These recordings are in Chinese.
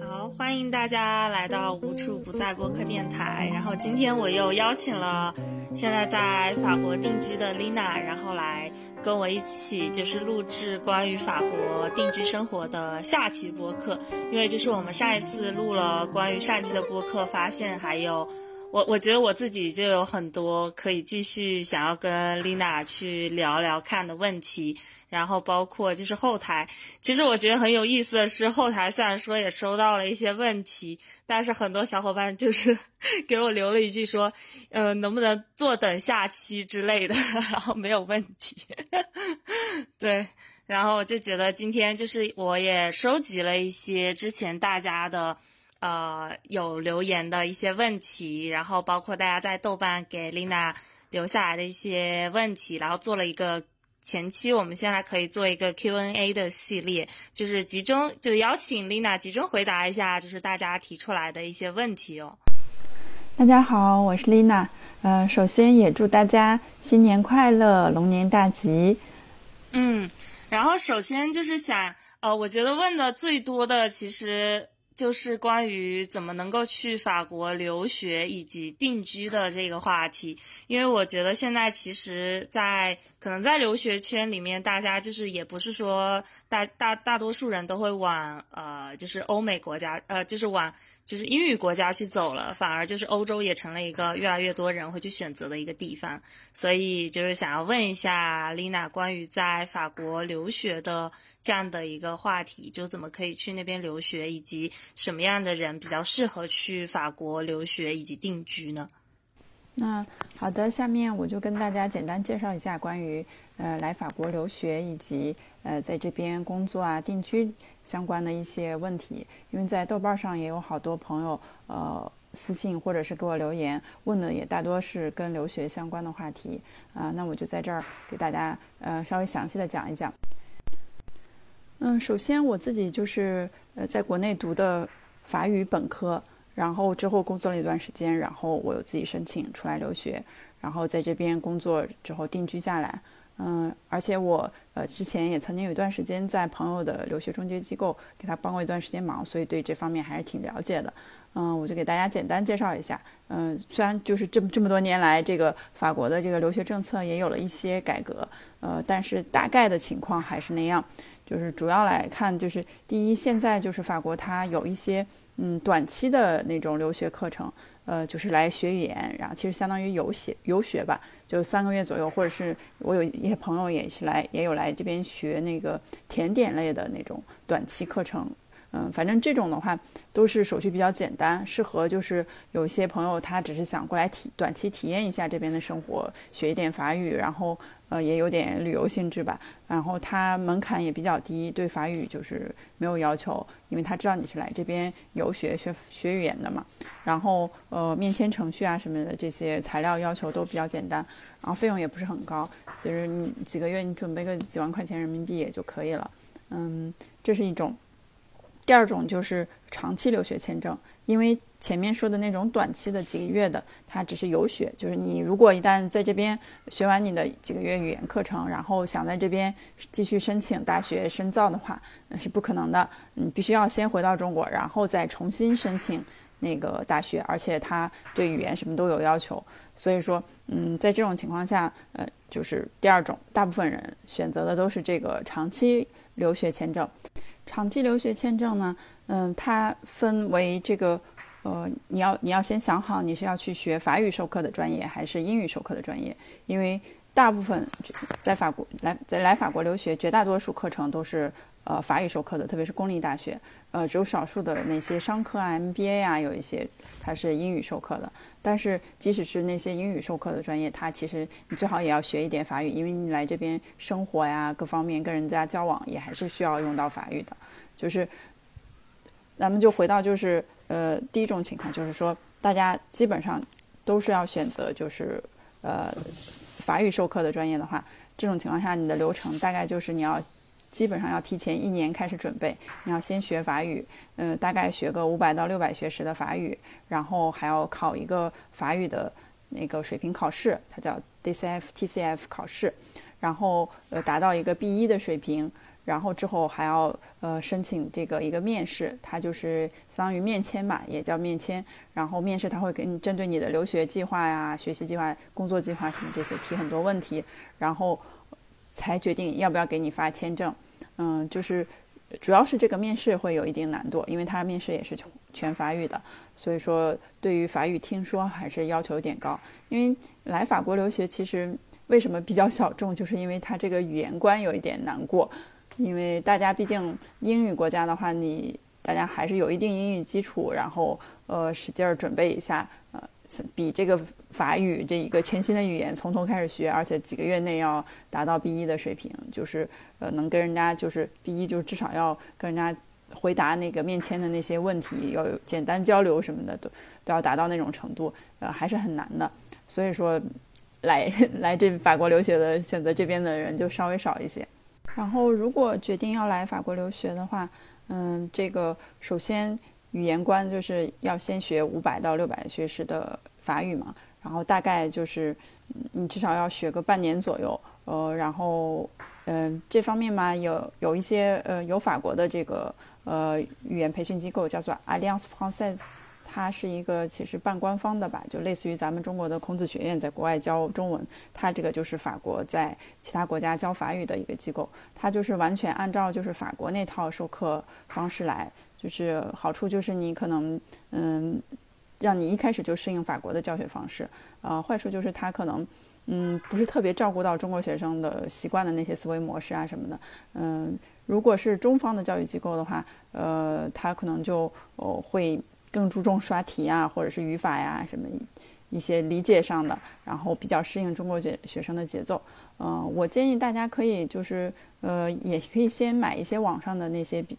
好，欢迎大家来到无处不在播客电台。然后今天我又邀请了现在在法国定居的 Lina，然后来跟我一起就是录制关于法国定居生活的下期播客。因为就是我们上一次录了关于上一期的播客，发现还有。我我觉得我自己就有很多可以继续想要跟 Lina 去聊聊看的问题，然后包括就是后台，其实我觉得很有意思的是，后台虽然说也收到了一些问题，但是很多小伙伴就是 给我留了一句说，呃，能不能坐等下期之类的，然后没有问题，对，然后我就觉得今天就是我也收集了一些之前大家的。呃，有留言的一些问题，然后包括大家在豆瓣给 Lina 留下来的一些问题，然后做了一个前期，我们现在可以做一个 Q&A 的系列，就是集中就邀请 Lina 集中回答一下，就是大家提出来的一些问题哦。大家好，我是 Lina，呃，首先也祝大家新年快乐，龙年大吉。嗯，然后首先就是想，呃，我觉得问的最多的其实。就是关于怎么能够去法国留学以及定居的这个话题，因为我觉得现在其实，在可能在留学圈里面，大家就是也不是说大大大多数人都会往呃，就是欧美国家，呃，就是往。就是英语国家去走了，反而就是欧洲也成了一个越来越多人会去选择的一个地方。所以就是想要问一下 Lina 关于在法国留学的这样的一个话题，就怎么可以去那边留学，以及什么样的人比较适合去法国留学以及定居呢？那好的，下面我就跟大家简单介绍一下关于呃来法国留学以及呃在这边工作啊定居。相关的一些问题，因为在豆瓣上也有好多朋友呃私信或者是给我留言，问的也大多是跟留学相关的话题啊，那我就在这儿给大家呃稍微详细的讲一讲。嗯，首先我自己就是呃在国内读的法语本科，然后之后工作了一段时间，然后我有自己申请出来留学，然后在这边工作之后定居下来。嗯，而且我呃之前也曾经有一段时间在朋友的留学中介机构给他帮过一段时间忙，所以对这方面还是挺了解的。嗯，我就给大家简单介绍一下。嗯，虽然就是这么这么多年来，这个法国的这个留学政策也有了一些改革，呃，但是大概的情况还是那样。就是主要来看，就是第一，现在就是法国它有一些嗯短期的那种留学课程。呃，就是来学语言，然后其实相当于游学游学吧，就三个月左右，或者是我有一些朋友也是来，也有来这边学那个甜点类的那种短期课程。嗯，反正这种的话都是手续比较简单，适合就是有些朋友他只是想过来体短期体验一下这边的生活，学一点法语，然后呃也有点旅游性质吧。然后他门槛也比较低，对法语就是没有要求，因为他知道你是来这边游学学学语言的嘛。然后呃面签程序啊什么的这些材料要求都比较简单，然后费用也不是很高，其实你几个月你准备个几万块钱人民币也就可以了。嗯，这是一种。第二种就是长期留学签证，因为前面说的那种短期的几个月的，它只是游学，就是你如果一旦在这边学完你的几个月语言课程，然后想在这边继续申请大学深造的话，那是不可能的。你必须要先回到中国，然后再重新申请那个大学，而且它对语言什么都有要求。所以说，嗯，在这种情况下，呃，就是第二种，大部分人选择的都是这个长期留学签证。长期留学签证呢，嗯，它分为这个，呃，你要你要先想好你是要去学法语授课的专业还是英语授课的专业，因为大部分在法国来在来法国留学，绝大多数课程都是呃法语授课的，特别是公立大学，呃，只有少数的那些商科啊、MBA 啊，有一些它是英语授课的。但是即使是那些英语授课的专业，它其实你最好也要学一点法语，因为你来这边生活呀，各方面跟人家交往也还是需要用到法语的。就是，咱们就回到就是呃第一种情况，就是说大家基本上都是要选择就是呃法语授课的专业的话，这种情况下你的流程大概就是你要基本上要提前一年开始准备，你要先学法语，嗯，大概学个五百到六百学时的法语，然后还要考一个法语的那个水平考试，它叫 DCF TCF 考试，然后呃达到一个 B 一的水平。然后之后还要呃申请这个一个面试，它就是相当于面签嘛，也叫面签。然后面试他会给你针对你的留学计划呀、学习计划、工作计划什么这些提很多问题，然后才决定要不要给你发签证。嗯，就是主要是这个面试会有一定难度，因为他面试也是全法语的，所以说对于法语听说还是要求有点高。因为来法国留学其实为什么比较小众，就是因为他这个语言关有一点难过。因为大家毕竟英语国家的话，你大家还是有一定英语基础，然后呃使劲儿准备一下，呃比这个法语这一个全新的语言从头开始学，而且几个月内要达到 B 一的水平，就是呃能跟人家就是 B 一，就是至少要跟人家回答那个面签的那些问题，要有简单交流什么的，都都要达到那种程度，呃还是很难的。所以说，来来这法国留学的选择这边的人就稍微少一些。然后，如果决定要来法国留学的话，嗯，这个首先语言关就是要先学五百到六百学时的法语嘛，然后大概就是你至少要学个半年左右，呃，然后嗯，这方面嘛有有一些呃有法国的这个呃语言培训机构叫做 Alliance Française。它是一个其实半官方的吧，就类似于咱们中国的孔子学院，在国外教中文。它这个就是法国在其他国家教法语的一个机构。它就是完全按照就是法国那套授课方式来，就是好处就是你可能嗯，让你一开始就适应法国的教学方式。呃，坏处就是它可能嗯不是特别照顾到中国学生的习惯的那些思维模式啊什么的。嗯，如果是中方的教育机构的话，呃，它可能就哦会。更注重刷题啊，或者是语法呀，什么一些理解上的，然后比较适应中国学学生的节奏。嗯，我建议大家可以就是呃，也可以先买一些网上的那些比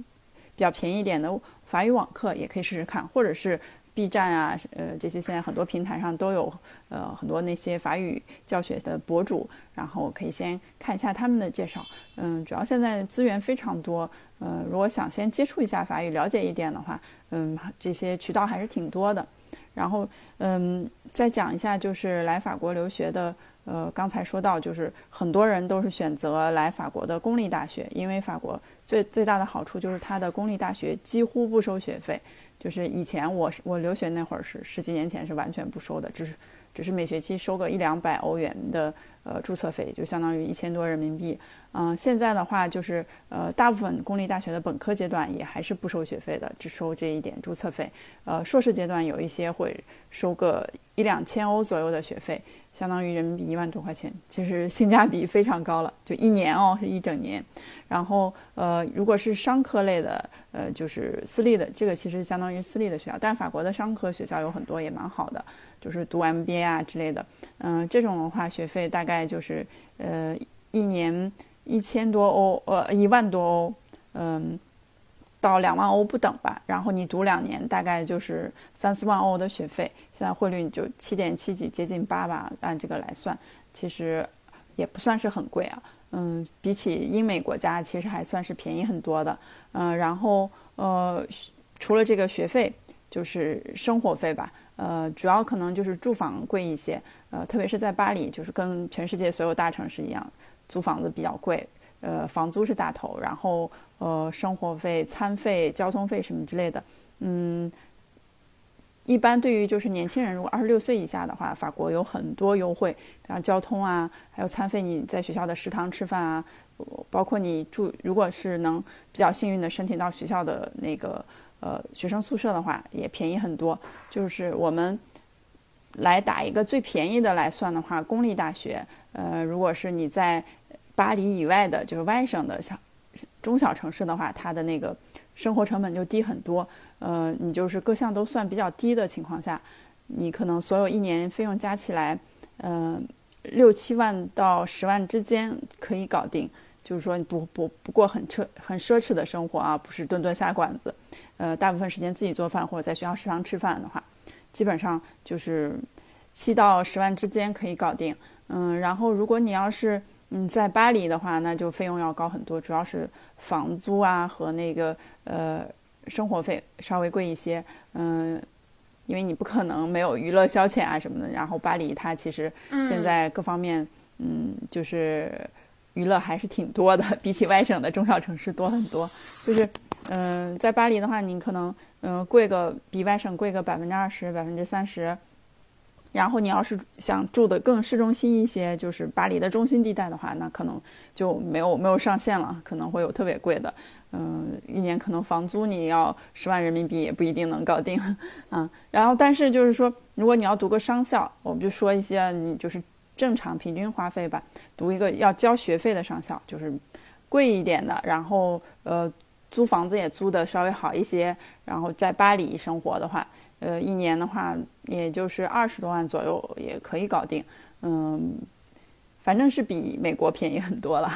比较便宜一点的法语网课，也可以试试看，或者是。B 站啊，呃，这些现在很多平台上都有，呃，很多那些法语教学的博主，然后可以先看一下他们的介绍。嗯，主要现在资源非常多，呃，如果想先接触一下法语，了解一点的话，嗯，这些渠道还是挺多的。然后，嗯，再讲一下就是来法国留学的，呃，刚才说到就是很多人都是选择来法国的公立大学，因为法国最最大的好处就是它的公立大学几乎不收学费。就是以前我我留学那会儿是十几年前是完全不收的，只是只是每学期收个一两百欧元的呃注册费，就相当于一千多人民币。嗯，现在的话就是呃大部分公立大学的本科阶段也还是不收学费的，只收这一点注册费。呃，硕士阶段有一些会收个一两千欧左右的学费，相当于人民币一万多块钱，其实性价比非常高了，就一年哦，是一整年。然后，呃，如果是商科类的，呃，就是私立的，这个其实相当于私立的学校。但法国的商科学校有很多也蛮好的，就是读 MBA 啊之类的。嗯，这种的话，学费大概就是呃一年一千多欧，呃一万多欧，嗯，到两万欧不等吧。然后你读两年，大概就是三四万欧的学费。现在汇率就七点七几，接近八吧，按这个来算，其实也不算是很贵啊。嗯，比起英美国家，其实还算是便宜很多的。嗯，然后呃，除了这个学费，就是生活费吧。呃，主要可能就是住房贵一些。呃，特别是在巴黎，就是跟全世界所有大城市一样，租房子比较贵。呃，房租是大头，然后呃，生活费、餐费、交通费什么之类的，嗯。一般对于就是年轻人，如果二十六岁以下的话，法国有很多优惠，比方交通啊，还有餐费，你在学校的食堂吃饭啊，包括你住，如果是能比较幸运的申请到学校的那个呃学生宿舍的话，也便宜很多。就是我们来打一个最便宜的来算的话，公立大学，呃，如果是你在巴黎以外的，就是外省的小中小城市的话，它的那个生活成本就低很多。呃，你就是各项都算比较低的情况下，你可能所有一年费用加起来，呃，六七万到十万之间可以搞定。就是说，你不不不过很奢很奢侈的生活啊，不是顿顿下馆子，呃，大部分时间自己做饭或者在学校食堂吃饭的话，基本上就是七到十万之间可以搞定。嗯，然后如果你要是嗯在巴黎的话，那就费用要高很多，主要是房租啊和那个呃。生活费稍微贵一些，嗯，因为你不可能没有娱乐消遣啊什么的。然后巴黎它其实现在各方面，嗯，就是娱乐还是挺多的，比起外省的中小城市多很多。就是，嗯，在巴黎的话，你可能，嗯，贵个比外省贵个百分之二十、百分之三十。然后你要是想住的更市中心一些，就是巴黎的中心地带的话，那可能就没有没有上限了，可能会有特别贵的。嗯，一年可能房租你要十万人民币也不一定能搞定。嗯，然后但是就是说，如果你要读个商校，我们就说一些你就是正常平均花费吧。读一个要交学费的商校，就是贵一点的，然后呃租房子也租的稍微好一些，然后在巴黎生活的话。呃，一年的话，也就是二十多万左右也可以搞定，嗯，反正是比美国便宜很多了。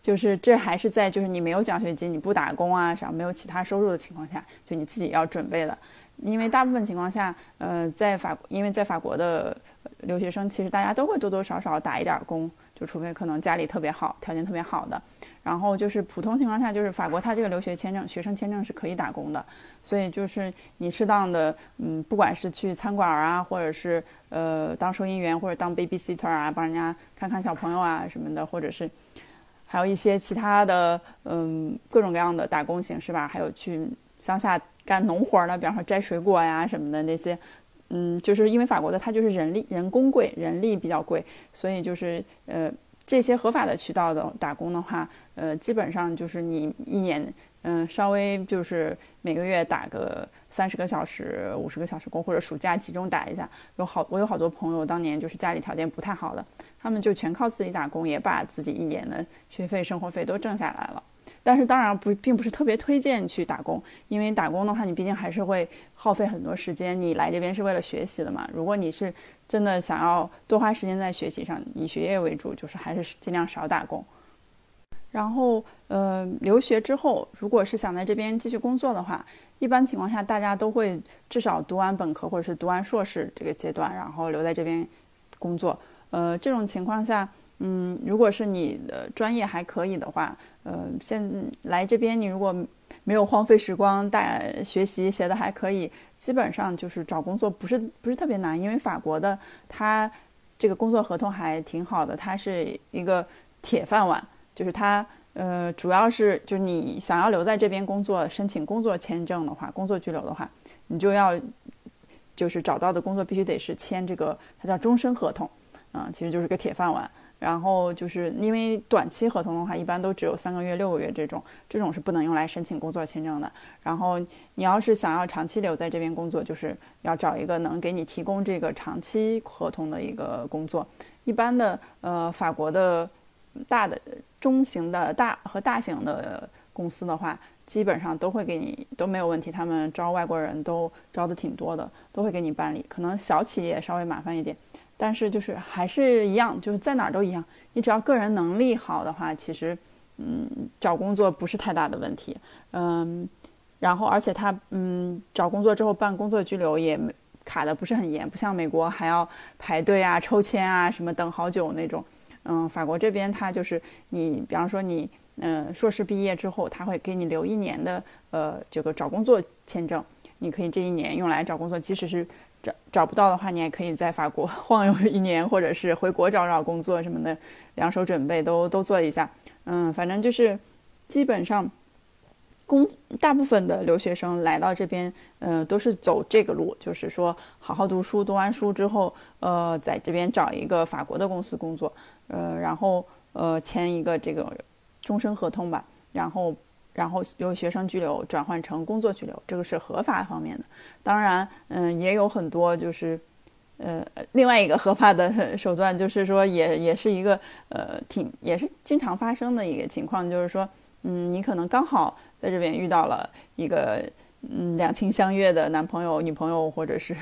就是这还是在就是你没有奖学金、你不打工啊啥，没有其他收入的情况下，就你自己要准备的。因为大部分情况下，呃，在法，因为在法国的留学生，其实大家都会多多少少打一点工，就除非可能家里特别好，条件特别好的。然后就是普通情况下，就是法国它这个留学签证、学生签证是可以打工的，所以就是你适当的，嗯，不管是去餐馆啊，或者是呃当收银员或者当 babysitter 啊，帮人家看看小朋友啊什么的，或者是还有一些其他的，嗯，各种各样的打工形式吧，还有去乡下干农活的，比方说摘水果呀什么的那些，嗯，就是因为法国的它就是人力人工贵，人力比较贵，所以就是呃。这些合法的渠道的打工的话，呃，基本上就是你一年，嗯，稍微就是每个月打个三十个小时、五十个小时工，或者暑假集中打一下。有好，我有好多朋友当年就是家里条件不太好的，他们就全靠自己打工，也把自己一年的学费、生活费都挣下来了。但是当然不，并不是特别推荐去打工，因为打工的话，你毕竟还是会耗费很多时间。你来这边是为了学习的嘛？如果你是真的想要多花时间在学习上，以学业为主，就是还是尽量少打工。然后，呃，留学之后，如果是想在这边继续工作的话，一般情况下大家都会至少读完本科或者是读完硕士这个阶段，然后留在这边工作。呃，这种情况下。嗯，如果是你的专业还可以的话，呃，现来这边你如果没有荒废时光，大学习学的还可以，基本上就是找工作不是不是特别难，因为法国的它这个工作合同还挺好的，它是一个铁饭碗，就是它呃主要是就是你想要留在这边工作，申请工作签证的话，工作居留的话，你就要就是找到的工作必须得是签这个它叫终身合同，啊，其实就是个铁饭碗。然后就是因为短期合同的话，一般都只有三个月、六个月这种，这种是不能用来申请工作签证的。然后你要是想要长期留在这边工作，就是要找一个能给你提供这个长期合同的一个工作。一般的呃，法国的大的、中型的大和大型的公司的话，基本上都会给你都没有问题。他们招外国人都招的挺多的，都会给你办理。可能小企业稍微麻烦一点。但是就是还是一样，就是在哪儿都一样。你只要个人能力好的话，其实，嗯，找工作不是太大的问题。嗯，然后而且他，嗯，找工作之后办工作居留也卡的不是很严，不像美国还要排队啊、抽签啊什么等好久那种。嗯，法国这边他就是你，比方说你，嗯，硕士毕业之后，他会给你留一年的，呃，这个找工作签证，你可以这一年用来找工作，即使是。找找不到的话，你也可以在法国 晃悠一年，或者是回国找找工作什么的，两手准备都都做一下。嗯，反正就是基本上，工大部分的留学生来到这边，嗯，都是走这个路，就是说好好读书，读完书之后，呃，在这边找一个法国的公司工作，呃，然后呃签一个这个终身合同吧，然后。然后由学生居留转换成工作居留，这个是合法方面的。当然，嗯，也有很多就是，呃，另外一个合法的 手段，就是说也也是一个呃挺也是经常发生的一个情况，就是说，嗯，你可能刚好在这边遇到了一个嗯两情相悦的男朋友、女朋友，或者是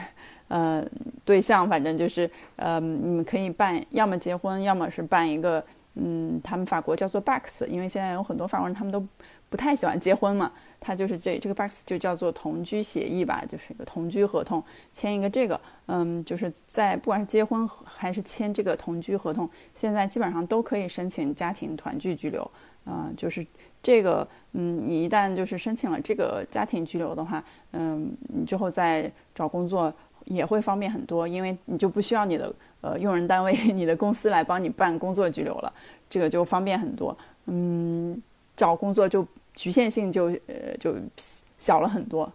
呃对象，反正就是呃你们可以办，要么结婚，要么是办一个嗯，他们法国叫做 Bax，因为现在有很多法国人他们都。不太喜欢结婚嘛，他就是这这个 box 就叫做同居协议吧，就是一个同居合同，签一个这个，嗯，就是在不管是结婚还是签这个同居合同，现在基本上都可以申请家庭团聚居留，嗯，就是这个，嗯，你一旦就是申请了这个家庭居留的话，嗯，你之后再找工作也会方便很多，因为你就不需要你的呃用人单位、你的公司来帮你办工作居留了，这个就方便很多。嗯，找工作就局限性就呃就小了很多。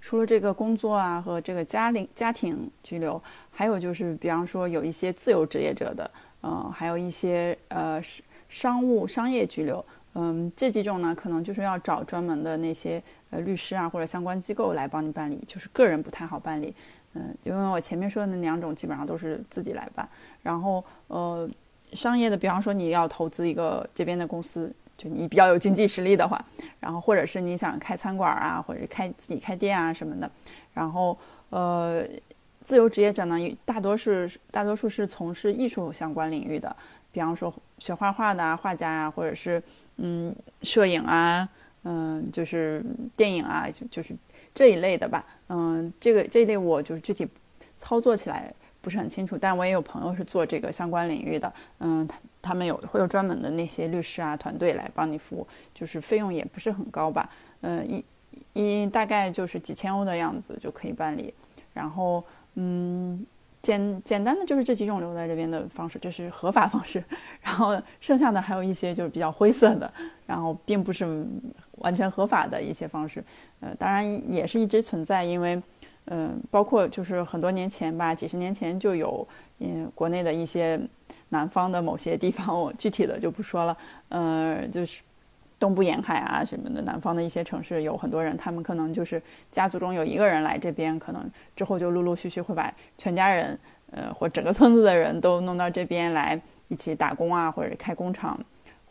除了这个工作啊和这个家庭家庭居留，还有就是比方说有一些自由职业者的，嗯，还有一些呃商务商业居留，嗯，这几种呢可能就是要找专门的那些呃律师啊或者相关机构来帮你办理，就是个人不太好办理。嗯，因为我前面说的那两种基本上都是自己来办，然后呃，商业的，比方说你要投资一个这边的公司，就你比较有经济实力的话，然后或者是你想开餐馆啊，或者开自己开店啊什么的，然后呃，自由职业者呢，大多是大多数是从事艺术相关领域的，比方说学画画的啊画家啊，或者是嗯摄影啊，嗯就是电影啊，就就是这一类的吧。嗯，这个这一类我就是具体操作起来不是很清楚，但我也有朋友是做这个相关领域的。嗯，他他们有会有专门的那些律师啊团队来帮你服务，就是费用也不是很高吧。嗯，一一大概就是几千欧的样子就可以办理。然后嗯，简简单的就是这几种留在这边的方式，这是合法方式。然后剩下的还有一些就是比较灰色的，然后并不是。完全合法的一些方式，呃，当然也是一直存在，因为，嗯，包括就是很多年前吧，几十年前就有，嗯，国内的一些南方的某些地方，我具体的就不说了，呃，就是东部沿海啊什么的，南方的一些城市有很多人，他们可能就是家族中有一个人来这边，可能之后就陆陆续续会把全家人，呃，或整个村子的人都弄到这边来一起打工啊，或者开工厂。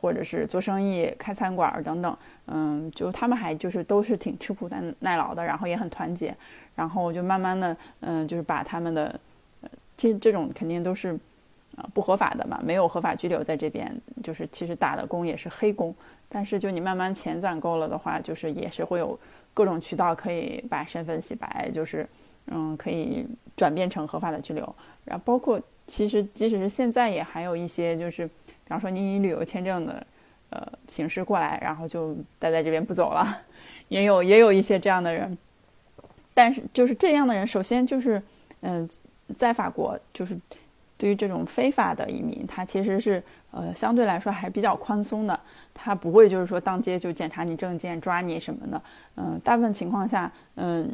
或者是做生意、开餐馆等等，嗯，就他们还就是都是挺吃苦耐耐劳的，然后也很团结，然后就慢慢的，嗯，就是把他们的，其实这种肯定都是，啊，不合法的嘛，没有合法居留在这边，就是其实打的工也是黑工，但是就你慢慢钱攒够了的话，就是也是会有各种渠道可以把身份洗白，就是，嗯，可以转变成合法的居留，然后包括其实即使是现在也还有一些就是。比方说，你以旅游签证的，呃，形式过来，然后就待在这边不走了，也有也有一些这样的人。但是就是这样的人，首先就是，嗯，在法国，就是对于这种非法的移民，他其实是呃相对来说还比较宽松的，他不会就是说当街就检查你证件、抓你什么的。嗯，大部分情况下，嗯，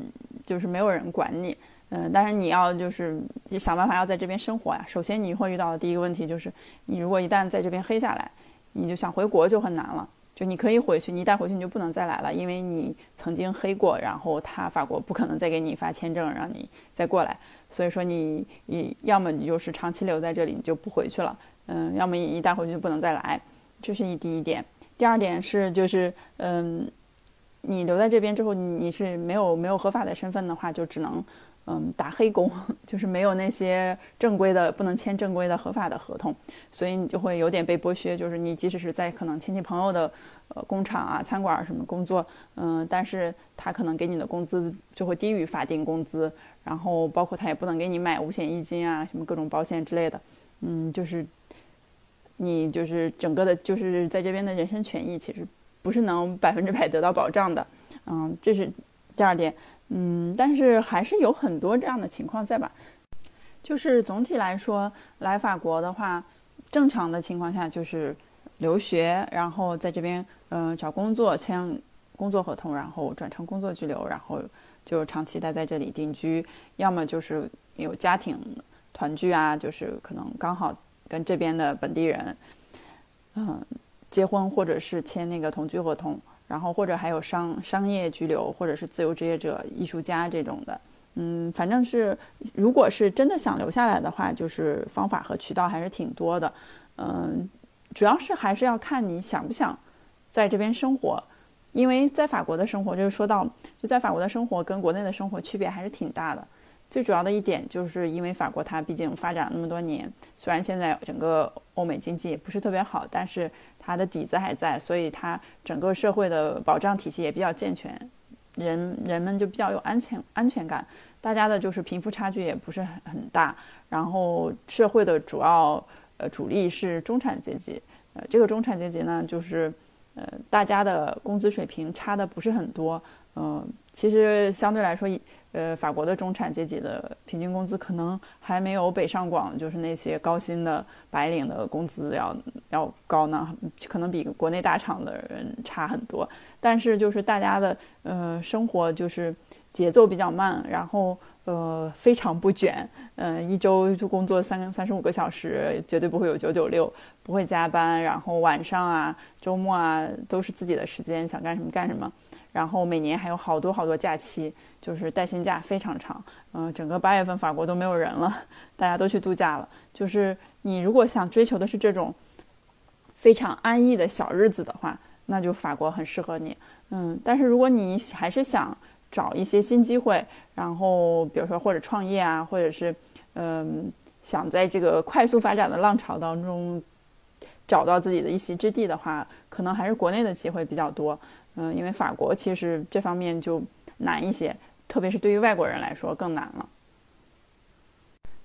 就是没有人管你。嗯，但是你要就是想办法要在这边生活呀。首先你会遇到的第一个问题就是，你如果一旦在这边黑下来，你就想回国就很难了。就你可以回去，你一旦回去你就不能再来了，因为你曾经黑过，然后他法国不可能再给你发签证让你再过来。所以说你你要么你就是长期留在这里，你就不回去了。嗯，要么一旦回去就不能再来。这是一第一点。第二点是就是嗯，你留在这边之后，你是没有没有合法的身份的话，就只能。嗯，打黑工 就是没有那些正规的，不能签正规的合法的合同，所以你就会有点被剥削。就是你即使是在可能亲戚朋友的呃工厂啊、餐馆什么工作，嗯，但是他可能给你的工资就会低于法定工资，然后包括他也不能给你买五险一金啊、什么各种保险之类的，嗯，就是你就是整个的，就是在这边的人身权益其实不是能百分之百得到保障的，嗯，这是第二点。嗯，但是还是有很多这样的情况在吧？就是总体来说，来法国的话，正常的情况下就是留学，然后在这边嗯找工作，签工作合同，然后转成工作居留，然后就长期待在这里定居。要么就是有家庭团聚啊，就是可能刚好跟这边的本地人嗯结婚，或者是签那个同居合同。然后或者还有商商业居留，或者是自由职业者、艺术家这种的，嗯，反正是如果是真的想留下来的话，就是方法和渠道还是挺多的，嗯，主要是还是要看你想不想在这边生活，因为在法国的生活，就是说到就在法国的生活跟国内的生活区别还是挺大的。最主要的一点就是因为法国它毕竟发展了那么多年，虽然现在整个欧美经济也不是特别好，但是它的底子还在，所以它整个社会的保障体系也比较健全，人人们就比较有安全安全感，大家的就是贫富差距也不是很很大，然后社会的主要呃主力是中产阶级，呃这个中产阶级呢就是呃，大家的工资水平差的不是很多。嗯，其实相对来说，呃，法国的中产阶级的平均工资可能还没有北上广，就是那些高薪的白领的工资要要高呢，可能比国内大厂的人差很多。但是就是大家的呃生活就是节奏比较慢，然后呃非常不卷，嗯，一周就工作三三十五个小时，绝对不会有九九六，不会加班，然后晚上啊、周末啊都是自己的时间，想干什么干什么。然后每年还有好多好多假期，就是带薪假非常长。嗯，整个八月份法国都没有人了，大家都去度假了。就是你如果想追求的是这种非常安逸的小日子的话，那就法国很适合你。嗯，但是如果你还是想找一些新机会，然后比如说或者创业啊，或者是嗯想在这个快速发展的浪潮当中找到自己的一席之地的话，可能还是国内的机会比较多。嗯，因为法国其实这方面就难一些，特别是对于外国人来说更难了。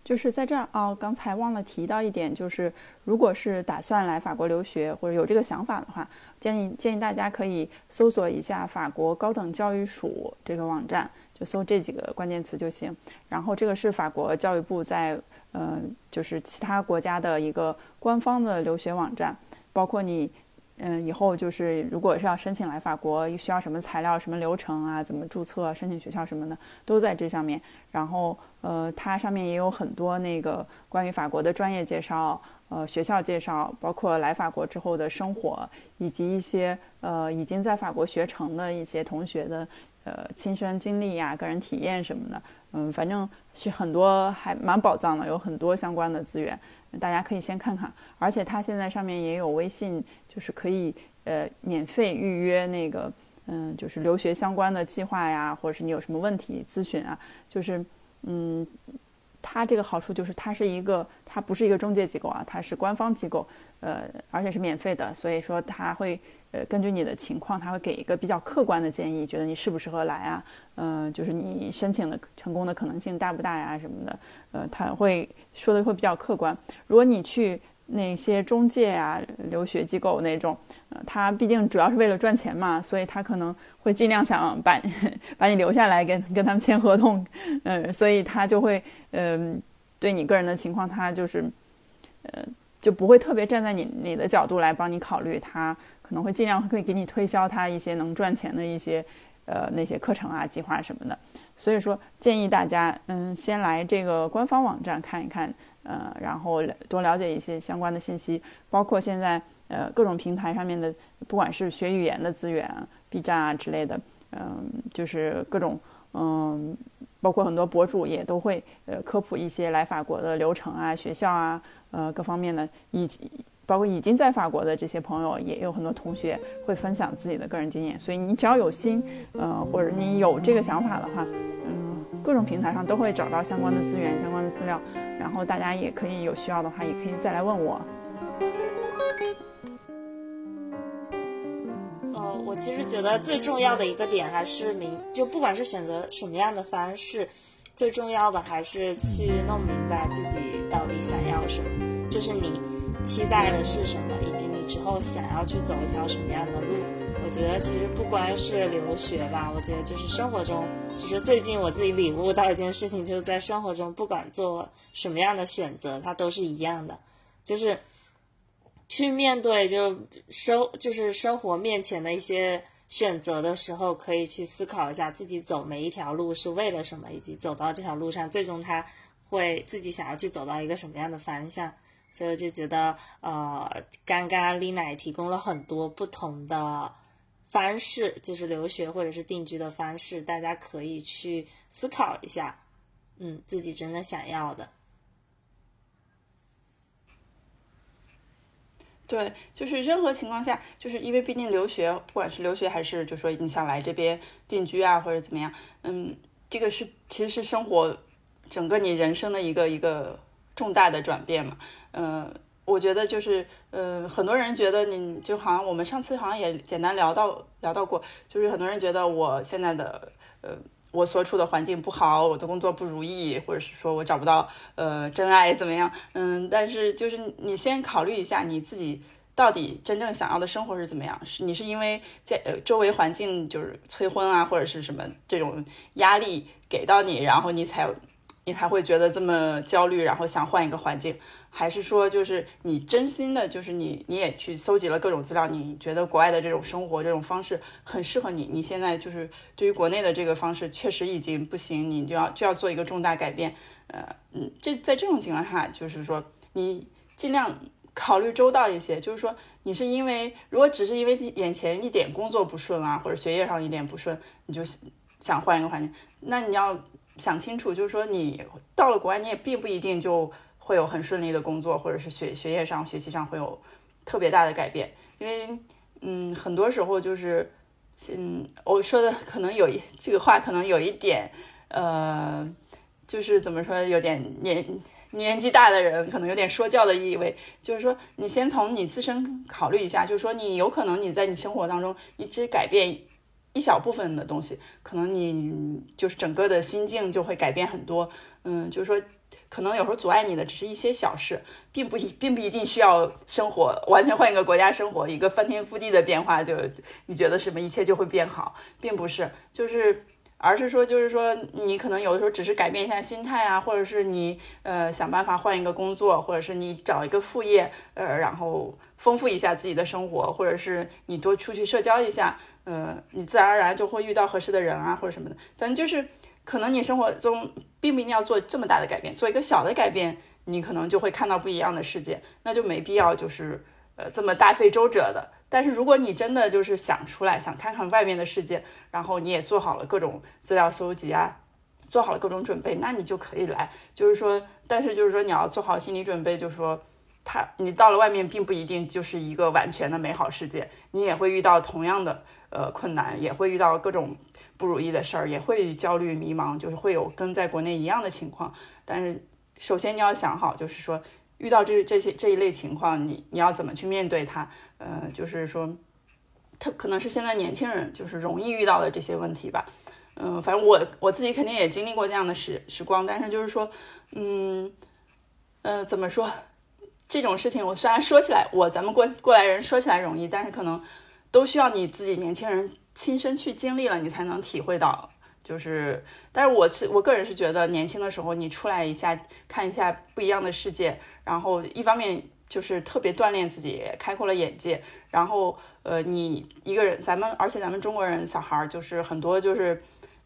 就是在这儿哦，刚才忘了提到一点，就是如果是打算来法国留学或者有这个想法的话，建议建议大家可以搜索一下法国高等教育署这个网站，就搜这几个关键词就行。然后这个是法国教育部在嗯，就是其他国家的一个官方的留学网站，包括你。嗯，以后就是如果是要申请来法国，需要什么材料、什么流程啊？怎么注册、申请学校什么的，都在这上面。然后，呃，它上面也有很多那个关于法国的专业介绍、呃学校介绍，包括来法国之后的生活，以及一些呃已经在法国学成的一些同学的呃亲身经历呀、个人体验什么的。嗯，反正是很多还蛮宝藏的，有很多相关的资源。大家可以先看看，而且它现在上面也有微信，就是可以呃免费预约那个嗯，就是留学相关的计划呀，或者是你有什么问题咨询啊，就是嗯，它这个好处就是它是一个，它不是一个中介机构啊，它是官方机构，呃，而且是免费的，所以说它会。呃，根据你的情况，他会给一个比较客观的建议，觉得你适不适合来啊？嗯，就是你申请的成功的可能性大不大呀什么的？呃，他会说的会比较客观。如果你去那些中介啊、留学机构那种，呃，他毕竟主要是为了赚钱嘛，所以他可能会尽量想把 把你留下来，跟跟他们签合同。嗯，所以他就会，嗯，对你个人的情况，他就是，呃，就不会特别站在你你的角度来帮你考虑他。可能会尽量会给你推销他一些能赚钱的一些，呃，那些课程啊、计划什么的。所以说，建议大家，嗯，先来这个官方网站看一看，呃，然后多了解一些相关的信息，包括现在呃各种平台上面的，不管是学语言的资源，B 站啊之类的，嗯，就是各种，嗯，包括很多博主也都会呃科普一些来法国的流程啊、学校啊，呃各方面的以及。包括已经在法国的这些朋友，也有很多同学会分享自己的个人经验。所以你只要有心，呃，或者你有这个想法的话，嗯，各种平台上都会找到相关的资源、相关的资料。然后大家也可以有需要的话，也可以再来问我。呃，我其实觉得最重要的一个点还是明，就不管是选择什么样的方式，最重要的还是去弄明白自己到底想要什么，就是你。期待的是什么，以及你之后想要去走一条什么样的路？觉得其实不光是留学吧，我觉得就是生活中，就是最近我自己领悟到一件事情，就是在生活中，不管做什么样的选择，它都是一样的，就是去面对就生就是生活面前的一些选择的时候，可以去思考一下自己走每一条路是为了什么，以及走到这条路上，最终他会自己想要去走到一个什么样的方向。所以我就觉得，呃，刚刚丽娜也提供了很多不同的方式，就是留学或者是定居的方式，大家可以去思考一下，嗯，自己真的想要的。对，就是任何情况下，就是因为毕竟留学，不管是留学还是就说你想来这边定居啊，或者怎么样，嗯，这个是其实是生活整个你人生的一个一个。重大的转变嘛，嗯，我觉得就是，嗯，很多人觉得你就好像我们上次好像也简单聊到聊到过，就是很多人觉得我现在的，呃，我所处的环境不好，我的工作不如意，或者是说我找不到呃真爱怎么样，嗯，但是就是你先考虑一下你自己，到底真正想要的生活是怎么样？是你是因为在呃周围环境就是催婚啊，或者是什么这种压力给到你，然后你才你才会觉得这么焦虑，然后想换一个环境，还是说就是你真心的，就是你你也去搜集了各种资料，你觉得国外的这种生活这种方式很适合你，你现在就是对于国内的这个方式确实已经不行，你就要就要做一个重大改变。呃嗯，这在这种情况下，就是说你尽量。考虑周到一些，就是说，你是因为如果只是因为眼前一点工作不顺啊，或者学业上一点不顺，你就想换一个环境，那你要想清楚，就是说，你到了国外，你也并不一定就会有很顺利的工作，或者是学学业上、学习上会有特别大的改变，因为，嗯，很多时候就是，嗯，我说的可能有一这个话可能有一点，呃，就是怎么说，有点年。年纪大的人可能有点说教的意味，就是说你先从你自身考虑一下，就是说你有可能你在你生活当中，你只改变一小部分的东西，可能你就是整个的心境就会改变很多。嗯，就是说可能有时候阻碍你的只是一些小事，并不一并不一定需要生活完全换一个国家生活，一个翻天覆地的变化就你觉得什么一切就会变好，并不是，就是。而是说，就是说，你可能有的时候只是改变一下心态啊，或者是你呃想办法换一个工作，或者是你找一个副业，呃，然后丰富一下自己的生活，或者是你多出去社交一下，呃，你自然而然就会遇到合适的人啊，或者什么的。反正就是，可能你生活中并不一定要做这么大的改变，做一个小的改变，你可能就会看到不一样的世界，那就没必要就是呃这么大费周折的。但是如果你真的就是想出来，想看看外面的世界，然后你也做好了各种资料搜集啊，做好了各种准备，那你就可以来。就是说，但是就是说你要做好心理准备，就是说，他你到了外面并不一定就是一个完全的美好世界，你也会遇到同样的呃困难，也会遇到各种不如意的事儿，也会焦虑迷茫，就是会有跟在国内一样的情况。但是首先你要想好，就是说。遇到这这些这一类情况，你你要怎么去面对它？呃，就是说，他可能是现在年轻人就是容易遇到的这些问题吧。嗯，反正我我自己肯定也经历过这样的时时光，但是就是说，嗯，呃，怎么说？这种事情我虽然说起来，我咱们过过来人说起来容易，但是可能都需要你自己年轻人亲身去经历了，你才能体会到。就是，但是我是我个人是觉得，年轻的时候你出来一下，看一下不一样的世界，然后一方面就是特别锻炼自己，开阔了眼界，然后呃，你一个人，咱们而且咱们中国人小孩儿就是很多就是。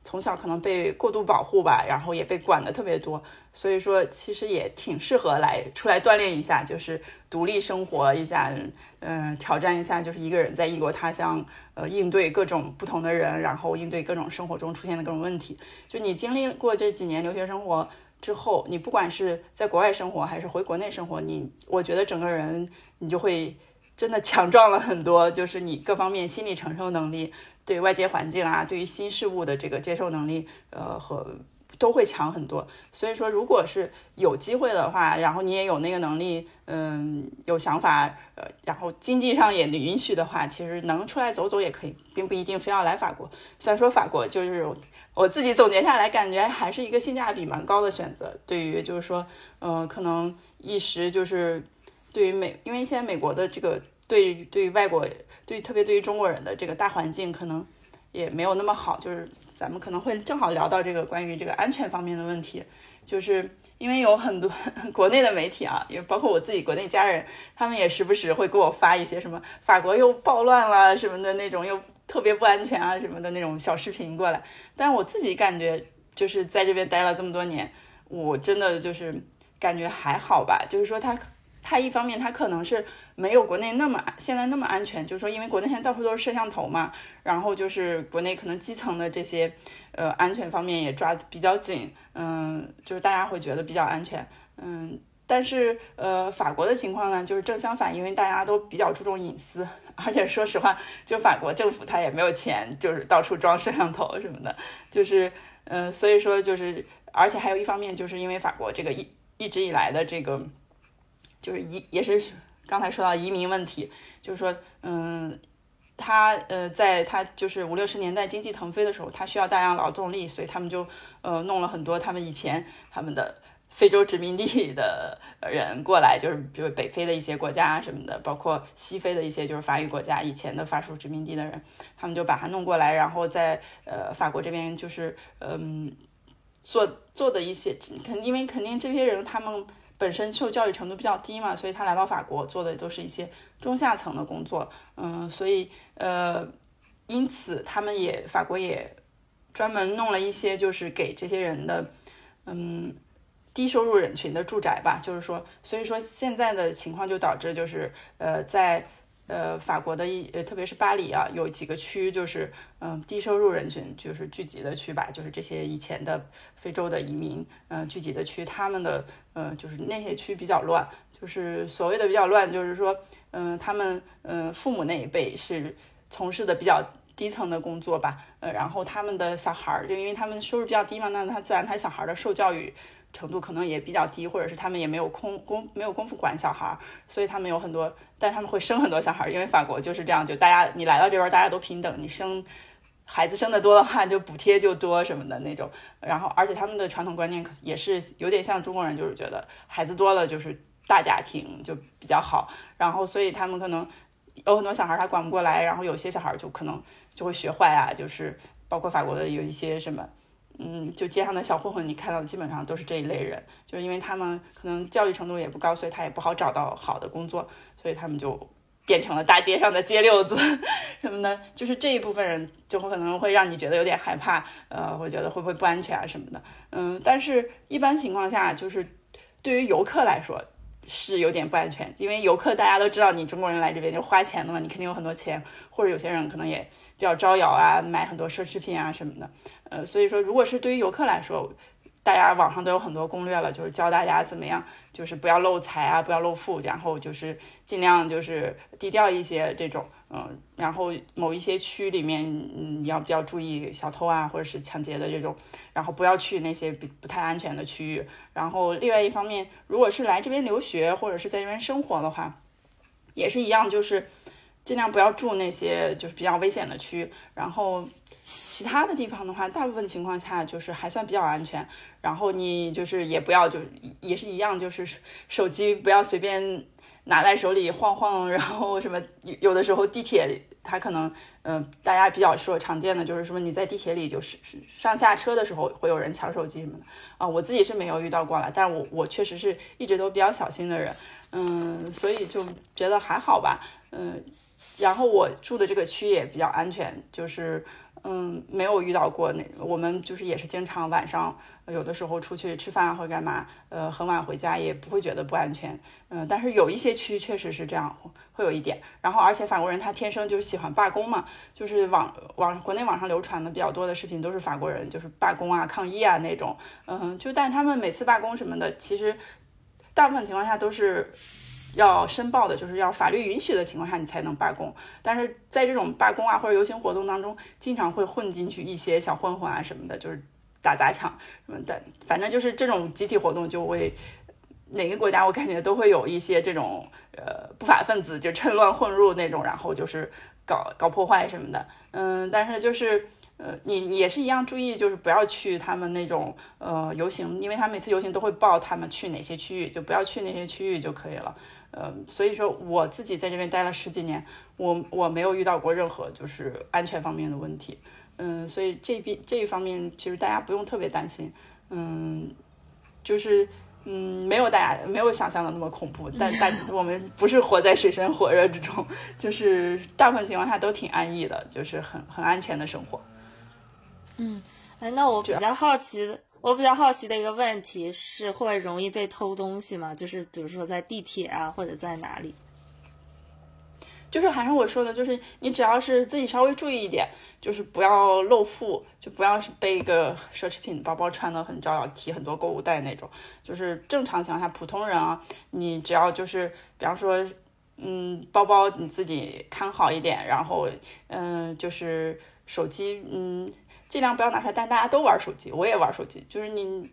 从小可能被过度保护吧，然后也被管的特别多，所以说其实也挺适合来出来锻炼一下，就是独立生活一下，嗯，挑战一下，就是一个人在异国他乡，呃，应对各种不同的人，然后应对各种生活中出现的各种问题。就你经历过这几年留学生活之后，你不管是在国外生活还是回国内生活，你我觉得整个人你就会真的强壮了很多，就是你各方面心理承受能力。对外界环境啊，对于新事物的这个接受能力，呃，和都会强很多。所以说，如果是有机会的话，然后你也有那个能力，嗯，有想法，呃，然后经济上也允许的话，其实能出来走走也可以，并不一定非要来法国。虽然说法国就是我自己总结下来，感觉还是一个性价比蛮高的选择。对于就是说，嗯，可能一时就是对于美，因为现在美国的这个。对，对于外国，对特别对于中国人的这个大环境，可能也没有那么好。就是咱们可能会正好聊到这个关于这个安全方面的问题，就是因为有很多 国内的媒体啊，也包括我自己国内家人，他们也时不时会给我发一些什么法国又暴乱了什么的那种，又特别不安全啊什么的那种小视频过来。但我自己感觉，就是在这边待了这么多年，我真的就是感觉还好吧。就是说他。它一方面，它可能是没有国内那么现在那么安全，就是说，因为国内现在到处都是摄像头嘛，然后就是国内可能基层的这些呃安全方面也抓的比较紧，嗯，就是大家会觉得比较安全，嗯，但是呃法国的情况呢，就是正相反，因为大家都比较注重隐私，而且说实话，就法国政府它也没有钱，就是到处装摄像头什么的，就是嗯，所以说就是，而且还有一方面，就是因为法国这个一一直以来的这个。就是移也是刚才说到移民问题，就是说，嗯，他呃，在他就是五六十年代经济腾飞的时候，他需要大量劳动力，所以他们就呃弄了很多他们以前他们的非洲殖民地的人过来，就是比如北非的一些国家什么的，包括西非的一些就是法语国家以前的法属殖民地的人，他们就把他弄过来，然后在呃法国这边就是嗯做做的一些，肯因为肯定这些人他们本身受教育程度比较低嘛，所以他来到法国做的都是一些中下层的工作，嗯，所以呃因此他们也法国也专门弄了一些就是给这些人的嗯。低收入人群的住宅吧，就是说，所以说现在的情况就导致就是，呃，在呃法国的一，呃特别是巴黎啊，有几个区就是嗯低收入人群就是聚集的区吧，就是这些以前的非洲的移民嗯聚集的区，他们的呃就是那些区比较乱，就是所谓的比较乱，就是说嗯他们嗯父母那一辈是从事的比较低层的工作吧，呃然后他们的小孩儿就因为他们收入比较低嘛，那他自然他小孩的受教育。程度可能也比较低，或者是他们也没有空工没有功夫管小孩儿，所以他们有很多，但他们会生很多小孩儿，因为法国就是这样，就大家你来到这边大家都平等，你生孩子生的多的话就补贴就多什么的那种，然后而且他们的传统观念也是有点像中国人，就是觉得孩子多了就是大家庭就比较好，然后所以他们可能有很多小孩他管不过来，然后有些小孩就可能就会学坏啊，就是包括法国的有一些什么。嗯，就街上的小混混，你看到基本上都是这一类人，就是因为他们可能教育程度也不高，所以他也不好找到好的工作，所以他们就变成了大街上的街溜子什么的。就是这一部分人就会可能会让你觉得有点害怕，呃，会觉得会不会不安全啊什么的。嗯，但是一般情况下，就是对于游客来说是有点不安全，因为游客大家都知道，你中国人来这边就花钱的嘛，你肯定有很多钱，或者有些人可能也比较招摇啊，买很多奢侈品啊什么的。呃，所以说，如果是对于游客来说，大家网上都有很多攻略了，就是教大家怎么样，就是不要漏财啊，不要漏富，然后就是尽量就是低调一些这种，嗯，然后某一些区里面，嗯，你要比较注意小偷啊，或者是抢劫的这种，然后不要去那些不不太安全的区域。然后另外一方面，如果是来这边留学或者是在这边生活的话，也是一样，就是尽量不要住那些就是比较危险的区，然后。其他的地方的话，大部分情况下就是还算比较安全。然后你就是也不要就也是一样，就是手机不要随便拿在手里晃晃。然后什么有的时候地铁里，它可能嗯，大家比较说常见的就是说你在地铁里就是上下车的时候会有人抢手机什么的啊。我自己是没有遇到过了，但我我确实是一直都比较小心的人，嗯，所以就觉得还好吧，嗯。然后我住的这个区也比较安全，就是。嗯，没有遇到过那，我们就是也是经常晚上有的时候出去吃饭或者干嘛，呃，很晚回家也不会觉得不安全。嗯，但是有一些区确实是这样，会有一点。然后，而且法国人他天生就是喜欢罢工嘛，就是网网国内网上流传的比较多的视频都是法国人就是罢工啊、抗议啊那种。嗯，就但他们每次罢工什么的，其实大部分情况下都是。要申报的，就是要法律允许的情况下，你才能罢工。但是在这种罢工啊或者游行活动当中，经常会混进去一些小混混啊什么的，就是打砸抢什么的。反正就是这种集体活动，就会哪个国家我感觉都会有一些这种呃不法分子就趁乱混入那种，然后就是搞搞破坏什么的。嗯，但是就是呃你也是一样注意，就是不要去他们那种呃游行，因为他每次游行都会报他们去哪些区域，就不要去那些区域就可以了。呃，所以说我自己在这边待了十几年，我我没有遇到过任何就是安全方面的问题，嗯，所以这边这一方面其实大家不用特别担心，嗯，就是嗯没有大家没有想象的那么恐怖，但 但我们不是活在水深火热之中，就是大部分情况下都挺安逸的，就是很很安全的生活。嗯，哎，那我比较好奇。我比较好奇的一个问题是，会容易被偷东西吗？就是比如说在地铁啊，或者在哪里？就是还是我说的，就是你只要是自己稍微注意一点，就是不要露富，就不要是背一个奢侈品包包，穿的很招摇，提很多购物袋那种。就是正常情况下，普通人啊，你只要就是比方说，嗯，包包你自己看好一点，然后嗯，就是手机，嗯。尽量不要拿出来，但大家都玩手机，我也玩手机。就是你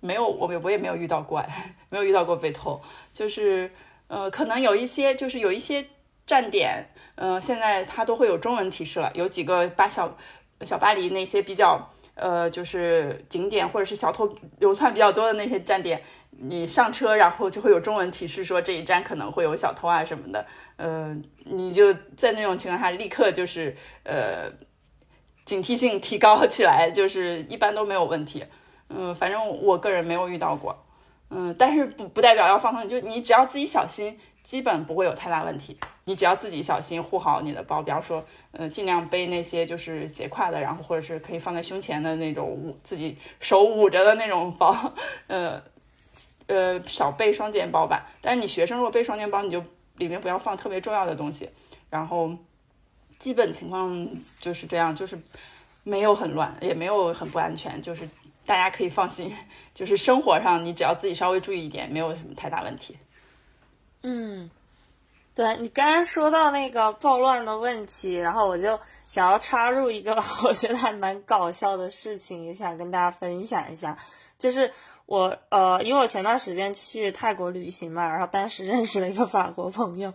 没有，我我也没有遇到过，没有遇到过被偷。就是呃，可能有一些，就是有一些站点，呃，现在它都会有中文提示了。有几个巴小小巴黎那些比较呃，就是景点或者是小偷流窜比较多的那些站点，你上车然后就会有中文提示说这一站可能会有小偷啊什么的，呃，你就在那种情况下立刻就是呃警惕性提高起来，就是一般都没有问题。嗯，反正我个人没有遇到过。嗯，但是不不代表要放松，就你只要自己小心。基本不会有太大问题，你只要自己小心护好你的包，比方说，呃，尽量背那些就是斜挎的，然后或者是可以放在胸前的那种捂自己手捂着的那种包，呃，呃，少背双肩包吧。但是你学生如果背双肩包，你就里面不要放特别重要的东西。然后基本情况就是这样，就是没有很乱，也没有很不安全，就是大家可以放心，就是生活上你只要自己稍微注意一点，没有什么太大问题。嗯，对你刚刚说到那个暴乱的问题，然后我就想要插入一个 我觉得还蛮搞笑的事情，也想跟大家分享一下。就是我呃，因为我前段时间去泰国旅行嘛，然后当时 认识了一个法国朋友，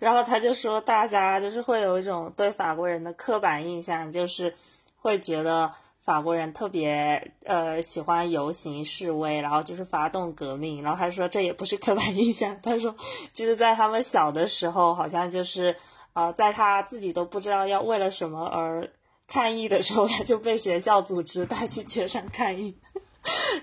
然后他就说大家就是会有一种对法国人的刻板印象，就是会觉得。法国人特别呃喜欢游行示威，然后就是发动革命，然后他说这也不是刻板印象，他说就是在他们小的时候，好像就是呃在他自己都不知道要为了什么而抗议的时候，他就被学校组织带去街上抗议，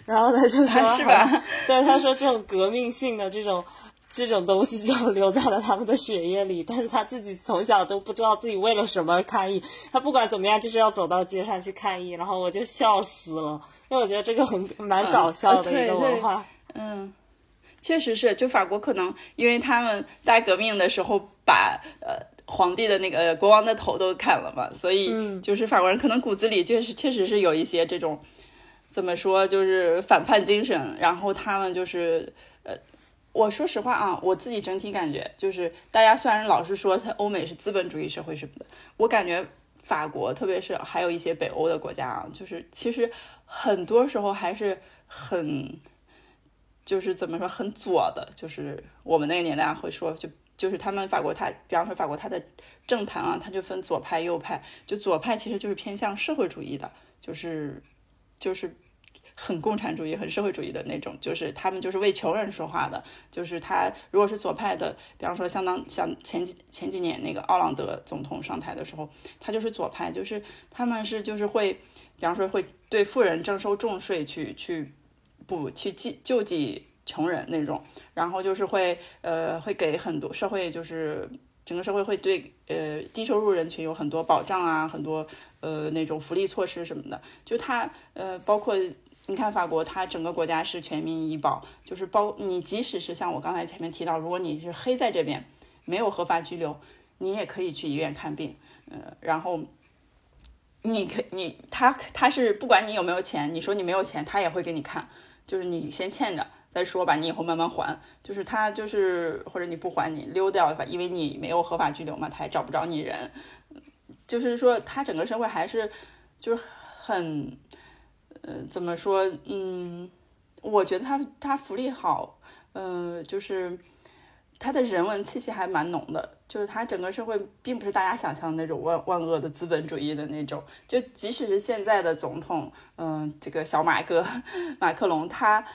然后他就说，是吧？对，他说这种革命性的这种。这种东西就留在了他们的血液里，但是他自己从小都不知道自己为了什么抗议，他不管怎么样就是要走到街上去抗议，然后我就笑死了，因为我觉得这个很蛮搞笑的一个文化。嗯，确实是，就法国可能因为他们大革命的时候把呃皇帝的那个国王的头都砍了嘛，所以就是法国人可能骨子里确实确实是有一些这种怎么说就是反叛精神，然后他们就是呃。我说实话啊，我自己整体感觉就是，大家虽然老是说它欧美是资本主义社会什么的，我感觉法国，特别是还有一些北欧的国家啊，就是其实很多时候还是很，就是怎么说很左的，就是我们那个年代会说，就就是他们法国，他比方说法国，他的政坛啊，他就分左派右派，就左派其实就是偏向社会主义的，就是就是。很共产主义、很社会主义的那种，就是他们就是为穷人说话的。就是他如果是左派的，比方说相当像前几前几年那个奥朗德总统上台的时候，他就是左派，就是他们是就是会，比方说会对富人征收重税，去去补去济救济穷人那种，然后就是会呃会给很多社会就是整个社会会对呃低收入人群有很多保障啊，很多呃那种福利措施什么的，就他呃包括。你看法国，它整个国家是全民医保，就是包你即使是像我刚才前面提到，如果你是黑在这边，没有合法居留，你也可以去医院看病，呃，然后你可你他他是不管你有没有钱，你说你没有钱，他也会给你看，就是你先欠着再说吧，你以后慢慢还，就是他就是或者你不还你溜掉，因为你没有合法居留嘛，他也找不着你人，就是说他整个社会还是就是很。呃，怎么说？嗯，我觉得他他福利好，嗯，就是他的人文气息还蛮浓的。就是他整个社会并不是大家想象的那种万万恶的资本主义的那种。就即使是现在的总统，嗯，这个小马哥 马克龙，他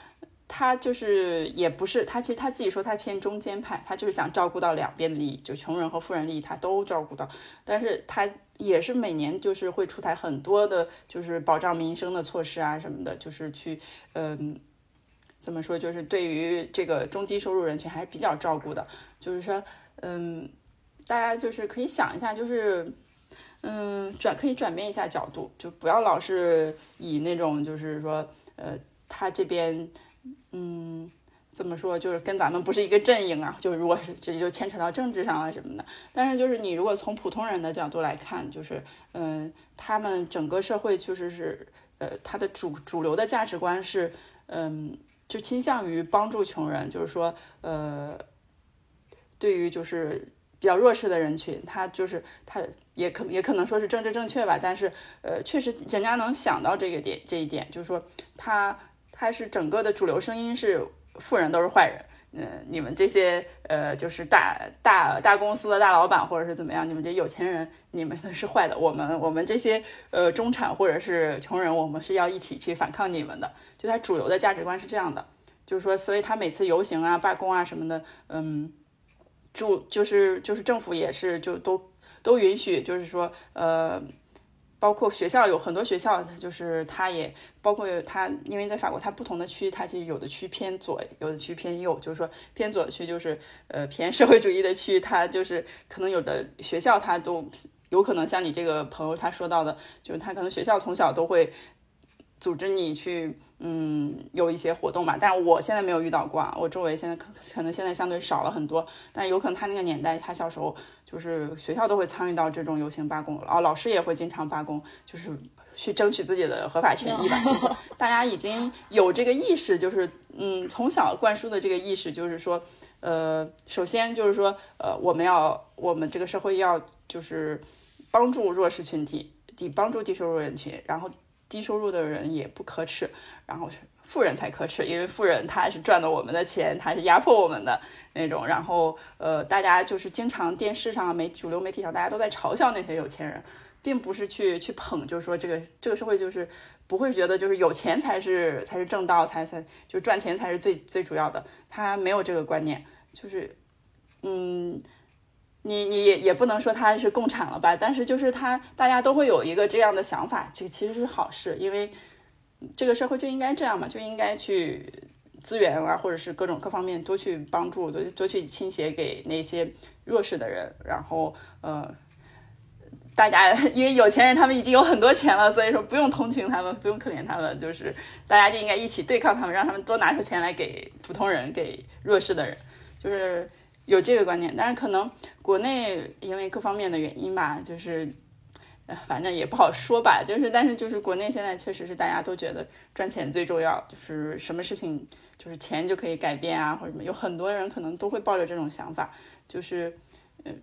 他就是也不是他其实他自己说他偏中间派，他就是想照顾到两边的利益，就穷人和富人利益他都照顾到，但是他。也是每年就是会出台很多的，就是保障民生的措施啊什么的，就是去，嗯，怎么说，就是对于这个中低收入人群还是比较照顾的。就是说，嗯，大家就是可以想一下，就是，嗯，转可以转变一下角度，就不要老是以那种就是说，呃，他这边，嗯。怎么说，就是跟咱们不是一个阵营啊。就是如果是这就牵扯到政治上了什么的。但是就是你如果从普通人的角度来看，就是嗯，他们整个社会确实是呃，他的主主流的价值观是嗯，就倾向于帮助穷人，就是说呃，对于就是比较弱势的人群，他就是他也可也可能说是政治正确吧。但是呃，确实人家能想到这个点这一点，就是说他他是整个的主流声音是。富人都是坏人，嗯，你们这些呃，就是大大大公司的大老板或者是怎么样，你们这有钱人，你们 是坏的。我们我们这些呃中产或者是穷人，我们是要一起去反抗你们的。就他主流的价值观是这样的，就是说，所以他每次游行啊、罢工啊什么的，嗯，主就是就是政府也是就都都允许，就是说呃。包括学校有很多学校，就是它也包括它，因为在法国，它不同的区，它其实有的区偏左，有的区偏右。就是说偏左的区就是呃偏社会主义的区，它就是可能有的学校它都有可能像你这个朋友他说到的，就是他可能学校从小都会。组织你去，嗯，有一些活动吧，但是我现在没有遇到过啊。我周围现在可可能现在相对少了很多，但有可能他那个年代，他小时候就是学校都会参与到这种游行罢工，然后老师也会经常罢工，就是去争取自己的合法权益吧。大家已经有这个意识，就是嗯，从小灌输的这个意识，就是说，呃，首先就是说，呃，我们要我们这个社会要就是帮助弱势群体，低帮助低收入人群，然后。低收入的人也不可耻，然后是富人才可耻，因为富人他是赚的我们的钱，他是压迫我们的那种。然后呃，大家就是经常电视上、媒主流媒体上，大家都在嘲笑那些有钱人，并不是去去捧，就是说这个这个社会就是不会觉得就是有钱才是才是正道，才才就赚钱才是最最主要的，他没有这个观念，就是嗯。你你也也不能说他是共产了吧，但是就是他大家都会有一个这样的想法，这其实是好事，因为这个社会就应该这样嘛，就应该去资源啊，或者是各种各方面多去帮助，多多去倾斜给那些弱势的人，然后呃，大家因为有钱人他们已经有很多钱了，所以说不用同情他们，不用可怜他们，就是大家就应该一起对抗他们，让他们多拿出钱来给普通人，给弱势的人，就是。有这个观念，但是可能国内因为各方面的原因吧，就是，反正也不好说吧。就是，但是就是国内现在确实是大家都觉得赚钱最重要，就是什么事情就是钱就可以改变啊，或者什么。有很多人可能都会抱着这种想法，就是，嗯，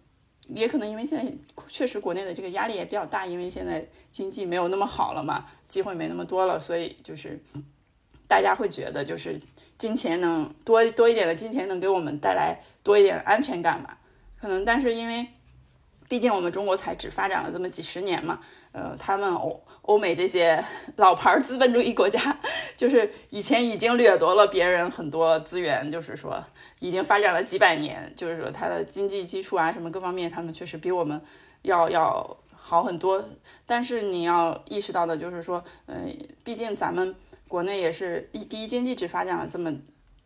也可能因为现在确实国内的这个压力也比较大，因为现在经济没有那么好了嘛，机会没那么多了，所以就是大家会觉得就是。金钱能多多一点的金钱能给我们带来多一点安全感吧？可能，但是因为毕竟我们中国才只发展了这么几十年嘛，呃，他们欧欧美这些老牌资本主义国家，就是以前已经掠夺了别人很多资源，就是说已经发展了几百年，就是说它的经济基础啊什么各方面，他们确实比我们要要好很多。但是你要意识到的就是说，嗯，毕竟咱们。国内也是一第一经济只发展了这么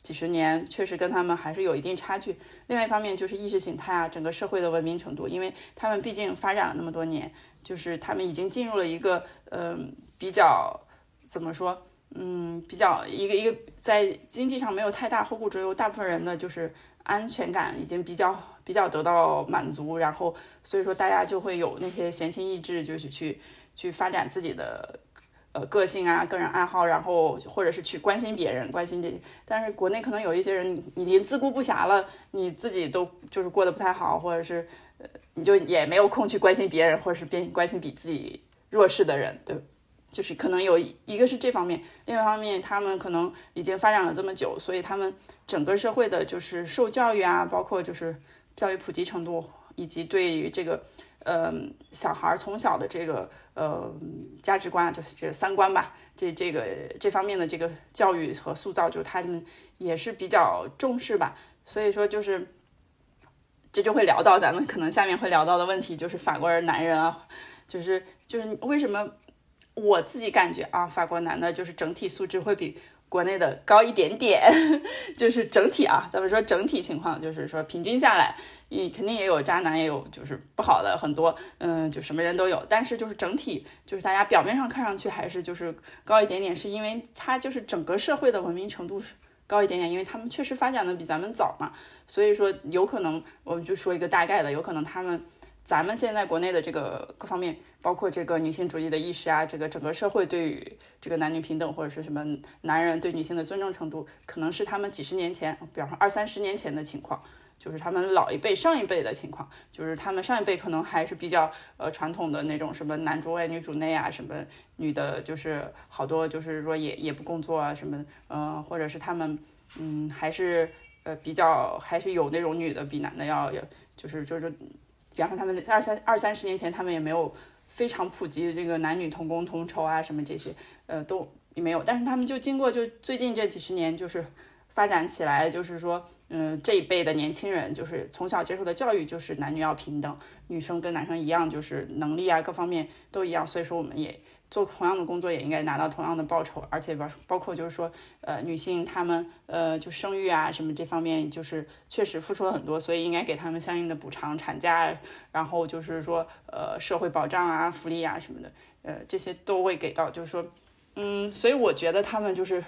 几十年，确实跟他们还是有一定差距。另外一方面就是意识形态啊，整个社会的文明程度，因为他们毕竟发展了那么多年，就是他们已经进入了一个嗯比较怎么说嗯比较一个一个在经济上没有太大后顾之忧，大部分人的就是安全感已经比较比较得到满足，然后所以说大家就会有那些闲情逸致，就是去去发展自己的。呃，个性啊，个人爱好，然后或者是去关心别人，关心这些。但是国内可能有一些人，你连自顾不暇了，你自己都就是过得不太好，或者是呃，你就也没有空去关心别人，或者是边关心比自己弱势的人，对，就是可能有一个是这方面，另外一方面他们可能已经发展了这么久，所以他们整个社会的就是受教育啊，包括就是教育普及程度，以及对于这个。嗯，小孩从小的这个呃价值观，就是这三观吧，这这个这方面的这个教育和塑造，就他们也是比较重视吧。所以说，就是这就会聊到咱们可能下面会聊到的问题，就是法国人男人啊，就是就是为什么我自己感觉啊，法国男的就是整体素质会比。国内的高一点点，就是整体啊，咱们说整体情况，就是说平均下来，你肯定也有渣男，也有就是不好的很多，嗯，就什么人都有。但是就是整体，就是大家表面上看上去还是就是高一点点，是因为他就是整个社会的文明程度是高一点点，因为他们确实发展的比咱们早嘛，所以说有可能，我们就说一个大概的，有可能他们。咱们现在国内的这个各方面，包括这个女性主义的意识啊，这个整个社会对于这个男女平等或者是什么男人对女性的尊重程度，可能是他们几十年前，比方说二三十年前的情况，就是他们老一辈、上一辈的情况，就是他们上一辈可能还是比较呃传统的那种什么男主外女主内啊，什么女的就是好多就是说也也不工作啊什么，嗯，或者是他们嗯还是呃比较还是有那种女的比男的要要就是就是，比方说他们二三二三十年前他们也没有非常普及这个男女同工同酬啊什么这些，呃都没有，但是他们就经过就最近这几十年就是。发展起来，就是说，嗯，这一辈的年轻人，就是从小接受的教育就是男女要平等，女生跟男生一样，就是能力啊各方面都一样，所以说我们也做同样的工作，也应该拿到同样的报酬，而且包包括就是说，呃，女性她们呃就生育啊什么这方面，就是确实付出了很多，所以应该给他们相应的补偿，产假，然后就是说，呃，社会保障啊、福利啊什么的，呃，这些都会给到，就是说，嗯，所以我觉得他们就是。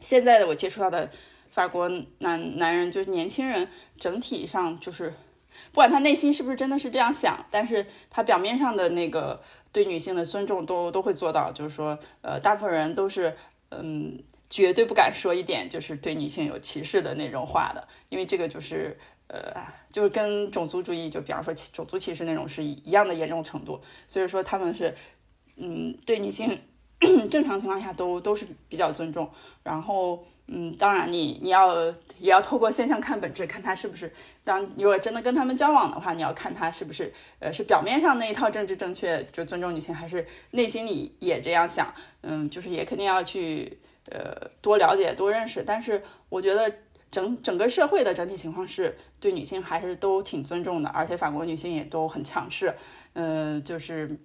现在的我接触到的法国男男人，就是年轻人，整体上就是，不管他内心是不是真的是这样想，但是他表面上的那个对女性的尊重都都会做到，就是说，呃，大部分人都是，嗯，绝对不敢说一点就是对女性有歧视的那种话的，因为这个就是，呃，就是跟种族主义，就比方说种族歧视那种是一样的严重程度，所以说他们是，嗯，对女性。正常情况下都都是比较尊重，然后嗯，当然你你要也要透过现象看本质，看他是不是当如果真的跟他们交往的话，你要看他是不是呃是表面上那一套政治正确就尊重女性，还是内心里也这样想，嗯，就是也肯定要去呃多了解多认识，但是我觉得整整个社会的整体情况是对女性还是都挺尊重的，而且法国女性也都很强势，嗯，就是。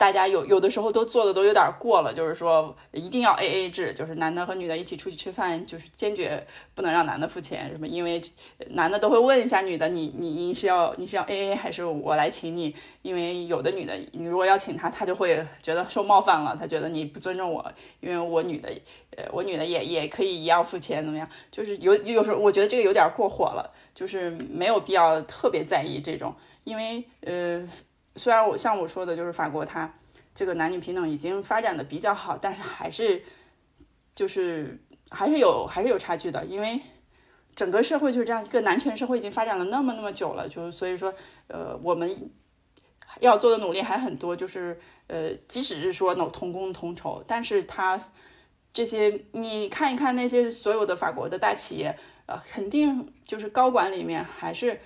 大家有有的时候都做的都有点过了，就是说一定要 A A 制，就是男的和女的一起出去吃饭，就是坚决不能让男的付钱，什么？因为男的都会问一下女的，你你你是要你是要 A A 还是我来请你？因为有的女的，你如果要请她，她就会觉得受冒犯了，她觉得你不尊重我，因为我女的，呃，我女的也也可以一样付钱，怎么样？就是有有时候我觉得这个有点过火了，就是没有必要特别在意这种，因为呃。虽然我像我说的，就是法国它这个男女平等已经发展的比较好，但是还是就是还是有还是有差距的，因为整个社会就是这样一个男权社会已经发展了那么那么久了，就是所以说呃我们要做的努力还很多，就是呃即使是说同同工同酬，但是他这些你看一看那些所有的法国的大企业，呃肯定就是高管里面还是。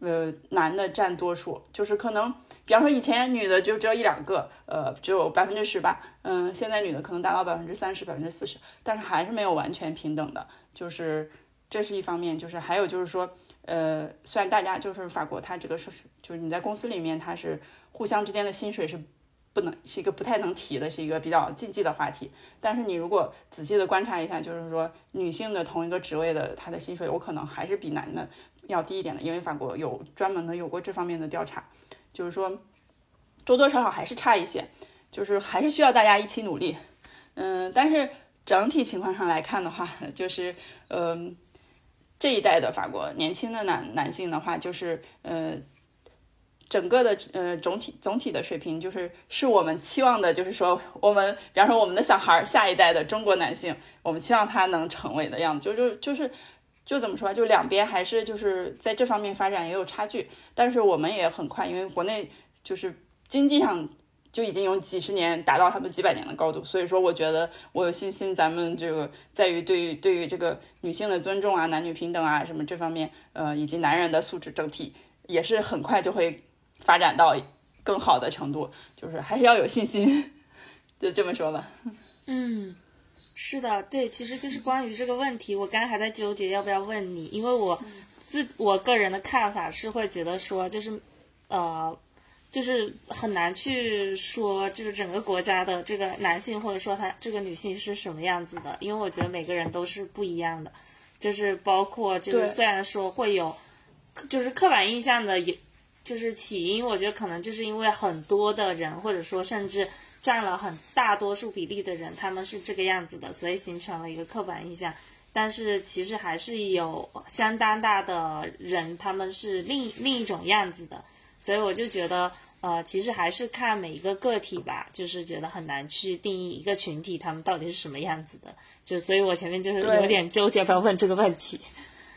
呃，男的占多数，就是可能，比方说以前女的就只有一两个，呃，只有百分之十吧，嗯，现在女的可能达到百分之三十、百分之四十，但是还是没有完全平等的，就是这是一方面，就是还有就是说，呃，虽然大家就是法国，它这个是就是你在公司里面，它是互相之间的薪水是不能是一个不太能提的，是一个比较禁忌的话题，但是你如果仔细的观察一下，就是说女性的同一个职位的，她的薪水有可能还是比男的。要低一点的，因为法国有专门的有过这方面的调查，就是说多多少少还是差一些，就是还是需要大家一起努力。嗯，但是整体情况上来看的话，就是嗯这一代的法国年轻的男男性的话，就是呃整个的呃总体总体的水平，就是是我们期望的，就是说我们比方说我们的小孩下一代的中国男性，我们期望他能成为的样子，就就就是。就怎么说，就两边还是就是在这方面发展也有差距，但是我们也很快，因为国内就是经济上就已经有几十年达到他们几百年的高度，所以说我觉得我有信心，咱们这个在于对于对于这个女性的尊重啊、男女平等啊什么这方面，呃，以及男人的素质整体也是很快就会发展到更好的程度，就是还是要有信心，就这么说吧。嗯。是的，对，其实就是 关于这个问题，我刚刚还在纠结要不要问你，因为我自我个人的看法是会觉得说，就是呃，就是很难去说，就是整个国家的这个男性或者说他这个女性是什么样子的，因为我觉得每个人都是不一样的，就是包括就是虽然说会有，就是刻板印象的，也就是起因，我觉得可能就是因为很多的人或者说甚至。占了很大多数比例的人，他们是这个样子的，所以形成了一个刻板印象。但是其实还是有相当大的人，他们是另另一种样子的。所以我就觉得，呃，其实还是看每一个个体吧，就是觉得很难去定义一个群体他们到底是什么样子的。就所以，我前面就是有点纠结，不要问这个问题。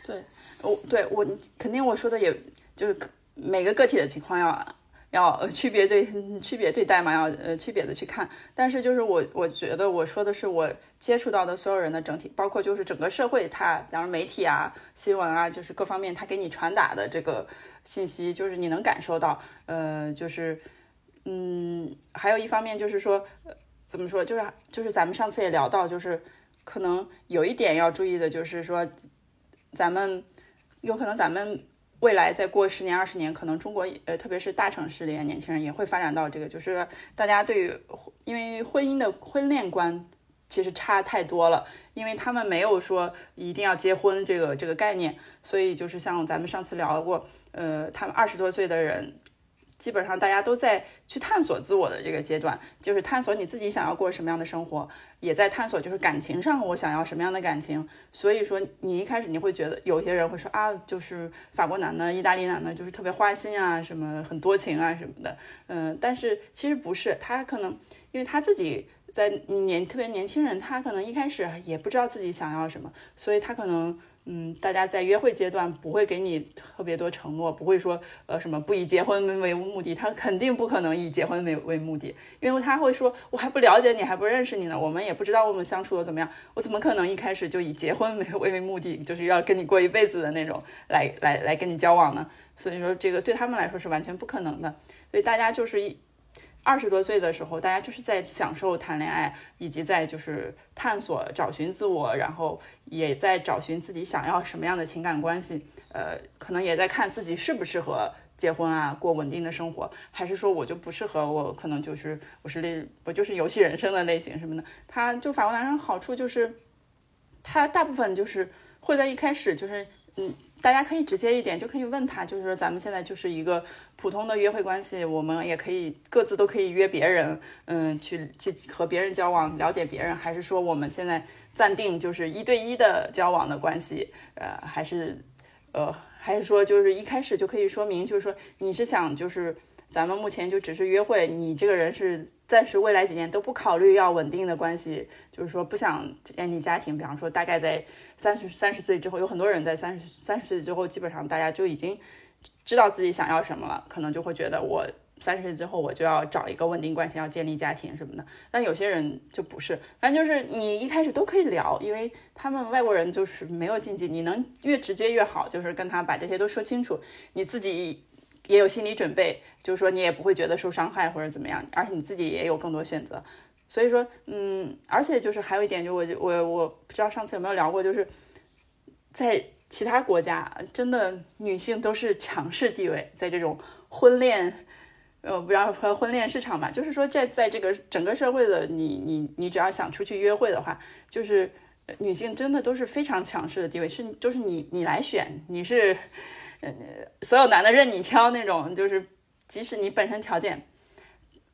对，我对我肯定我说的也就是每个个体的情况要。要区别对区别对待嘛，要呃区别的去看。但是就是我我觉得我说的是我接触到的所有人的整体，包括就是整个社会，它比方媒体啊、新闻啊，就是各方面它给你传达的这个信息，就是你能感受到，呃，就是嗯，还有一方面就是说，怎么说，就是就是咱们上次也聊到，就是可能有一点要注意的，就是说咱们有可能咱们。未来再过十年二十年，可能中国呃，特别是大城市里面年轻人也会发展到这个，就是大家对于因为婚姻的婚恋观其实差太多了，因为他们没有说一定要结婚这个这个概念，所以就是像咱们上次聊过，呃，他们二十多岁的人。基本上大家都在去探索自我的这个阶段，就是探索你自己想要过什么样的生活，也在探索就是感情上我想要什么样的感情。所以说你一开始你会觉得有些人会说啊，就是法国男的、意大利男的，就是特别花心啊，什么很多情啊什么的。嗯，但是其实不是，他可能因为他自己在年特别年轻人，他可能一开始也不知道自己想要什么，所以他可能。嗯，大家在约会阶段不会给你特别多承诺，不会说呃什么不以结婚为目的，他肯定不可能以结婚为为目的，因为他会说我还不了解你，还不认识你呢，我们也不知道我们相处的怎么样，我怎么可能一开始就以结婚为为为目的，就是要跟你过一辈子的那种来来来跟你交往呢？所以说这个对他们来说是完全不可能的，所以大家就是一。二十多岁的时候，大家就是在享受谈恋爱，以及在就是探索、找寻自我，然后也在找寻自己想要什么样的情感关系。呃，可能也在看自己适不适合结婚啊，过稳定的生活，还是说我就不适合，我可能就是我是类我就是游戏人生的类型什么的。他就法国男人好处就是，他大部分就是会在一开始就是嗯。大家可以直接一点，就可以问他，就是说咱们现在就是一个普通的约会关系，我们也可以各自都可以约别人，嗯，去去和别人交往，了解别人，还是说我们现在暂定就是一对一的交往的关系，呃，还是呃，还是说就是一开始就可以说明，就是说你是想就是咱们目前就只是约会，你这个人是。暂时未来几年都不考虑要稳定的关系，就是说不想建立家庭。比方说，大概在三十三十岁之后，有很多人在三十三十岁之后，基本上大家就已经知道自己想要什么了，可能就会觉得我三十岁之后我就要找一个稳定关系，要建立家庭什么的。但有些人就不是，反正就是你一开始都可以聊，因为他们外国人就是没有禁忌，你能越直接越好，就是跟他把这些都说清楚，你自己。也有心理准备，就是说你也不会觉得受伤害或者怎么样，而且你自己也有更多选择。所以说，嗯，而且就是还有一点，就我我我不知道上次有没有聊过，就是在其他国家，真的女性都是强势地位，在这种婚恋，呃，不要说婚恋市场吧，就是说在在这个整个社会的你你你只要想出去约会的话，就是女性真的都是非常强势的地位，是就是你你来选，你是。呃 所有男的任你挑那种，就是即使你本身条件，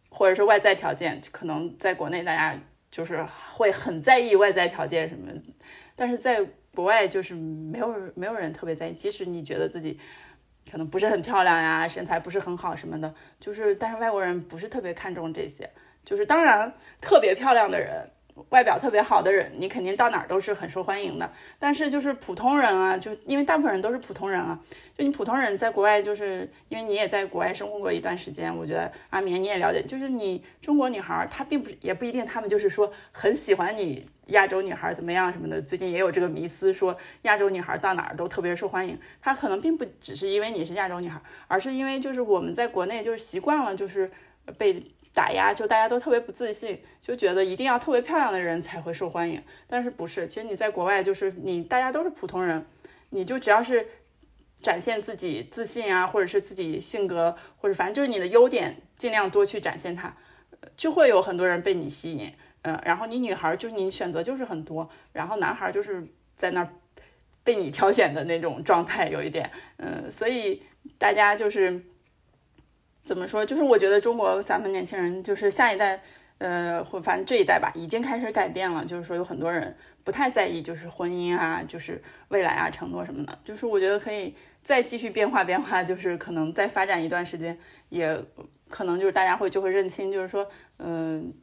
或者是外在条件，可能在国内大家就是会很在意外在条件什么，但是在国外就是没有没有人特别在意，即使你觉得自己可能不是很漂亮呀，身材不是很好什么的，就是但是外国人不是特别看重这些，就是当然特别漂亮的人。外表特别好的人，你肯定到哪儿都是很受欢迎的。但是就是普通人啊，就因为大部分人都是普通人啊，就你普通人在国外，就是因为你也在国外生活过一段时间，我觉得阿棉你也了解，就是你中国女孩儿她并不是也不一定，她们就是说很喜欢你亚洲女孩怎么样什么的。最近也有这个迷思，说亚洲女孩到哪儿都特别受欢迎。她可能并不只是因为你是亚洲女孩，而是因为就是我们在国内就是习惯了就是被。打压就大家都特别不自信，就觉得一定要特别漂亮的人才会受欢迎。但是不是？其实你在国外就是你大家都是普通人，你就只要是展现自己自信啊，或者是自己性格，或者反正就是你的优点，尽量多去展现它，就会有很多人被你吸引。嗯，然后你女孩就是你选择就是很多，然后男孩就是在那儿被你挑选的那种状态有一点。嗯，所以大家就是。怎么说？就是我觉得中国咱们年轻人，就是下一代，呃，或反正这一代吧，已经开始改变了。就是说有很多人不太在意，就是婚姻啊，就是未来啊，承诺什么的。就是我觉得可以再继续变化变化，就是可能再发展一段时间，也可能就是大家会就会认清，就是说，嗯，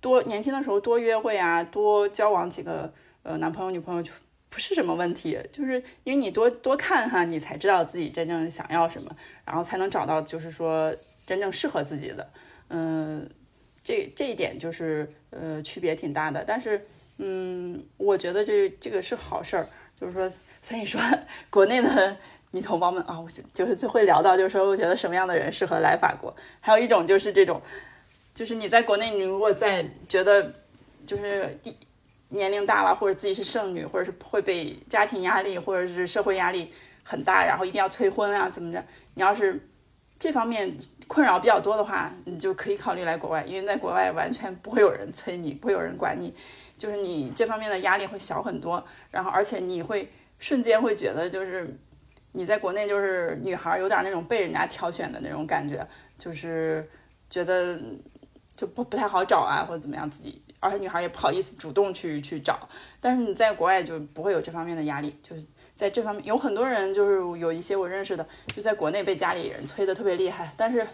多年轻的时候多约会啊，多交往几个呃男朋友女朋友就。不是什么问题，就是因为你多多看哈，你才知道自己真正想要什么，然后才能找到就是说真正适合自己的。嗯，这这一点就是呃区别挺大的。但是嗯，我觉得这这个是好事儿，就是说，所以说国内的 女同胞们啊，我就是就会聊到，就是说，我觉得什么样的人适合来法国？还有一种就是这种，就是你在国内，你如果在觉得就是第。年龄大了，或者自己是剩女，或者是会被家庭压力或者是社会压力很大，然后一定要催婚啊，怎么着？你要是这方面困扰比较多的话，你就可以考虑来国外，因为在国外完全不会有人催你，不会有人管你，就是你这方面的压力会小很多。然后，而且你会瞬间会觉得，就是你在国内就是女孩有点那种被人家挑选的那种感觉，就是觉得就不不太好找啊，或者怎么样自己。而且女孩也不好意思主动去去找，但是你在国外就不会有这方面的压力，就是在这方面有很多人就是有一些我认识的就在国内被家里人催的特别厉害，但是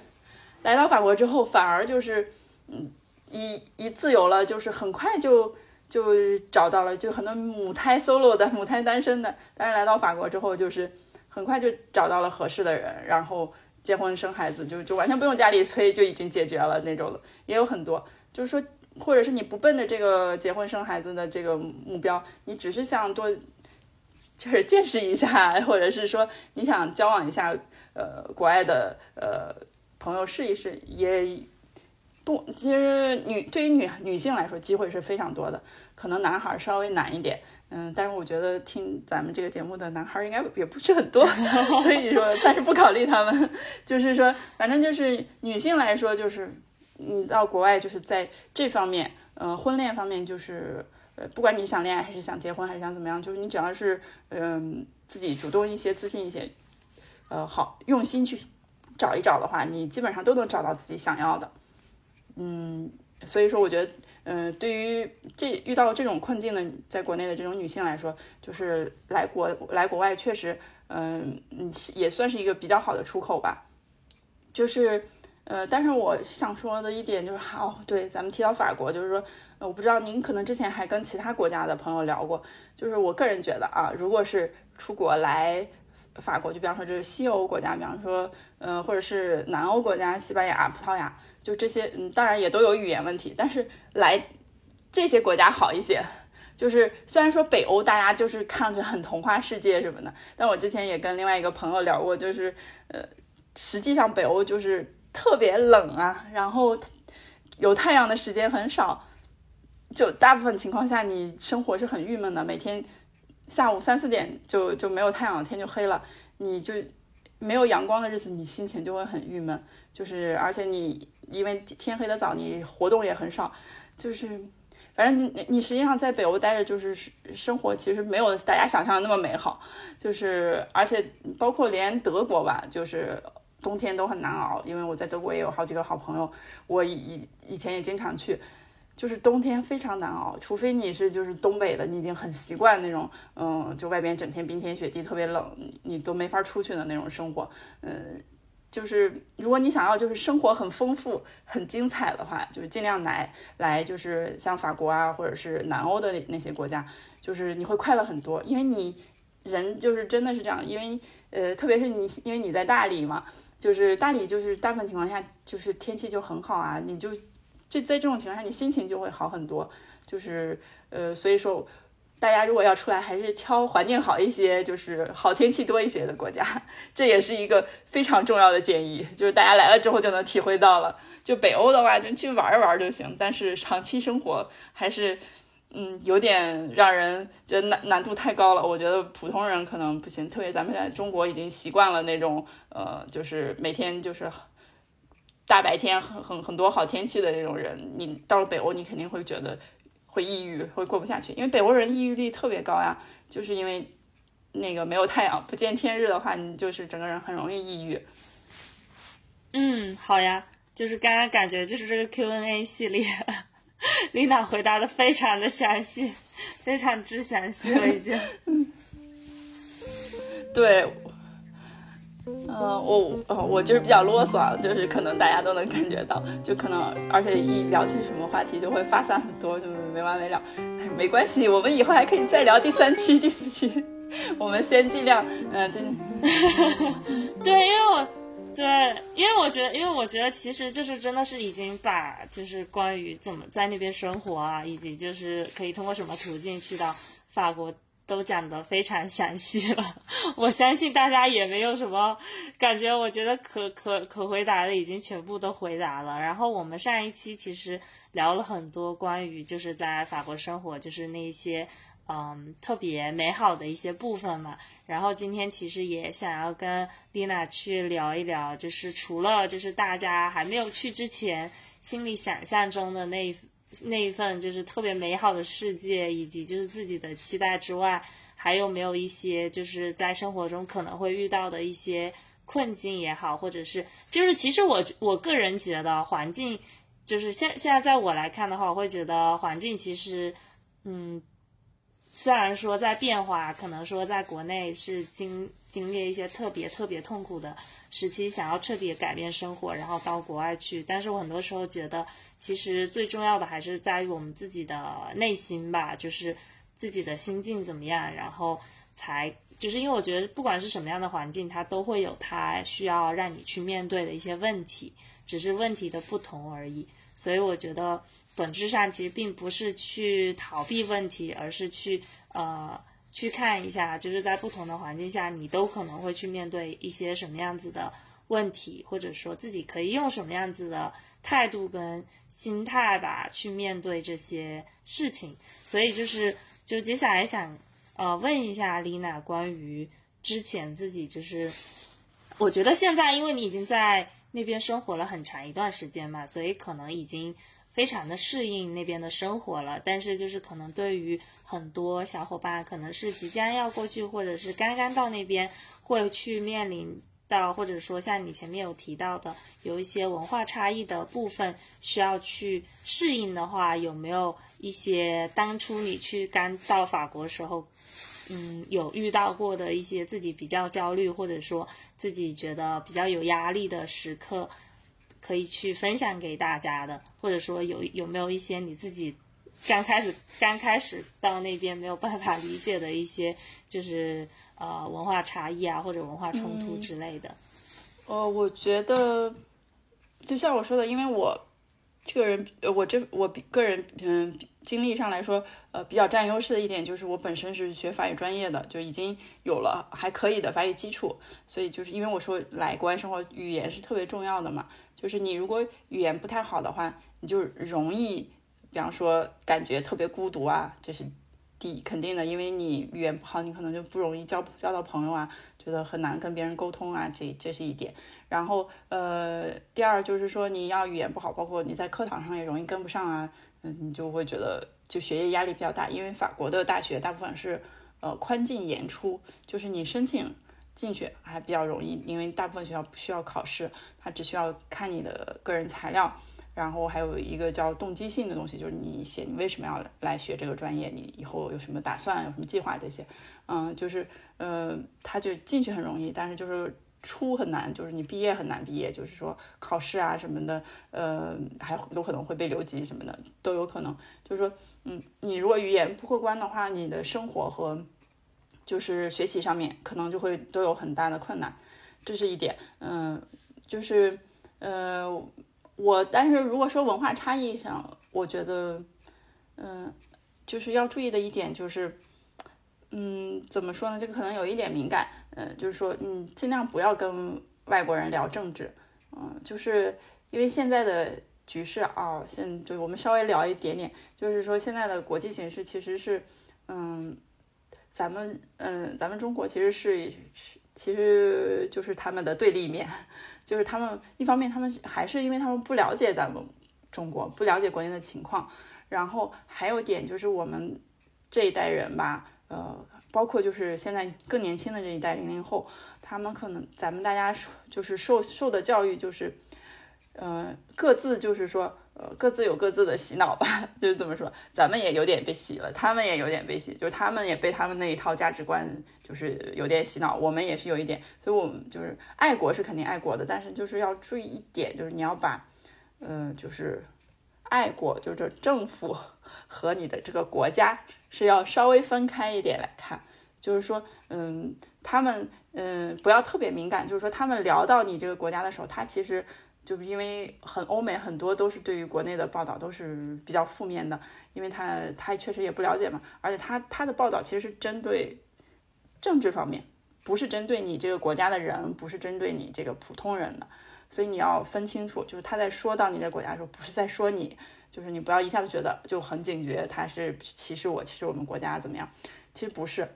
来到法国之后反而就是嗯一一自由了，就是很快就就找到了，就很多母胎 solo 的母胎单身的，但是来到法国之后就是很快就找到了合适的人，然后结婚生孩子，就就完全不用家里催就已经解决了那种的，也有很多，就是说。或者是你不奔着这个结婚生孩子的这个目标，你只是想多，就是见识一下，或者是说你想交往一下，呃，国外的呃朋友试一试，也不，其实女对于女女性来说，机会是非常多的，可能男孩稍微难一点，嗯，但是我觉得听咱们这个节目的男孩应该也不是很多，所以说，但是不考虑他们，就是说，反正就是女性来说，就是。你到国外就是在这方面，呃，婚恋方面就是，呃，不管你想恋爱还是想结婚还是想怎么样，就是你只要是，嗯，自己主动一些、自信一些，呃，好用心去找一找的话，你基本上都能找到自己想要的。嗯，所以说我觉得，嗯，对于这遇到这种困境的，在国内的这种女性来说，就是来国来国外确实，嗯嗯，也算是一个比较好的出口吧，就是。呃，但是我想说的一点就是，好，对，咱们提到法国，就是说，我不知道您可能之前还跟其他国家的朋友聊过，就是我个人觉得啊，如果是出国来法国，就比方说这是西欧国家，比方说，呃，或者是南欧国家，西班牙、葡萄牙，就这些，嗯，当然也都有语言问题，但是来这些国家好一些。就是虽然说北欧大家就是看上去很童话世界什么的，但我之前也跟另外一个朋友聊过，就是呃，实际上北欧就是。特别冷啊，然后有太阳的时间很少，就大部分情况下你生活是很郁闷的。每天下午三四点就就没有太阳，天就黑了，你就没有阳光的日子，你心情就会很郁闷。就是而且你因为天黑的早，你活动也很少，就是反正你你实际上在北欧待着，就是生活其实没有大家想象的那么美好。就是而且包括连德国吧，就是。冬天都很难熬，因为我在德国也有好几个好朋友，我以以前也经常去，就是冬天非常难熬，除非你是就是东北的，你已经很习惯那种，嗯，就外边整天冰天雪地，特别冷，你都没法出去的那种生活，嗯，就是如果你想要就是生活很丰富、很精彩的话，就是尽量来来就是像法国啊，或者是南欧的那些国家，就是你会快乐很多，因为你人就是真的是这样，因为呃，特别是你因为你在大理嘛。就是大理，就是大部分情况下就是天气就很好啊，你就就在这种情况下，你心情就会好很多。就是呃，所以说大家如果要出来，还是挑环境好一些，就是好天气多一些的国家，这也是一个非常重要的建议。就是大家来了之后就能体会到了。就北欧的话，就去玩一玩就行，但是长期生活还是。嗯，有点让人觉得难难度太高了。我觉得普通人可能不行，特别咱们在中国已经习惯了那种，呃，就是每天就是大白天很很很多好天气的那种人。你到了北欧，你肯定会觉得会抑郁，会过不下去。因为北欧人抑郁率特别高呀，就是因为那个没有太阳，不见天日的话，你就是整个人很容易抑郁。嗯，好呀，就是刚刚感觉就是这个 Q&A 系列。琳娜回答的非常的详细，非常之详细了已经。对，嗯，我呃我就是比较啰嗦，就是可能大家都能感觉到，就可能而且一聊起什么话题就会发散很多，就没完没了。没关系，我们以后还可以再聊第三期、第四期。我们先尽量，嗯，真的。对，因为我。对，因为我觉得，因为我觉得其实就是真的是已经把就是关于怎么在那边生活啊，以及就是可以通过什么途径去到法国。都讲得非常详细了，我相信大家也没有什么感觉。我觉得可可可回答的已经全部都回答了。然后我们上一期其实聊了很多关于就是在法国生活，就是那些嗯特别美好的一些部分嘛。然后今天其实也想要跟丽娜去聊一聊，就是除了就是大家还没有去之前心里想象中的那。那一份就是特别美好的世界，以及就是自己的期待之外，还有没有一些就是在生活中可能会遇到的一些困境也好，或者是就是其实我我个人觉得环境就是现现在在我来看的话，我会觉得环境其实嗯，虽然说在变化，可能说在国内是经经历一些特别特别痛苦的。时期想要彻底改变生活，然后到国外去，但是我很多时候觉得，其实最重要的还是在于我们自己的内心吧，就是自己的心境怎么样，然后才就是因为我觉得不管是什么样的环境，它都会有它需要让你去面对的一些问题，只是问题的不同而已。所以我觉得本质上其实并不是去逃避问题，而是去呃。去看一下，就是在不同的环境下，你都可能会去面对一些什么样子的问题，或者说自己可以用什么样子的态度跟心态吧去面对这些事情。所以就是，就接下来想呃问一下丽娜关于之前自己就是，我觉得现在因为你已经在那边生活了很长一段时间嘛，所以可能已经。非常的适应那边的生活了，但是就是可能对于很多小伙伴，可能是即将要过去，或者是刚刚到那边，会去面临到，或者说像你前面有提到的，有一些文化差异的部分需要去适应的话，有没有一些当初你去刚到法国时候，嗯，有遇到过的一些自己比较焦虑，或者说自己觉得比较有压力的时刻？可以去分享给大家的，或者说有有没有一些你自己刚开始刚开始到那边没有办法理解的一些，就是呃文化差异啊，或者文化冲突之类的。呃，我觉得就像我说的，因为我这个人，呃我这我个人嗯。经历上来说，呃，比较占优势的一点就是我本身是学法语专业的，就已经有了还可以的法语基础，所以就是因为我说来国外生活，语言是特别重要的嘛。就是你如果语言不太好的话，你就容易，比方说感觉特别孤独啊，这是第肯定的，因为你语言不好，你可能就不容易交交到朋友啊，觉得很难跟别人沟通啊，这这是一点。然后呃，第二就是说你要语言不好，包括你在课堂上也容易跟不上啊。嗯，你就会觉得就学业压力比较大，因为法国的大学大部分是呃宽进严出，就是你申请进去还比较容易，因为大部分学校不需要考试，他只需要看你的个人材料，然后还有一个叫动机性的东西，就是你写你为什么要来学这个专业，你以后有什么打算，有什么计划这些，嗯，就是呃，他就进去很容易，但是就是。出很难，就是你毕业很难毕业，就是说考试啊什么的，呃，还有可能会被留级什么的都有可能。就是说，嗯，你如果语言不过关的话，你的生活和就是学习上面可能就会都有很大的困难，这是一点。嗯，就是呃，我但是如果说文化差异上，我觉得，嗯，就是要注意的一点就是。嗯，怎么说呢？这个可能有一点敏感，嗯，就是说，嗯，尽量不要跟外国人聊政治，嗯，就是因为现在的局势啊，现就我们稍微聊一点点，就是说现在的国际形势其实是，嗯，咱们，嗯，咱们中国其实是是，其实就是他们的对立面，就是他们一方面他们还是因为他们不了解咱们中国，不了解国内的情况，然后还有点就是我们这一代人吧。呃，包括就是现在更年轻的这一代零零后，他们可能咱们大家就是受受的教育就是，呃，各自就是说，呃，各自有各自的洗脑吧，就是这么说，咱们也有点被洗了，他们也有点被洗，就是他们也被他们那一套价值观就是有点洗脑，我们也是有一点，所以我们就是爱国是肯定爱国的，但是就是要注意一点，就是你要把，呃，就是爱国就是政府 和你的这个国家。是要稍微分开一点来看，就是说，嗯，他们嗯不要特别敏感，就是说他们聊到你这个国家的时候，他其实就是因为很欧美很多都是对于国内的报道都是比较负面的，因为他他确实也不了解嘛，而且他他的报道其实是针对政治方面，不是针对你这个国家的人，不是针对你这个普通人的，所以你要分清楚，就是他在说到你的国家的时候，不是在说你，就是你不要一下子觉得就很警觉，他是歧视我，歧视我们国家怎么样？其实不是。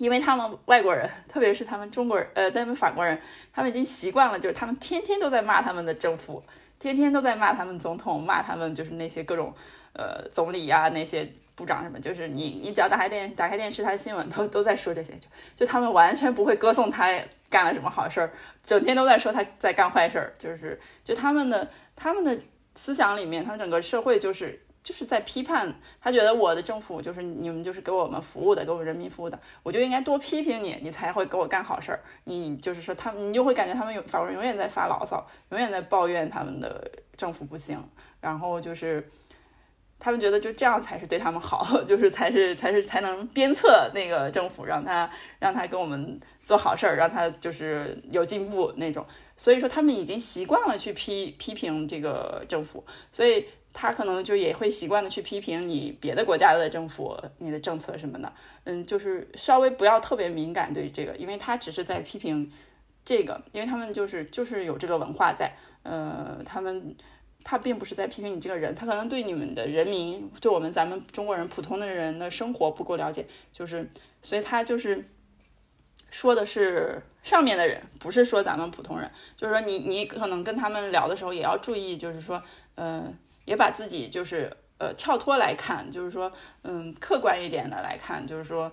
因为他们外国人，特别是他们中国人，呃，他们法国人，他们已经习惯了，就是他们天天都在骂他们的政府，天天都在骂他们总统，骂他们就是那些各种，呃，总理呀，那些部长什么，就是你你只要打开电打开电视，他的新闻都都在说这些，就就他们完全不会歌颂他干了什么好事儿，整天都在说他在干坏事儿，就是就他们的他们的思想里面，他们整个社会就是。就是在批判他，觉得我的政府就是你们就是给我们服务的，给我们人民服务的，我就应该多批评你，你才会给我干好事儿。你就是说他，你就会感觉他们有法国人永远在发牢骚，永远在抱怨他们的政府不行，然后就是他们觉得就这样才是对他们好，就是才是才是才能鞭策那个政府，让他让他给我们做好事儿，让他就是有进步那种。所以说他们已经习惯了去批批评这个政府，所以。他可能就也会习惯的去批评你别的国家的政府、你的政策什么的，嗯，就是稍微不要特别敏感对于这个，因为他只是在批评这个，因为他们就是就是有这个文化在，呃，他们他并不是在批评你这个人，他可能对你们的人民，对我们咱们中国人普通的人的生活不够了解，就是所以他就是说的是上面的人，不是说咱们普通人，就是说你你可能跟他们聊的时候也要注意，就是说，嗯。也把自己就是呃跳脱来看，就是说嗯客观一点的来看，就是说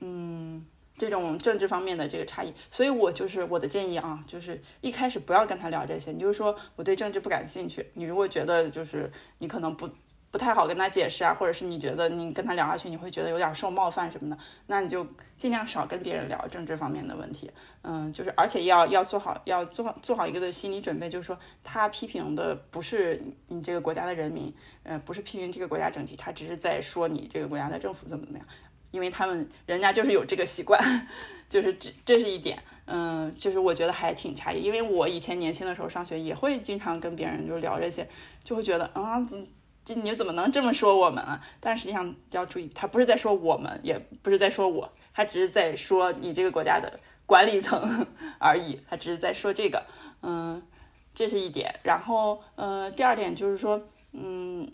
嗯这种政治方面的这个差异，所以我就是我的建议啊，就是一开始不要跟他聊这些，你就是说我对政治不感兴趣，你如果觉得就是你可能不。不太好跟他解释啊，或者是你觉得你跟他聊下去，你会觉得有点受冒犯什么的，那你就尽量少跟别人聊政治方面的问题。嗯，就是而且要要做好要做好做好一个的心理准备，就是说他批评的不是你这个国家的人民，呃，不是批评这个国家整体，他只是在说你这个国家的政府怎么怎么样，因为他们人家就是有这个习惯，就是这这是一点。嗯，就是我觉得还挺诧异，因为我以前年轻的时候上学也会经常跟别人就聊这些，就会觉得啊。就你怎么能这么说我们啊？但实际上要注意，他不是在说我们，也不是在说我，他只是在说你这个国家的管理层而已。他只是在说这个，嗯，这是一点。然后，嗯，第二点就是说，嗯，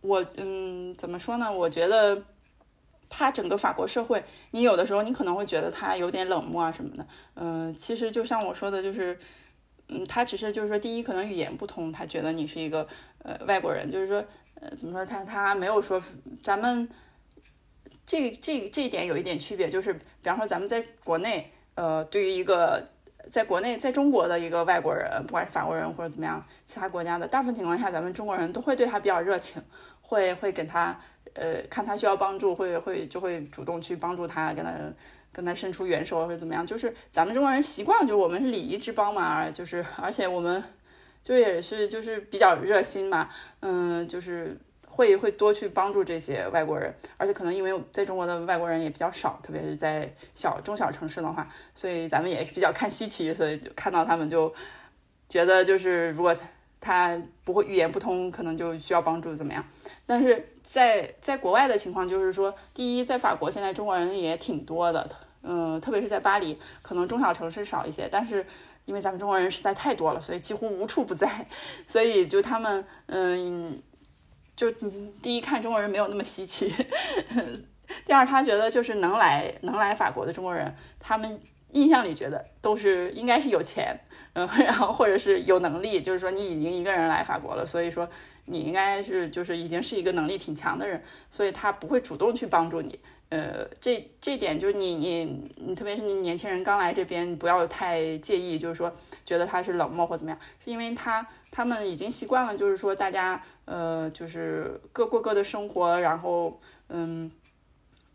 我，嗯，怎么说呢？我觉得他整个法国社会，你有的时候你可能会觉得他有点冷漠啊什么的。嗯，其实就像我说的，就是。嗯，他只是就是说，第一可能语言不通，他觉得你是一个呃外国人，就是说呃怎么说他他没有说咱们这这这一点有一点区别，就是比方说咱们在国内呃对于一个在国内在中国的一个外国人，不管是法国人或者怎么样，其他国家的大部分情况下，咱们中国人都会对他比较热情，会会给他呃看他需要帮助，会会就会主动去帮助他，跟他。跟他伸出援手或者怎么样，就是咱们中国人习惯，就是我们是礼仪之邦嘛，就是而且我们就也是就是比较热心嘛，嗯，就是会会多去帮助这些外国人，而且可能因为在中国的外国人也比较少，特别是在小中小城市的话，所以咱们也比较看稀奇，所以就看到他们就觉得就是如果他不会语言不通，可能就需要帮助怎么样，但是。在在国外的情况就是说，第一，在法国现在中国人也挺多的，嗯，特别是在巴黎，可能中小城市少一些，但是因为咱们中国人实在太多了，所以几乎无处不在，所以就他们，嗯，就第一看中国人没有那么稀奇，第二他觉得就是能来能来法国的中国人，他们印象里觉得都是应该是有钱。嗯，然后或者是有能力，就是说你已经一个人来法国了，所以说你应该是就是已经是一个能力挺强的人，所以他不会主动去帮助你。呃，这这点就是你你你，特别是你年轻人刚来这边，不要太介意，就是说觉得他是冷漠或怎么样，是因为他他们已经习惯了，就是说大家呃就是各过各的生活，然后嗯。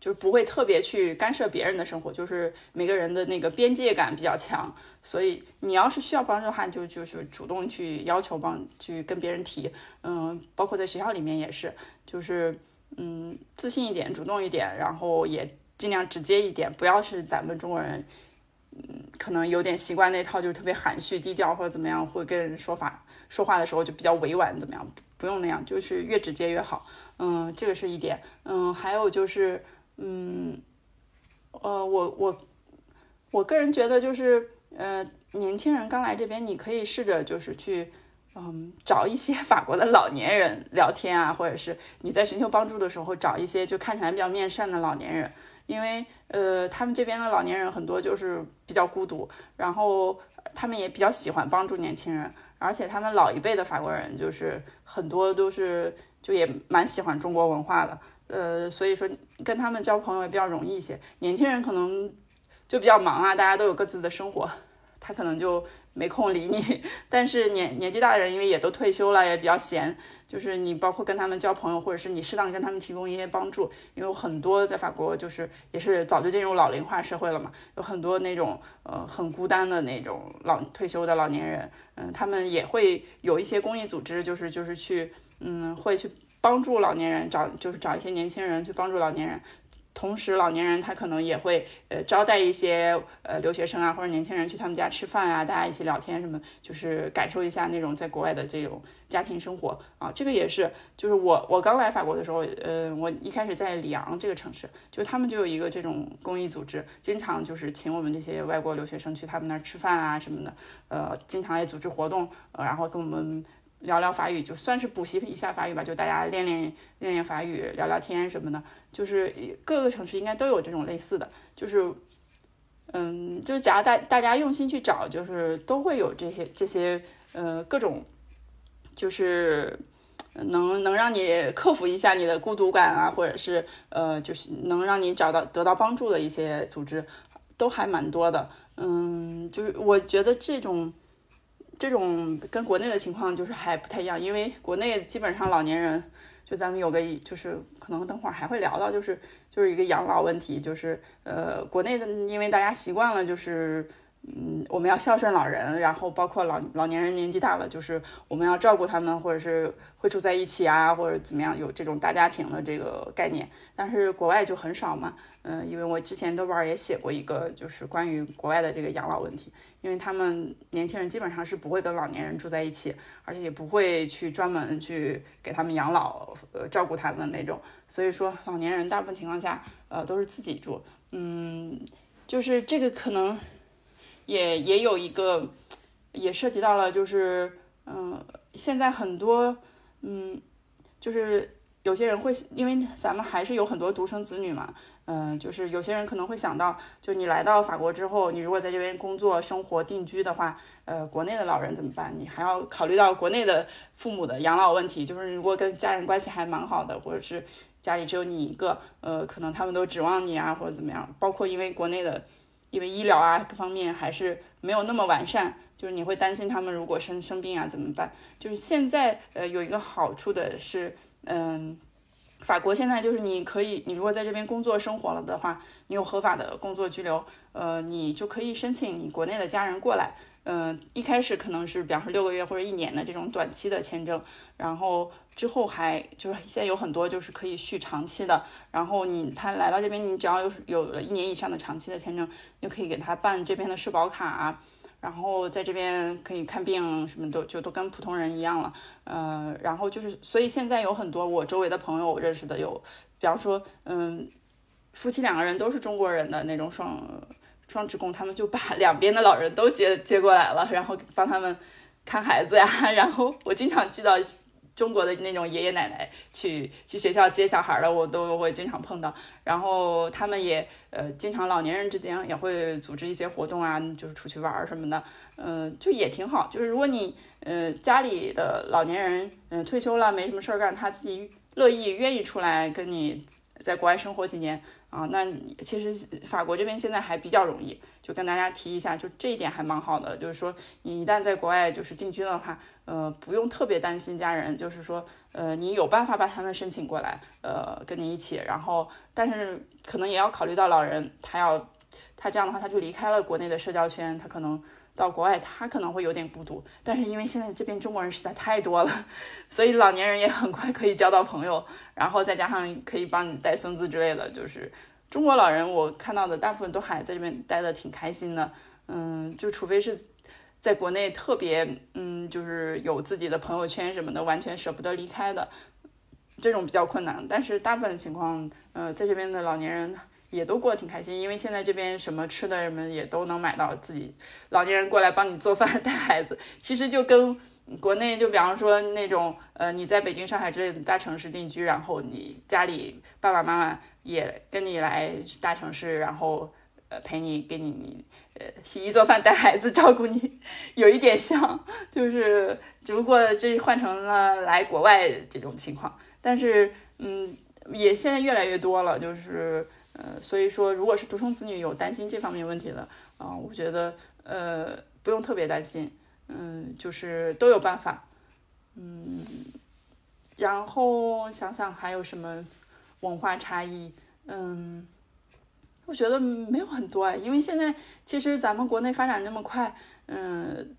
就是不会特别去干涉别人的生活，就是每个人的那个边界感比较强，所以你要是需要帮助的话，就就是主动去要求帮，去跟别人提，嗯，包括在学校里面也是，就是嗯自信一点，主动一点，然后也尽量直接一点，不要是咱们中国人，嗯，可能有点习惯那套，就是特别含蓄低调或者怎么样，会跟人说法说话的时候就比较委婉，怎么样？不用那样，就是越直接越好。嗯，这个是一点。嗯，还有就是，嗯，呃，我我我个人觉得就是，呃，年轻人刚来这边，你可以试着就是去。嗯，找一些法国的老年人聊天啊，或者是你在寻求帮助的时候，找一些就看起来比较面善的老年人，因为呃，他们这边的老年人很多就是比较孤独，然后他们也比较喜欢帮助年轻人，而且他们老一辈的法国人就是很多都是就也蛮喜欢中国文化的，呃，所以说跟他们交朋友也比较容易一些。年轻人可能就比较忙啊，大家都有各自的生活，他可能就。没空理你，但是年年纪大的人，因为也都退休了，也比较闲，就是你包括跟他们交朋友，或者是你适当跟他们提供一些帮助，因为很多在法国就是也是早就进入老龄化社会了嘛，有很多那种呃很孤单的那种老退休的老年人，嗯，他们也会有一些公益组织，就是就是去嗯会去帮助老年人，找就是找一些年轻人去帮助老年人。同时，老年人他可能也会呃招待一些呃留学生啊或者年轻人去他们家吃饭啊，大家一起聊天什么，就是感受一下那种在国外的这种家庭生活啊。这个也是，就是我我刚来法国的时候，呃，我一开始在里昂这个城市，就他们就有一个这种公益组织，经常就是请我们这些外国留学生去他们那儿吃饭啊什么的，呃，经常也组织活动，呃，然后跟我们。聊聊法语，就算是补习一下法语吧，就大家练练练练法语，聊聊天什么的。就是各个城市应该都有这种类似的，就是，嗯，就是假如大大家用心去找，就是都会有这些这些呃各种，就是能能让你克服一下你的孤独感啊，或者是呃就是能让你找到得到帮助的一些组织，都还蛮多的。嗯，就是我觉得这种。这种跟国内的情况就是还不太一样，因为国内基本上老年人，就咱们有个就是可能等会儿还会聊到，就是就是一个养老问题，就是呃国内的，因为大家习惯了就是。嗯，我们要孝顺老人，然后包括老老年人年纪大了，就是我们要照顾他们，或者是会住在一起啊，或者怎么样，有这种大家庭的这个概念。但是国外就很少嘛，嗯，因为我之前豆瓣也写过一个，就是关于国外的这个养老问题，因为他们年轻人基本上是不会跟老年人住在一起，而且也不会去专门去给他们养老，呃，照顾他们那种。所以说，老年人大部分情况下，呃，都是自己住。嗯，就是这个可能。也也有一个，也涉及到了，就是，嗯，现在很多，嗯，就是有些人会，因为咱们还是有很多独生子女嘛，嗯，就是有些人可能会想到，就你来到法国之后，你如果在这边工作、生活、定居的话，呃，国内的老人怎么办？你还要考虑到国内的父母的养老问题，就是如果跟家人关系还蛮好的，或者是家里只有你一个，呃，可能他们都指望你啊，或者怎么样，包括因为国内的。因为医疗啊各方面还是没有那么完善，就是你会担心他们如果生生病啊怎么办？就是现在呃有一个好处的是，嗯，法国现在就是你可以，你如果在这边工作生活了的话，你有合法的工作居留，呃，你就可以申请你国内的家人过来。嗯，一开始可能是比方说六个月或者一年的这种短期的签证，然后之后还就是现在有很多就是可以续长期的，然后你他来到这边，你只要有有了一年以上的长期的签证，就可以给他办这边的社保卡，然后在这边可以看病，什么都就都跟普通人一样了。嗯，然后就是所以现在有很多我周围的朋友认识的有，比方说嗯，夫妻两个人都是中国人的那种双。双职工他们就把两边的老人都接 接过来了，然后帮他们看孩子呀。然后我经常遇到中国的那种爷爷奶奶去去学校接小孩的，我都会经常碰到。然后他们也呃经常老年人之间也会组织一些活动啊，就是出去玩什么的，嗯，就也挺好。就是如果你呃家里的老年人嗯退休了没什么事儿干，他自己乐意愿意出来跟你在国外生活几年。啊，那其实法国这边现在还比较容易，就跟大家提一下，就这一点还蛮好的，就是说你一旦在国外就是定居的话，呃，不用特别担心家人，就是说，呃，你有办法把他们申请过来，呃，跟你一起，然后，但是可能也要考虑到老人，他要他这样的话，他就离开了国内的社交圈，他可能。到国外，他可能会有点孤独，但是因为现在这边中国人实在太多了，所以老年人也很快可以交到朋友，然后再加上可以帮你带孙子之类的，就是，中国老人我看到的大部分都还在这边待的挺开心的，嗯，就除非是在国内特别，嗯，就是有自己的朋友圈什么的，完全舍不得离开的，这种比较困难。但是大部分情况，呃，在这边的老年人也都过得挺开心，因为现在这边什么吃的什么也都能买到，自己老年人过来帮你做饭、带孩子，其实就跟国内就比方说那种，呃，你在北京、上海之类的大城市定居，然后你家里爸爸妈妈。也跟你来大城市，然后呃陪你给你呃洗衣做饭带孩子照顾你，有一点像，就是只不过这换成了来国外这种情况，但是嗯也现在越来越多了，就是呃所以说如果是独生子女有担心这方面问题的啊，我觉得呃不用特别担心，嗯就是都有办法，嗯然后想想还有什么。文化差异，嗯，我觉得没有很多啊，因为现在其实咱们国内发展那么快，嗯，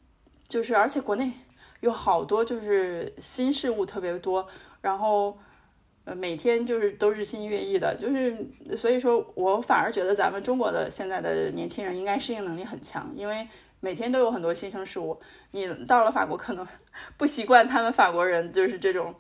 就是而且国内有好多就是新事物特别多，然后呃每天就是都日新月异的，就是所以说我反而觉得咱们中国的现在的年轻人应该适应能力很强，因为每天都有很多新生事物。你到了法国可能 不习惯，他们法国人就是这种，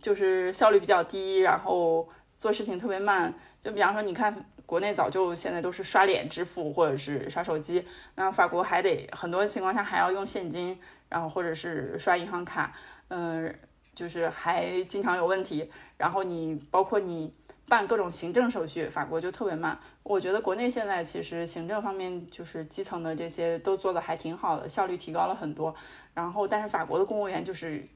就是效率比较低，然后。做事情特别慢，就比方说，你看国内早就现在都是刷脸支付或者是刷手机，那法国还得很多情况下还要用现金，然后或者是刷银行卡，嗯，就是还经常有问题。然后你包括你办各种行政手续，法国就特别慢。我觉得国内现在其实行政方面就是基层的这些都做的还挺好的，效率提高了很多。然后但是法国的公务员就是。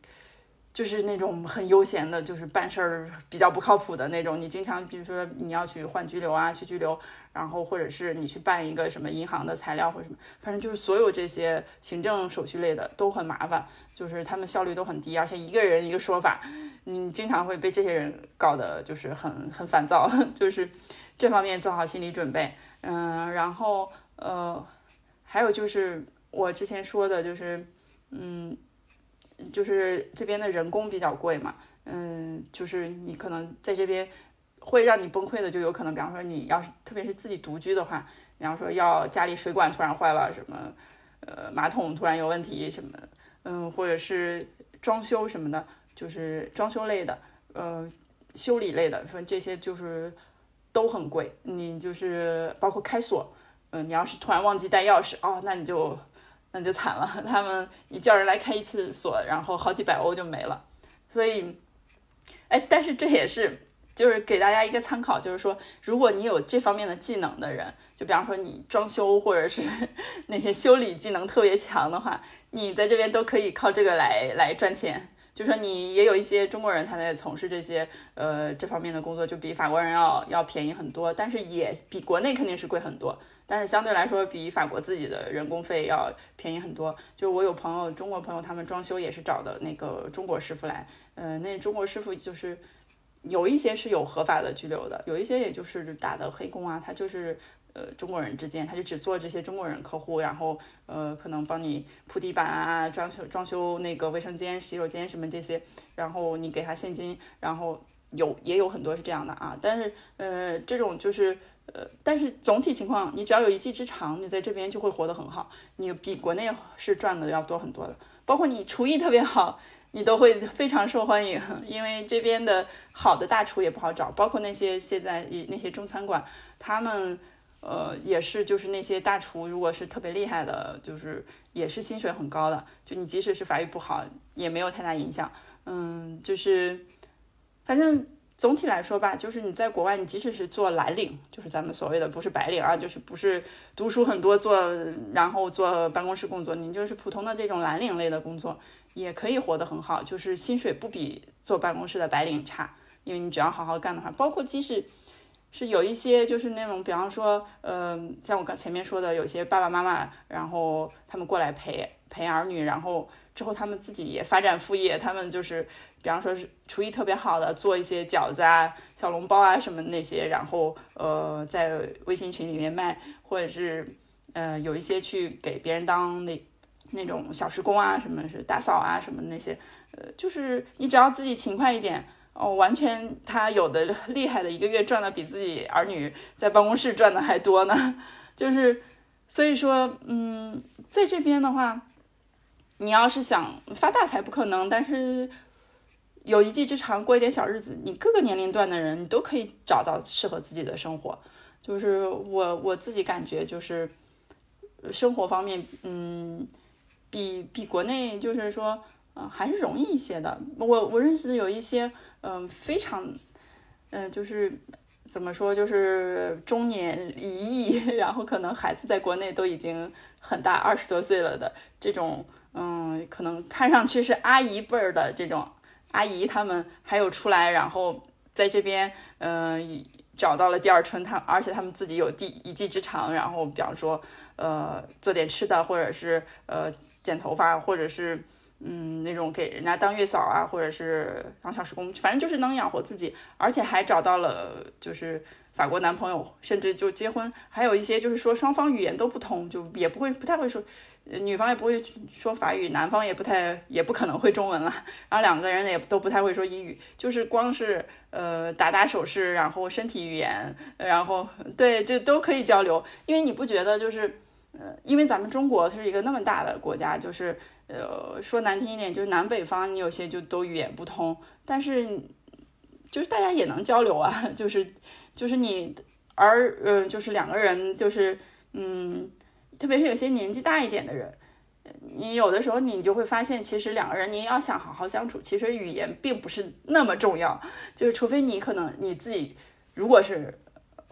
就是那种很悠闲的，就是办事儿比较不靠谱的那种。你经常，比如说你要去换拘留啊，去拘留，然后或者是你去办一个什么银行的材料或者什么，反正就是所有这些行政手续类的都很麻烦，就是他们效率都很低，而且一个人一个说法，你经常会被这些人搞得就是很很烦躁，就是这方面做好心理准备。嗯，然后呃，还有就是我之前说的，就是嗯。就是这边的人工比较贵嘛，嗯，就是你可能在这边会让你崩溃的，就有可能，比方说你要是特别是自己独居的话，比方说要家里水管突然坏了，什么，呃，马桶突然有问题什么，嗯，或者是装修什么的，就是装修类的，呃，修理类的，说这些就是都很贵，你就是包括开锁，嗯，你要是突然忘记带钥匙，哦，那你就。那就惨了，他们一叫人来开一次锁，然后好几百欧就没了。所以，哎，但是这也是就是给大家一个参考，就是说，如果你有这方面的技能的人，就比方说你装修或者是 那些修理技能特别强的话，你在这边都可以靠这个来来赚钱。就说你也有一些中国人，他在从事这些呃这方面的工作，就比法国人要要便宜很多，但是也比国内肯定是贵很多。但是相对来说，比法国自己的人工费要便宜很多。就我有朋友，中国朋友，他们装修也是找的那个中国师傅来。呃，那中国师傅就是有一些是有合法的居留的，有一些也就是打的黑工啊，他就是。呃，中国人之间，他就只做这些中国人客户，然后呃，可能帮你铺地板啊，装修装修那个卫生间、洗手间什么这些，然后你给他现金，然后有也有很多是这样的啊。但是呃，这种就是呃，但是总体情况，你只要有一技之长，你在这边就会活得很好，你比国内是赚的要多很多的。包括你厨艺特别好，你都会非常受欢迎，因为这边的好的大厨也不好找，包括那些现在那些中餐馆，他们。呃，也是，就是那些大厨，如果是特别厉害的，就是也是薪水很高的。就你即使是法语不好，也没有太大影响。嗯，就是反正总体来说吧，就是你在国外，你即使是做蓝领，就是咱们所谓的不是白领啊，就是不是读书很多做，然后做办公室工作，你就是普通的这种蓝领类的工作，也可以活得很好，就是薪水不比做办公室的白领差，因为你只要好好干的话，包括即使。是有一些就是那种，比方说，呃，像我刚前面说的，有些爸爸妈妈，然后他们过来陪陪儿女，然后之后他们自己也发展副业，他们就是，比方说是厨艺特别好的，做一些饺子啊、小笼包啊什么那些，然后呃，在微信群里面卖，或者是呃有一些去给别人当那那种小时工啊，什么是打扫啊什么那些，呃，就是你只要自己勤快一点。哦，完全他有的 厉害的，一个月赚的比自己儿女在办公室赚的还多呢。就是所以说，嗯，在这边的话，你要是想发大财不可能，但是有一技之长，过一点小日子，你各个年龄段的人你都可以找到适合自己的生活。就是我我自己感觉就是生活方面，嗯，比比国内就是说。嗯，还是容易一些的。我我认识的有一些，嗯，非常，嗯，就是怎么说，就是中年离异，然后可能孩子在国内都已经很大，二十多岁了的这种，嗯，可能看上去是阿姨辈儿的这种阿姨，他们还有出来，然后在这边，嗯，找到了第二春，他而且他们自己有第一技之长，然后比方说，呃，做点吃的，或者是呃剪头发，或者是。嗯，那种给人家当月嫂啊，或者是当小时工，反正就是能养活自己，而且还找到了就是法国男朋友，甚至就结婚。还有一些就是说双方语言都不通，就也不会不太会说，女方也不会说法语，男方也不太也不可能会中文了。然后两个人也都不太会说英语，就是光是呃打打手势，然后身体语言，然后对就都可以交流。因为你不觉得就是呃，因为咱们中国是一个那么大的国家，就是。呃，说难听一点，就是南北方，你有些就都语言不通，但是就是大家也能交流啊，就是就是你，而嗯，就是两个人，就是嗯，特别是有些年纪大一点的人，你有的时候你就会发现，其实两个人你要想好好相处，其实语言并不是那么重要，就是除非你可能你自己如果是。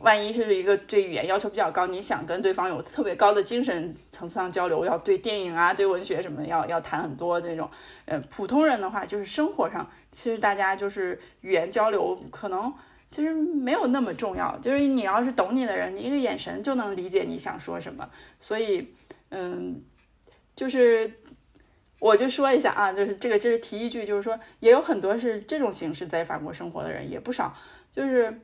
万一是一个对语言要求比较高，你想跟对方有特别高的精神层次上交流，要对电影啊、对文学什么要要谈很多这种。呃，普通人的话，就是生活上，其实大家就是语言交流可能其实没有那么重要。就是你要是懂你的人，你一个眼神就能理解你想说什么。所以，嗯，就是我就说一下啊，就是这个，这是提一句，就是说也有很多是这种形式在法国生活的人也不少，就是。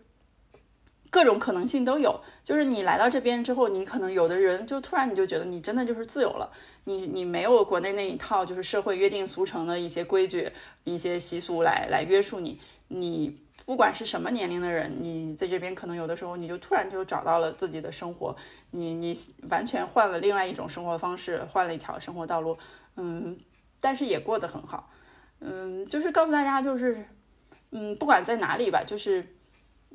各种可能性都有，就是你来到这边之后，你可能有的人就突然你就觉得你真的就是自由了，你你没有国内那一套就是社会约定俗成的一些规矩、一些习俗来来约束你。你不管是什么年龄的人，你在这边可能有的时候你就突然就找到了自己的生活，你你完全换了另外一种生活方式，换了一条生活道路，嗯，但是也过得很好，嗯，就是告诉大家就是，嗯，不管在哪里吧，就是。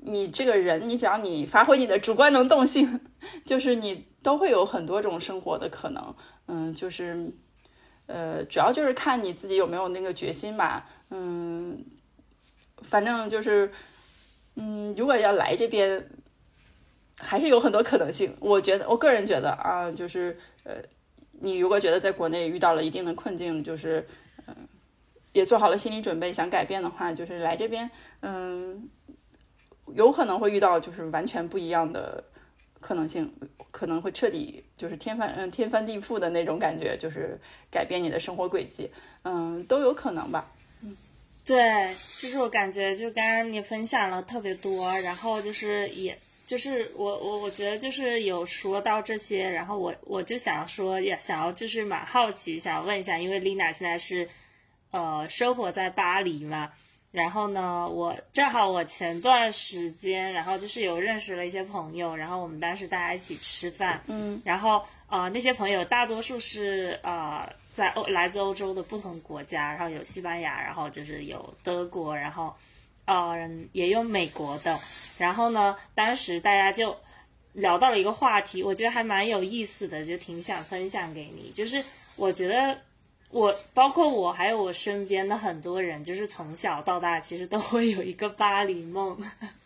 你这个人，你只要你发挥你的主观能动性，就是你都会有很多种生活的可能。嗯，就是，呃，主要就是看你自己有没有那个决心吧。嗯，反正就是，嗯，如果要来这边，还是有很多可能性。我觉得，我个人觉得啊，就是，呃，你如果觉得在国内遇到了一定的困境，就是，嗯，也做好了心理准备想改变的话，就是来这边，嗯。有可能会遇到就是完全不一样的可能性，可能会彻底就是天翻嗯天翻地覆的那种感觉，就是改变你的生活轨迹，嗯，都有可能吧。嗯，对，就是我感觉就刚刚你分享了特别多，然后就是也就是我我我觉得就是有说到这些，然后我我就想说也想要就是蛮好奇，想问一下，因为丽娜现在是呃生活在巴黎嘛。然后呢，我正好我前段时间，然后就是有认识了一些朋友，然后我们当时大家一起吃饭，嗯，然后呃那些朋友大多数是呃在欧来自欧洲的不同国家，然后有西班牙，然后就是有德国，然后呃也有美国的，然后呢，当时大家就聊到了一个话题，我觉得还蛮有意思的，就挺想分享给你，就是我觉得。我包括我，还有我身边的很多人，就是从小到大，其实都会有一个巴黎梦，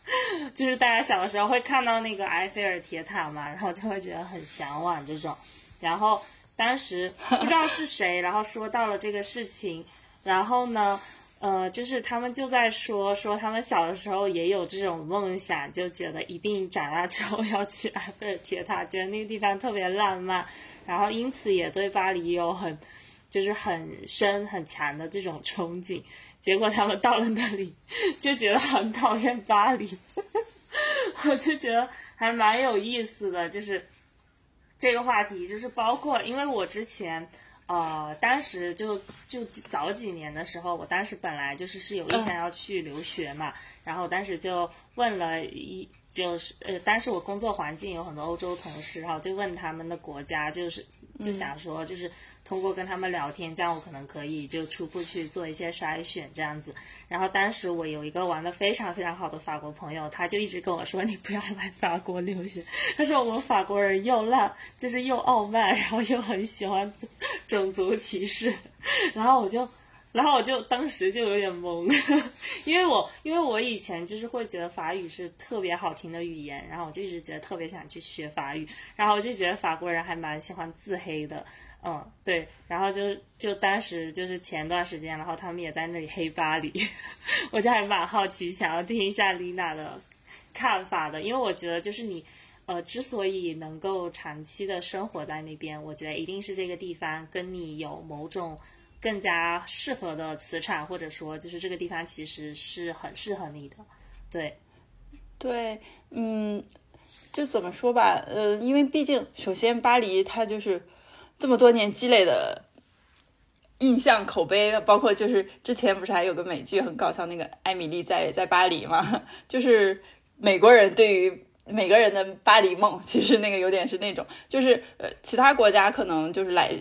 就是大家小的时候会看到那个埃菲尔铁塔嘛，然后就会觉得很向往这种。然后当时不知道是谁，然后说到了这个事情，然后呢，呃，就是他们就在说，说他们小的时候也有这种梦想，就觉得一定长大之后要去埃菲尔铁塔，觉得那个地方特别浪漫，然后因此也对巴黎有很。就是很深很强的这种憧憬，结果他们到了那里就觉得很讨厌巴黎，我就觉得还蛮有意思的，就是这个话题，就是包括因为我之前呃，当时就就早几年的时候，我当时本来就是是有意向要去留学嘛，然后当时就问了一。就是呃，当时我工作环境有很多欧洲同事，然后就问他们的国家，就是就想说，就是通过跟他们聊天，这样我可能可以就初步去做一些筛选这样子。然后当时我有一个玩的非常非常好的法国朋友，他就一直跟我说，你不要来法国留学。他说我们法国人又烂，就是又傲慢，然后又很喜欢种族歧视。然后我就。然后我就当时就有点懵，因为我因为我以前就是会觉得法语是特别好听的语言，然后我就一直觉得特别想去学法语，然后我就觉得法国人还蛮喜欢自黑的，嗯，对，然后就就当时就是前段时间，然后他们也在那里黑巴黎，我就还蛮好奇，想要听一下丽娜的看法的，因为我觉得就是你呃之所以能够长期的生活在那边，我觉得一定是这个地方跟你有某种。更加适合的磁场，或者说，就是这个地方其实是很适合你的，对，对，嗯，就怎么说吧，呃，因为毕竟，首先巴黎它就是这么多年积累的印象口碑，包括就是之前不是还有个美剧很搞笑，那个艾米丽在在巴黎嘛，就是美国人对于每个人的巴黎梦，其实那个有点是那种，就是呃，其他国家可能就是来。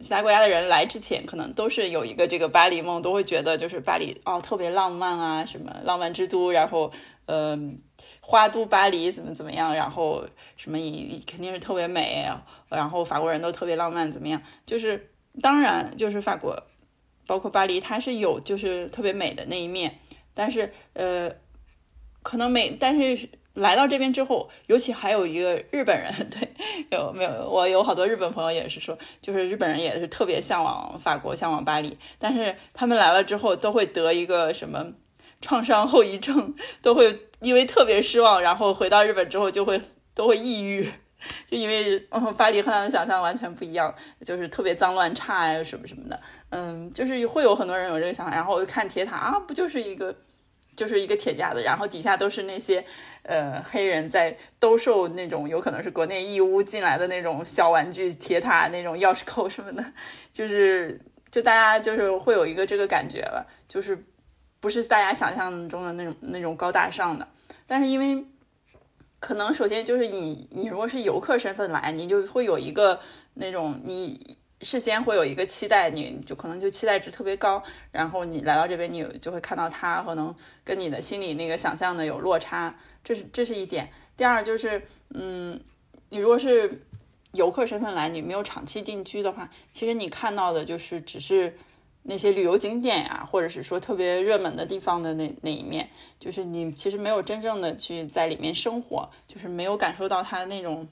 其他国家的人来之前，可能都是有一个这个巴黎梦，都会觉得就是巴黎哦特别浪漫啊，什么浪漫之都，然后呃花都巴黎怎么怎么样，然后什么以肯定是特别美，然后法国人都特别浪漫怎么样？就是当然就是法国，包括巴黎，它是有就是特别美的那一面，但是呃可能美，但是。来到这边之后，尤其还有一个日本人，对，有没有？我有好多日本朋友也是说，就是日本人也是特别向往法国，向往巴黎，但是他们来了之后都会得一个什么创伤后遗症，都会因为特别失望，然后回到日本之后就会都会抑郁，就因为嗯巴黎和他们想象完全不一样，就是特别脏乱差呀什么什么的，嗯，就是会有很多人有这个想法，然后我就看铁塔啊，不就是一个。就是一个铁架子，然后底下都是那些，呃，黑人在兜售那种有可能是国内义乌进来的那种小玩具铁塔，那种钥匙扣什么的，就是就大家就是会有一个这个感觉了，就是不是大家想象中的那种那种高大上的，但是因为可能首先就是你你如果是游客身份来，你就会有一个那种你。事先会有一个期待，你就可能就期待值特别高，然后你来到这边，你就会看到它可能跟你的心里那个想象的有落差，这是这是一点。第二就是，嗯，你如果是游客身份来，你没有长期定居的话，其实你看到的就是只是那些旅游景点呀，或者是说特别热门的地方的那那一面，就是你其实没有真正的去在里面生活，就是没有感受到它那种。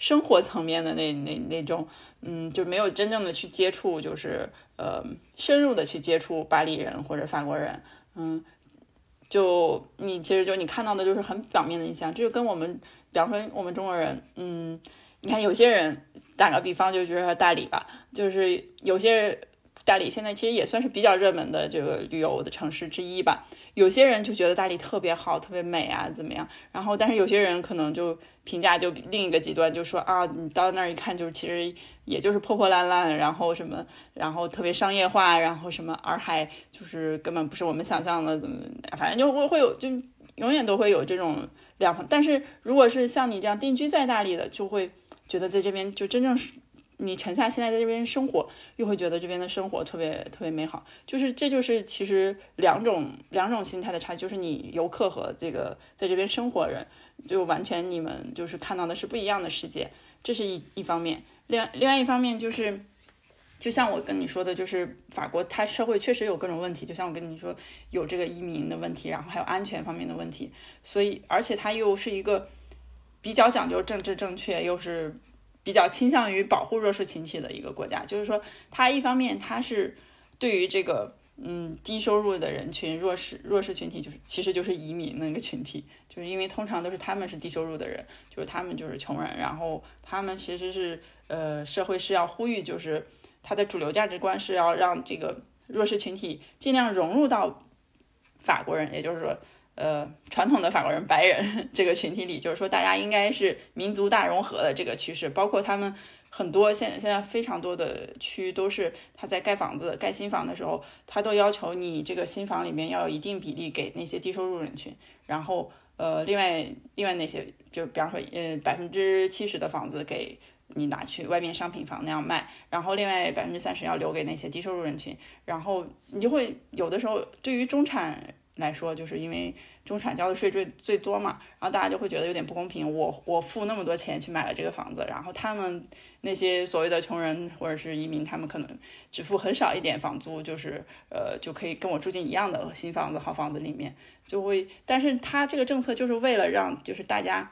生活层面的那那那种，嗯，就没有真正的去接触，就是呃，深入的去接触巴黎人或者法国人，嗯，就你其实就你看到的就是很表面的印象，这就跟我们，比方说我们中国人，嗯，你看有些人打个比方，就觉得说大理吧，就是有些人。大理现在其实也算是比较热门的这个旅游的城市之一吧。有些人就觉得大理特别好，特别美啊，怎么样？然后，但是有些人可能就评价就另一个极端，就说啊，你到那儿一看，就是其实也就是破破烂烂，然后什么，然后特别商业化，然后什么洱海就是根本不是我们想象的，怎么，反正就会会有，就永远都会有这种两。但是如果是像你这样定居在大理的，就会觉得在这边就真正是。你沉下心来在这边生活，又会觉得这边的生活特别特别美好。就是这就是其实两种两种心态的差距，就是你游客和这个在这边生活人，就完全你们就是看到的是不一样的世界。这是一一方面，另另外一方面就是，就像我跟你说的，就是法国它社会确实有各种问题，就像我跟你说有这个移民的问题，然后还有安全方面的问题。所以而且它又是一个比较讲究政治正确，又是。比较倾向于保护弱势群体的一个国家，就是说，它一方面它是对于这个嗯低收入的人群、弱势弱势群体，就是其实就是移民那个群体，就是因为通常都是他们是低收入的人，就是他们就是穷人，然后他们其实是呃社会是要呼吁，就是他的主流价值观是要让这个弱势群体尽量融入到法国人，也就是说。呃，传统的法国人白人 这个群体里，就是说大家应该是民族大融合的这个趋势，包括他们很多现现在非常多的区都是他在盖房子、盖新房的时候，他都要求你这个新房里面要有一定比例给那些低收入人群，然后呃，另外另外那些就比方说呃百分之七十的房子给你拿去外面商品房那样卖，然后另外百分之三十要留给那些低收入人群，然后你就会有的时候对于中产。来说，就是因为中产交的税最最多嘛，然后大家就会觉得有点不公平。我我付那么多钱去买了这个房子，然后他们那些所谓的穷人或者是移民，他们可能只付很少一点房租，就是呃就可以跟我住进一样的新房子、好房子里面，就会。但是他这个政策就是为了让就是大家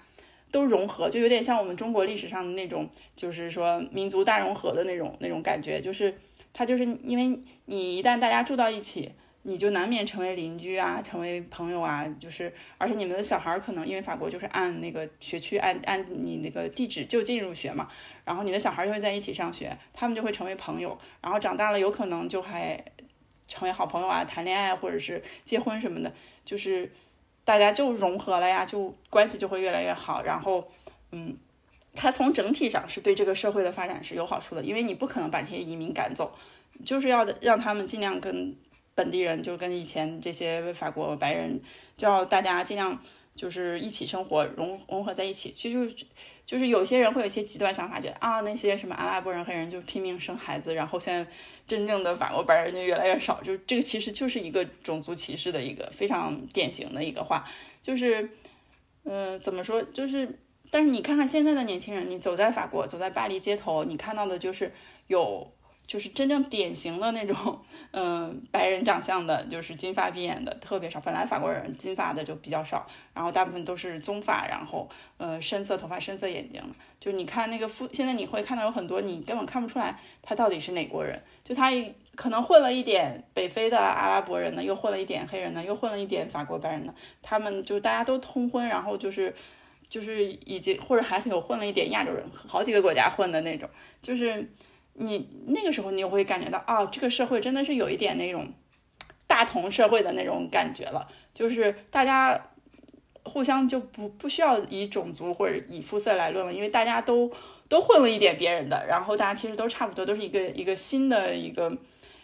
都融合，就有点像我们中国历史上的那种，就是说民族大融合的那种那种感觉，就是他就是因为你一旦大家住到一起。你就难免成为邻居啊，成为朋友啊，就是而且你们的小孩可能因为法国就是按那个学区按按你那个地址就近入学嘛，然后你的小孩就会在一起上学，他们就会成为朋友，然后长大了有可能就还成为好朋友啊，谈恋爱或者是结婚什么的，就是大家就融合了呀，就关系就会越来越好，然后嗯，它从整体上是对这个社会的发展是有好处的，因为你不可能把这些移民赶走，就是要让他们尽量跟。本地人就跟以前这些法国白人，叫大家尽量就是一起生活，融融合在一起。其实就是有些人会有一些极端想法，觉得啊那些什么阿拉伯人、黑人就拼命生孩子，然后现在真正的法国白人就越来越少。就这个其实就是一个种族歧视的一个非常典型的一个话。就是，嗯，怎么说？就是，但是你看看现在的年轻人，你走在法国，走在巴黎街头，你看到的就是有。就是真正典型的那种，嗯，白人长相的，就是金发碧眼的特别少。本来法国人金发的就比较少，然后大部分都是棕发，然后呃深色头发、深色眼睛。就你看那个肤，现在你会看到有很多你根本看不出来他到底是哪国人。就他可能混了一点北非的阿拉伯人呢，又混了一点黑人呢，又混了一点法国白人呢。他们就大家都通婚，然后就是就是已经或者还有混了一点亚洲人，好几个国家混的那种，就是。你那个时候，你就会感觉到啊，这个社会真的是有一点那种大同社会的那种感觉了，就是大家互相就不不需要以种族或者以肤色来论了，因为大家都都混了一点别人的，然后大家其实都差不多，都是一个一个新的一个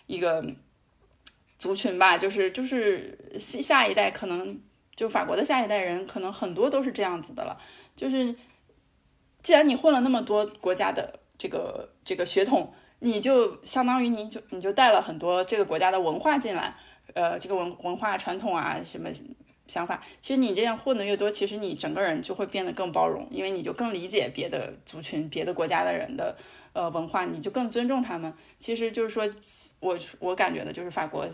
一个族群吧，就是就是下下一代可能就法国的下一代人可能很多都是这样子的了，就是既然你混了那么多国家的。这个这个血统，你就相当于你就你就带了很多这个国家的文化进来，呃，这个文文化传统啊，什么想法？其实你这样混的越多，其实你整个人就会变得更包容，因为你就更理解别的族群、别的国家的人的呃文化，你就更尊重他们。其实就是说，我我感觉的就是法国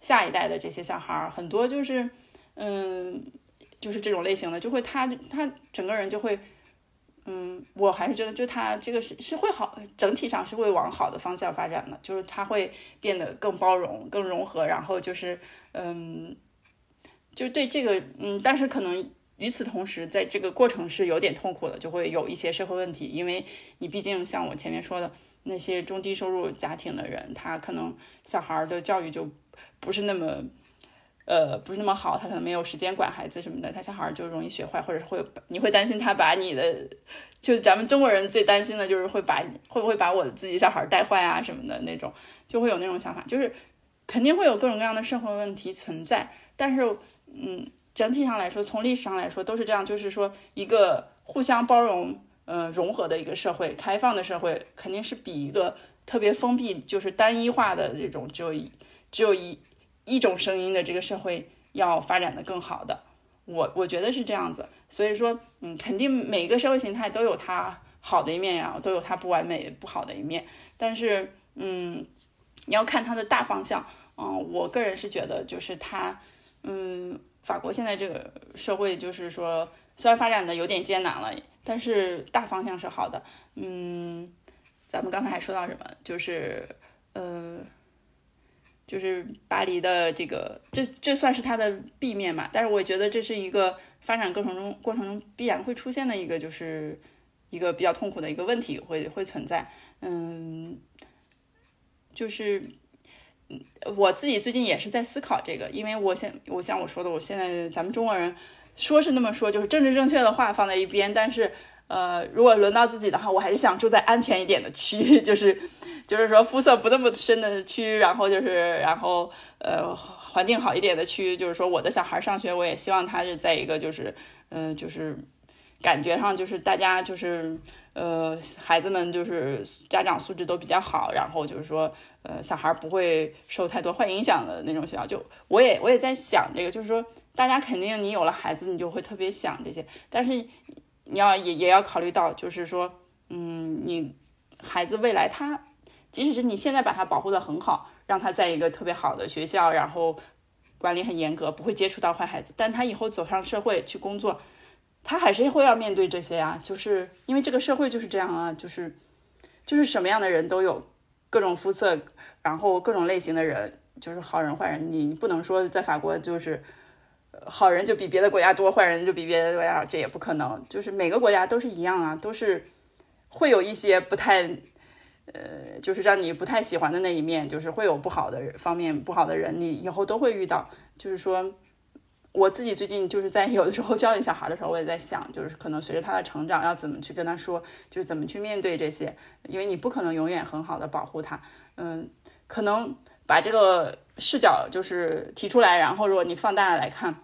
下一代的这些小孩儿，很多就是嗯，就是这种类型的，就会他他整个人就会。嗯，我还是觉得，就他这个是是会好，整体上是会往好的方向发展的，就是他会变得更包容、更融合，然后就是，嗯，就对这个，嗯，但是可能与此同时，在这个过程是有点痛苦的，就会有一些社会问题，因为你毕竟像我前面说的那些中低收入家庭的人，他可能小孩的教育就不是那么。呃，不是那么好，他可能没有时间管孩子什么的，他小孩就容易学坏，或者是会，你会担心他把你的，就咱们中国人最担心的就是会把会不会把我的自己小孩带坏啊什么的那种，就会有那种想法，就是肯定会有各种各样的社会问题存在，但是，嗯，整体上来说，从历史上来说都是这样，就是说一个互相包容、呃融合的一个社会，开放的社会，肯定是比一个特别封闭、就是单一化的这种只有一只有一。一种声音的这个社会要发展的更好的，我我觉得是这样子，所以说，嗯，肯定每个社会形态都有它好的一面呀，都有它不完美不好的一面，但是，嗯，你要看它的大方向，嗯，我个人是觉得就是它，嗯，法国现在这个社会就是说，虽然发展的有点艰难了，但是大方向是好的，嗯，咱们刚才还说到什么，就是，呃。就是巴黎的这个，这这算是它的 B 面嘛？但是我觉得这是一个发展过程中过程中必然会出现的一个，就是一个比较痛苦的一个问题会会存在。嗯，就是嗯我自己最近也是在思考这个，因为我现我像我说的，我现在咱们中国人说是那么说，就是政治正确的话放在一边，但是呃，如果轮到自己的话，我还是想住在安全一点的区，就是就是说肤色不那么深的区，然后就是然后呃环境好一点的区，就是说我的小孩上学，我也希望他是在一个就是嗯就是感觉上就是大家就是呃孩子们就是家长素质都比较好，然后就是说呃小孩不会受太多坏影响的那种学校。就我也我也在想这个，就是说大家肯定你有了孩子，你就会特别想这些，但是。你要也也要考虑到，就是说，嗯，你孩子未来他，即使是你现在把他保护的很好，让他在一个特别好的学校，然后管理很严格，不会接触到坏孩子，但他以后走上社会去工作，他还是会要面对这些呀，就是因为这个社会就是这样啊，就是就是什么样的人都有，各种肤色，然后各种类型的人，就是好人坏人，你不能说在法国就是。好人就比别的国家多，坏人就比别的国家少，这也不可能。就是每个国家都是一样啊，都是会有一些不太，呃，就是让你不太喜欢的那一面，就是会有不好的方面，不好的人，你以后都会遇到。就是说，我自己最近就是在有的时候教育小孩的时候，我也在想，就是可能随着他的成长，要怎么去跟他说，就是怎么去面对这些，因为你不可能永远很好的保护他。嗯，可能把这个视角就是提出来，然后如果你放大了来看。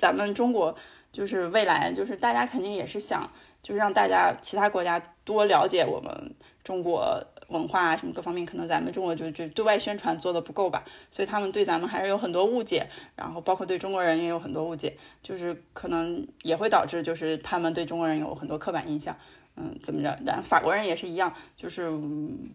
咱们中国就是未来，就是大家肯定也是想，就是让大家其他国家多了解我们中国文化啊，什么各方面，可能咱们中国就就对外宣传做的不够吧，所以他们对咱们还是有很多误解，然后包括对中国人也有很多误解，就是可能也会导致就是他们对中国人有很多刻板印象，嗯，怎么着？但法国人也是一样，就是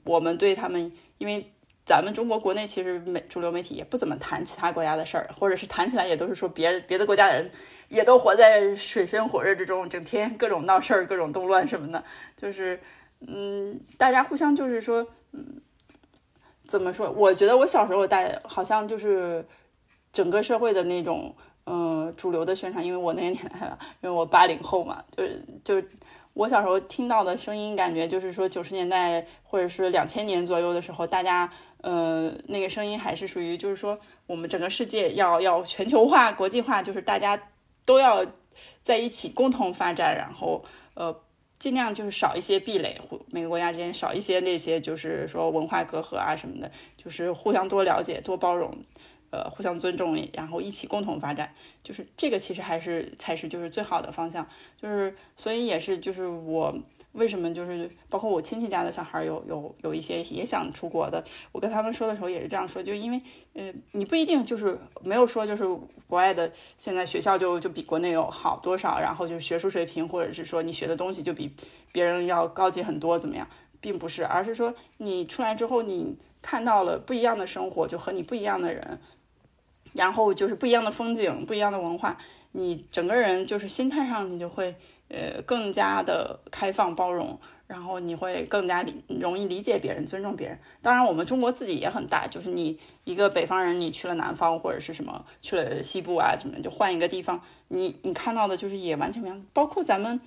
我们对他们，因为。咱们中国国内其实媒主流媒体也不怎么谈其他国家的事儿，或者是谈起来也都是说别别的国家的人也都活在水深火热之中，整天各种闹事儿、各种动乱什么的，就是嗯，大家互相就是说，嗯，怎么说？我觉得我小时候大好像就是整个社会的那种嗯主流的宣传，因为我那个年代吧，因为我八零后嘛，就就。我小时候听到的声音，感觉就是说九十年代或者是两千年左右的时候，大家呃那个声音还是属于就是说我们整个世界要要全球化、国际化，就是大家都要在一起共同发展，然后呃尽量就是少一些壁垒，每个国家之间少一些那些就是说文化隔阂啊什么的，就是互相多了解、多包容。呃，互相尊重，然后一起共同发展，就是这个其实还是才是就是最好的方向，就是所以也是就是我为什么就是包括我亲戚家的小孩有有有一些也想出国的，我跟他们说的时候也是这样说，就因为呃你不一定就是没有说就是国外的现在学校就就比国内有好多少，然后就是学术水平或者是说你学的东西就比别人要高级很多怎么样，并不是，而是说你出来之后你看到了不一样的生活，就和你不一样的人。然后就是不一样的风景，不一样的文化，你整个人就是心态上，你就会呃更加的开放包容，然后你会更加理容易理解别人，尊重别人。当然，我们中国自己也很大，就是你一个北方人，你去了南方或者是什么去了西部啊，什么就换一个地方，你你看到的就是也完全不一样。包括咱们，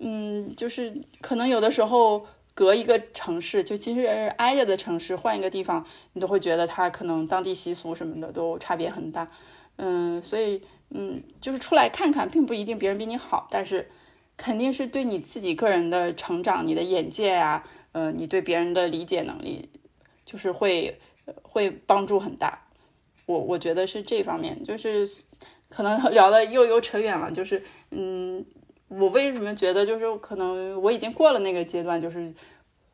嗯，就是可能有的时候。隔一个城市，就其实挨着的城市，换一个地方，你都会觉得它可能当地习俗什么的都差别很大。嗯，所以嗯，就是出来看看，并不一定别人比你好，但是肯定是对你自己个人的成长、你的眼界啊，呃，你对别人的理解能力，就是会会帮助很大。我我觉得是这方面，就是可能聊的又又扯远了，就是嗯。我为什么觉得就是可能我已经过了那个阶段，就是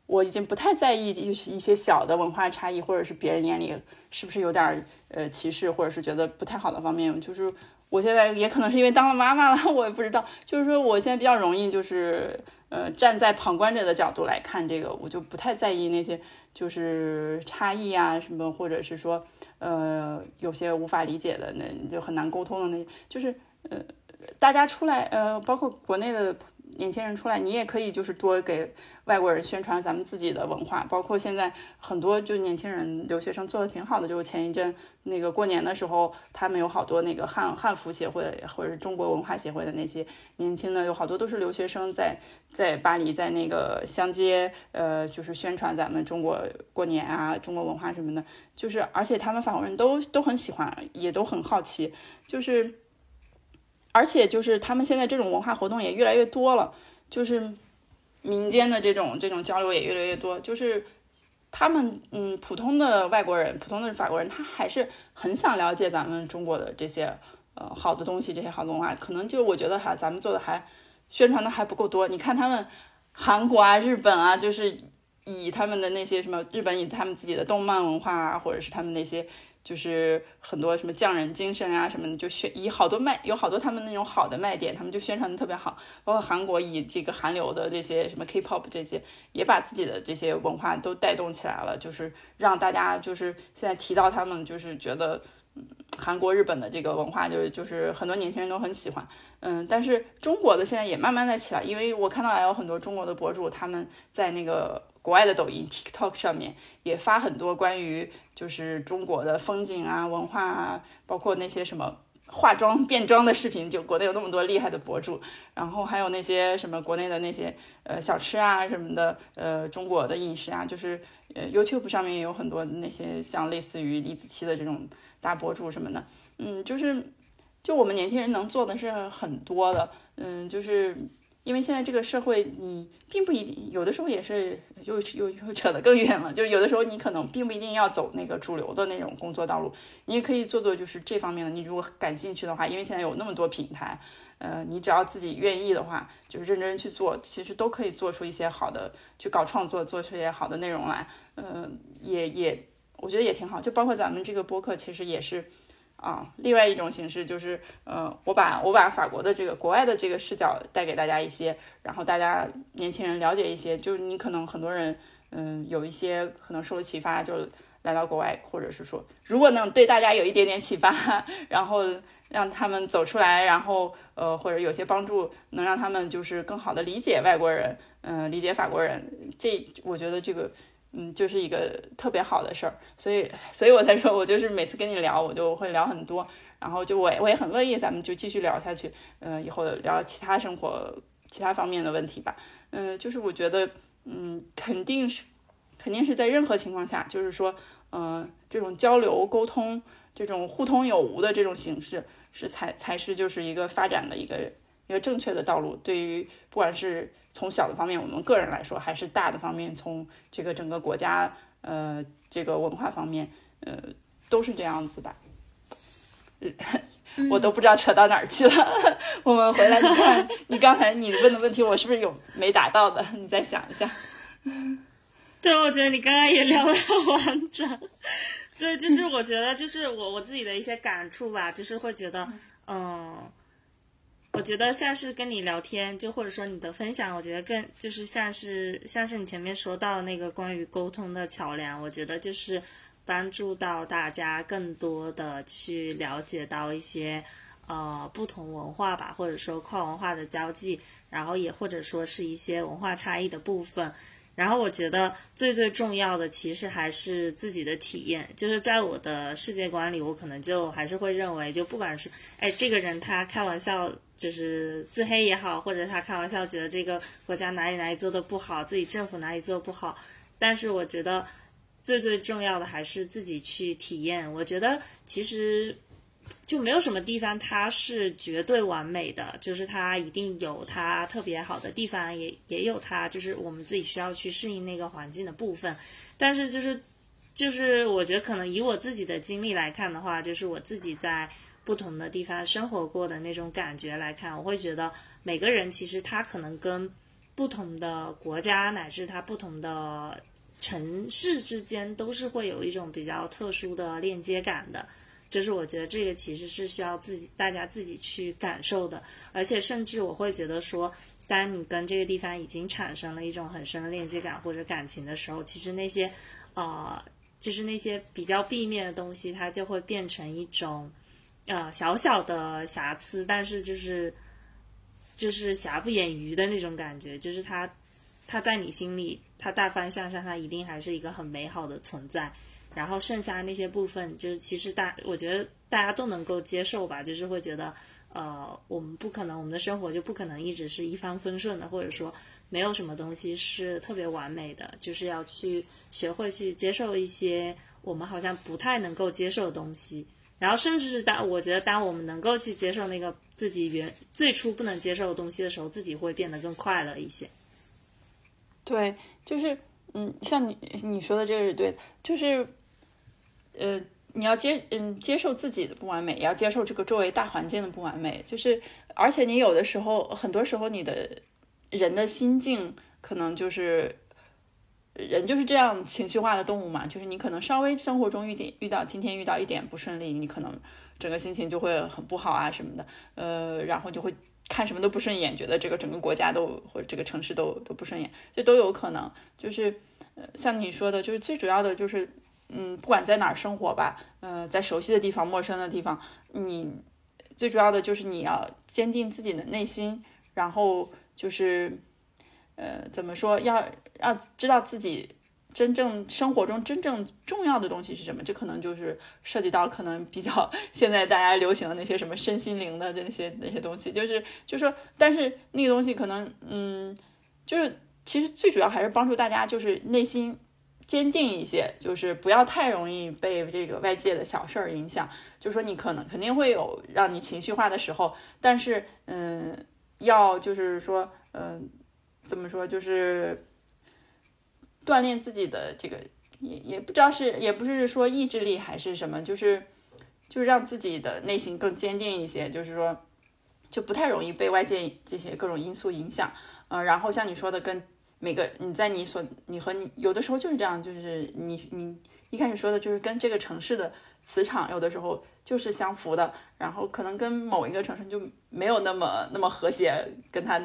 我已经不太在意就是一些小的文化差异，或者是别人眼里是不是有点呃歧视，或者是觉得不太好的方面。就是我现在也可能是因为当了妈妈了，我也不知道。就是说我现在比较容易就是呃站在旁观者的角度来看这个，我就不太在意那些就是差异啊什么，或者是说呃有些无法理解的，那就很难沟通的那些，就是呃。大家出来，呃，包括国内的年轻人出来，你也可以就是多给外国人宣传咱们自己的文化。包括现在很多就年轻人留学生做的挺好的，就是前一阵那个过年的时候，他们有好多那个汉汉服协会或者是中国文化协会的那些年轻的，有好多都是留学生在在巴黎在那个相街，呃，就是宣传咱们中国过年啊，中国文化什么的。就是而且他们法国人都都很喜欢，也都很好奇，就是。而且就是他们现在这种文化活动也越来越多了，就是民间的这种这种交流也越来越多，就是他们嗯普通的外国人，普通的法国人，他还是很想了解咱们中国的这些呃好的东西，这些好的文化，可能就我觉得还咱们做的还宣传的还不够多。你看他们韩国啊、日本啊，就是以他们的那些什么日本以他们自己的动漫文化啊，或者是他们那些。就是很多什么匠人精神啊什么的，就宣以好多卖有好多他们那种好的卖点，他们就宣传的特别好。包括韩国以这个韩流的这些什么 K-pop 这些，也把自己的这些文化都带动起来了，就是让大家就是现在提到他们，就是觉得嗯韩国、日本的这个文化，就是就是很多年轻人都很喜欢。嗯，但是中国的现在也慢慢在起来，因为我看到还有很多中国的博主他们在那个。国外的抖音 TikTok 上面也发很多关于就是中国的风景啊、文化啊，包括那些什么化妆变装的视频，就国内有那么多厉害的博主，然后还有那些什么国内的那些呃小吃啊什么的，呃中国的饮食啊，就是呃 YouTube 上面也有很多那些像类似于李子柒的这种大博主什么的，嗯，就是就我们年轻人能做的是很多的，嗯，就是。因为现在这个社会，你并不一定有的时候也是又又又扯得更远了。就有的时候你可能并不一定要走那个主流的那种工作道路，你也可以做做就是这方面的。你如果感兴趣的话，因为现在有那么多平台，呃，你只要自己愿意的话，就是认真去做，其实都可以做出一些好的，去搞创作，做出一些好的内容来。嗯，也也我觉得也挺好。就包括咱们这个播客，其实也是。啊，另外一种形式就是，呃，我把我把法国的这个国外的这个视角带给大家一些，然后大家年轻人了解一些，就是你可能很多人，嗯，有一些可能受了启发，就来到国外，或者是说，如果能对大家有一点点启发，然后让他们走出来，然后呃，或者有些帮助，能让他们就是更好的理解外国人，嗯，理解法国人，这我觉得这个。嗯，就是一个特别好的事儿，所以，所以我才说，我就是每次跟你聊，我就会聊很多，然后就我我也很乐意，咱们就继续聊下去，嗯，以后聊其他生活、其他方面的问题吧，嗯，就是我觉得，嗯，肯定是，肯定是在任何情况下，就是说，嗯，这种交流沟通，这种互通有无的这种形式，是才才是就是一个发展的一个。一个正确的道路，对于不管是从小的方面，我们个人来说，还是大的方面，从这个整个国家，呃，这个文化方面，呃，都是这样子的。我都不知道扯到哪儿去了。我们回来，你看，你刚才你问的问题，我是不是有没答到的？你再想一下。对，我觉得你刚刚也聊得很完整。对，就是我觉得，就是我我自己的一些感触吧，就是会觉得，嗯。我觉得像是跟你聊天，就或者说你的分享，我觉得更就是像是像是你前面说到那个关于沟通的桥梁，我觉得就是帮助到大家更多的去了解到一些呃不同文化吧，或者说跨文化的交际，然后也或者说是一些文化差异的部分。然后我觉得最最重要的其实还是自己的体验，就是在我的世界观里，我可能就还是会认为，就不管是哎这个人他开玩笑就是自黑也好，或者他开玩笑觉得这个国家哪里哪里做的不好，自己政府哪里做的不好，但是我觉得最最重要的还是自己去体验。我觉得其实。就没有什么地方它是绝对完美的，就是它一定有它特别好的地方，也也有它就是我们自己需要去适应那个环境的部分。但是就是就是我觉得可能以我自己的经历来看的话，就是我自己在不同的地方生活过的那种感觉来看，我会觉得每个人其实他可能跟不同的国家乃至他不同的城市之间都是会有一种比较特殊的链接感的。就是我觉得这个其实是需要自己大家自己去感受的，而且甚至我会觉得说，当你跟这个地方已经产生了一种很深的链接感或者感情的时候，其实那些，呃，就是那些比较避面的东西，它就会变成一种，呃，小小的瑕疵，但是就是，就是瑕不掩瑜的那种感觉，就是它，它在你心里，它大方向上，它一定还是一个很美好的存在。然后剩下那些部分，就是其实大，我觉得大家都能够接受吧，就是会觉得，呃，我们不可能，我们的生活就不可能一直是一帆风顺的，或者说没有什么东西是特别完美的，就是要去学会去接受一些我们好像不太能够接受的东西。然后甚至是当我觉得当我们能够去接受那个自己原最初不能接受的东西的时候，自己会变得更快乐一些。对，就是嗯，像你你说的这个是对的，就是呃，你要接嗯接受自己的不完美，也要接受这个周围大环境的不完美。就是而且你有的时候，很多时候你的人的心境可能就是人就是这样情绪化的动物嘛，就是你可能稍微生活中遇点遇到今天遇到一点不顺利，你可能整个心情就会很不好啊什么的，呃，然后就会。看什么都不顺眼，觉得这个整个国家都或者这个城市都都不顺眼，这都有可能。就是呃，像你说的，就是最主要的就是，嗯，不管在哪儿生活吧，呃，在熟悉的地方、陌生的地方，你最主要的就是你要坚定自己的内心，然后就是呃，怎么说，要要知道自己。真正生活中真正重要的东西是什么？这可能就是涉及到可能比较现在大家流行的那些什么身心灵的那些那些东西，就是就是说，但是那个东西可能嗯，就是其实最主要还是帮助大家就是内心坚定一些，就是不要太容易被这个外界的小事儿影响。就是说你可能肯定会有让你情绪化的时候，但是嗯，要就是说嗯，怎么说就是。锻炼自己的这个也也不知道是也不是说意志力还是什么，就是就是让自己的内心更坚定一些，就是说就不太容易被外界这些各种因素影响。嗯，然后像你说的，跟每个你在你所你和你有的时候就是这样，就是你你一开始说的就是跟这个城市的磁场有的时候就是相符的，然后可能跟某一个城市就没有那么那么和谐，跟他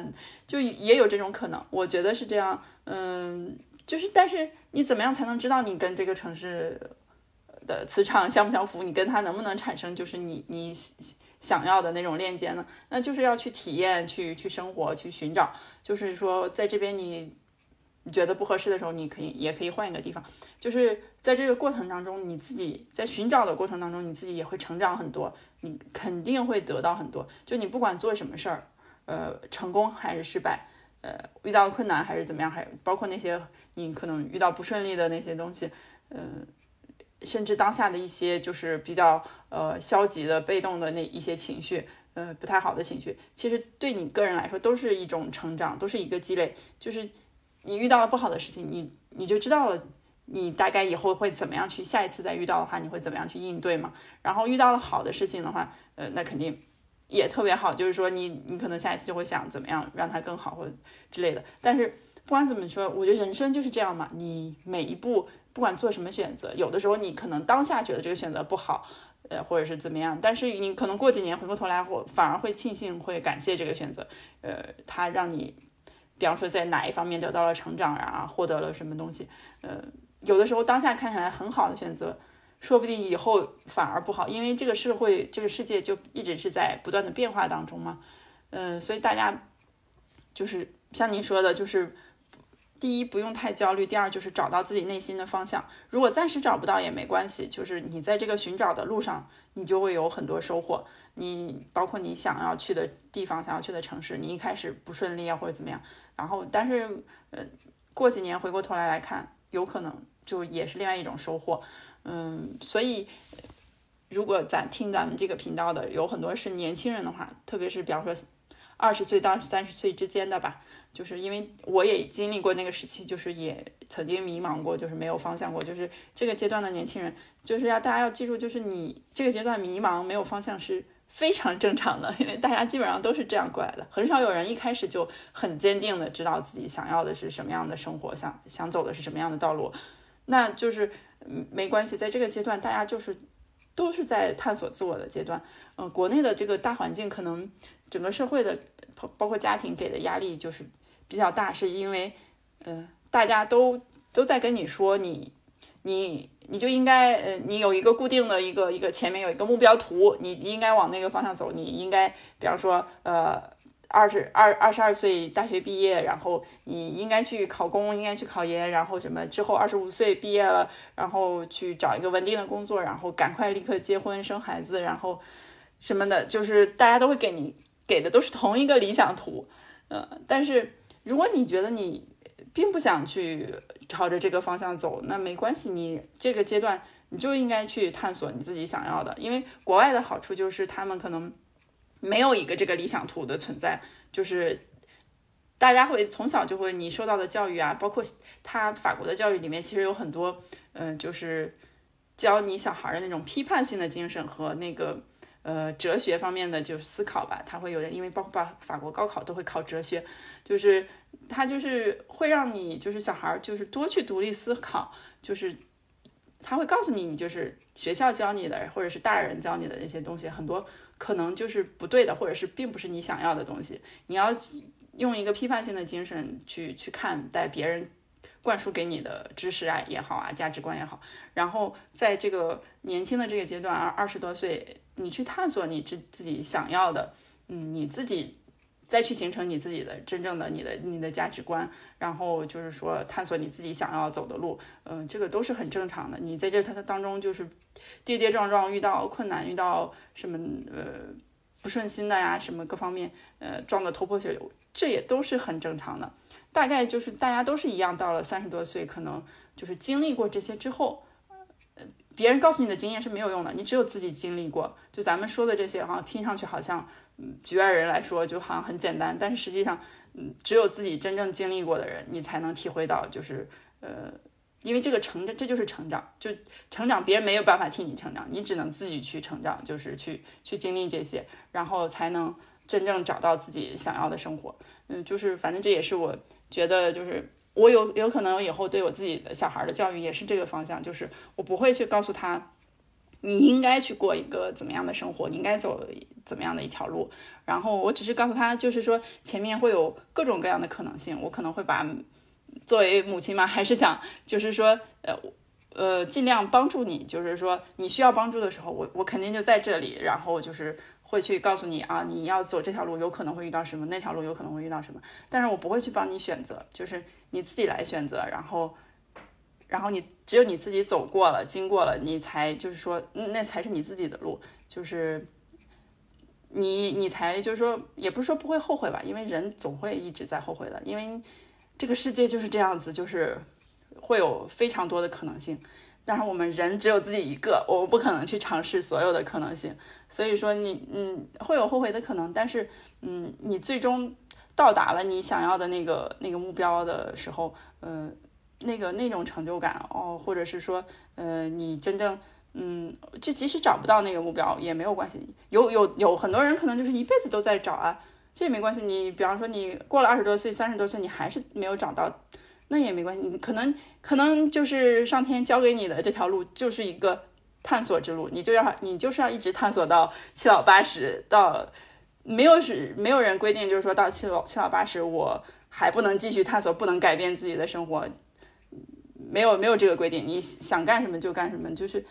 就也有这种可能，我觉得是这样，嗯。就是，但是你怎么样才能知道你跟这个城市的磁场相不相符？你跟它能不能产生就是你你想要的那种链接呢？那就是要去体验、去去生活、去寻找。就是说，在这边你觉得不合适的时候，你可以也可以换一个地方。就是在这个过程当中，你自己在寻找的过程当中，你自己也会成长很多，你肯定会得到很多。就你不管做什么事儿，呃，成功还是失败。呃，遇到困难还是怎么样，还包括那些你可能遇到不顺利的那些东西，嗯，甚至当下的一些就是比较呃消极的、被动的那一些情绪，呃，不太好的情绪，其实对你个人来说都是一种成长，都是一个积累。就是你遇到了不好的事情，你你就知道了，你大概以后会怎么样去，下一次再遇到的话，你会怎么样去应对嘛？然后遇到了好的事情的话，呃，那肯定。也特别好，就是说你你可能下一次就会想怎么样让它更好或之类的。但是不管怎么说，我觉得人生就是这样嘛。你每一步不管做什么选择，有的时候你可能当下觉得这个选择不好，呃，或者是怎么样，但是你可能过几年回过头来，或反而会庆幸会感谢这个选择，呃，它让你，比方说在哪一方面得到了成长啊，获得了什么东西，呃，有的时候当下看起来很好的选择。说不定以后反而不好，因为这个社会、这个世界就一直是在不断的变化当中嘛。嗯，所以大家就是像您说的，就是第一不用太焦虑，第二就是找到自己内心的方向。如果暂时找不到也没关系，就是你在这个寻找的路上，你就会有很多收获。你包括你想要去的地方、想要去的城市，你一开始不顺利啊或者怎么样，然后但是呃过几年回过头来来看，有可能就也是另外一种收获。嗯，所以如果咱听咱们这个频道的有很多是年轻人的话，特别是比方说二十岁到三十岁之间的吧，就是因为我也经历过那个时期，就是也曾经迷茫过，就是没有方向过，就是这个阶段的年轻人，就是要大家要记住，就是你这个阶段迷茫没有方向是非常正常的，因为大家基本上都是这样过来的，很少有人一开始就很坚定的知道自己想要的是什么样的生活，想想走的是什么样的道路，那就是。嗯，没关系，在这个阶段，大家就是都是在探索自我的阶段。嗯，国内的这个大环境，可能整个社会的，包括家庭给的压力就是比较大，是因为，嗯，大家都都在跟你说，你你你就应该，呃，你有一个固定的一个一个前面有一个目标图，你应该往那个方向走，你应该，比方说，呃。二十二二十二岁大学毕业，然后你应该去考公，应该去考研，然后什么之后二十五岁毕业了，然后去找一个稳定的工作，然后赶快立刻结婚生孩子，然后什么的，就是大家都会给你给的都是同一个理想图，呃，但是如果你觉得你并不想去朝着这个方向走，那没关系，你这个阶段你就应该去探索你自己想要的，因为国外的好处就是他们可能。没有一个这个理想图的存在，就是大家会从小就会你受到的教育啊，包括他法国的教育里面，其实有很多，嗯，就是教你小孩的那种批判性的精神和那个呃哲学方面的就是思考吧。他会有人因为包括把法国高考都会考哲学，就是他就是会让你就是小孩儿就是多去独立思考，就是他会告诉你，你就是学校教你的或者是大人教你的那些东西很多。可能就是不对的，或者是并不是你想要的东西。你要用一个批判性的精神去去看待别人灌输给你的知识啊也好啊，价值观也好。然后在这个年轻的这个阶段，二二十多岁，你去探索你自自己想要的，嗯，你自己再去形成你自己的真正的你的你的价值观。然后就是说探索你自己想要走的路，嗯，这个都是很正常的。你在这它当中就是。跌跌撞撞，遇到困难，遇到什么呃不顺心的呀，什么各方面呃撞得头破血流，这也都是很正常的。大概就是大家都是一样，到了三十多岁，可能就是经历过这些之后，别人告诉你的经验是没有用的，你只有自己经历过。就咱们说的这些，好像听上去好像嗯局外人来说就好像很简单，但是实际上，嗯，只有自己真正经历过的人，你才能体会到，就是呃。因为这个成长，这就是成长，就成长，别人没有办法替你成长，你只能自己去成长，就是去去经历这些，然后才能真正找到自己想要的生活。嗯，就是反正这也是我觉得，就是我有有可能以后对我自己的小孩的教育也是这个方向，就是我不会去告诉他你应该去过一个怎么样的生活，你应该走怎么样的一条路，然后我只是告诉他，就是说前面会有各种各样的可能性，我可能会把。作为母亲嘛，还是想就是说，呃，呃，尽量帮助你。就是说，你需要帮助的时候，我我肯定就在这里。然后就是会去告诉你啊，你要走这条路，有可能会遇到什么，那条路有可能会遇到什么。但是我不会去帮你选择，就是你自己来选择。然后，然后你只有你自己走过了、经过了，你才就是说，那才是你自己的路。就是你你才就是说，也不是说不会后悔吧，因为人总会一直在后悔的，因为。这个世界就是这样子，就是会有非常多的可能性，但是我们人只有自己一个，我们不可能去尝试所有的可能性。所以说，你嗯会有后悔的可能，但是嗯你最终到达了你想要的那个那个目标的时候，呃那个那种成就感哦，或者是说呃你真正嗯就即使找不到那个目标也没有关系，有有有很多人可能就是一辈子都在找啊。这也没关系，你比方说你过了二十多岁、三十多岁，你还是没有找到，那也没关系。可能可能就是上天交给你的这条路就是一个探索之路，你就要你就是要一直探索到七老八十，到没有是没有人规定就是说到七老七老八十我还不能继续探索，不能改变自己的生活，没有没有这个规定，你想干什么就干什么，就是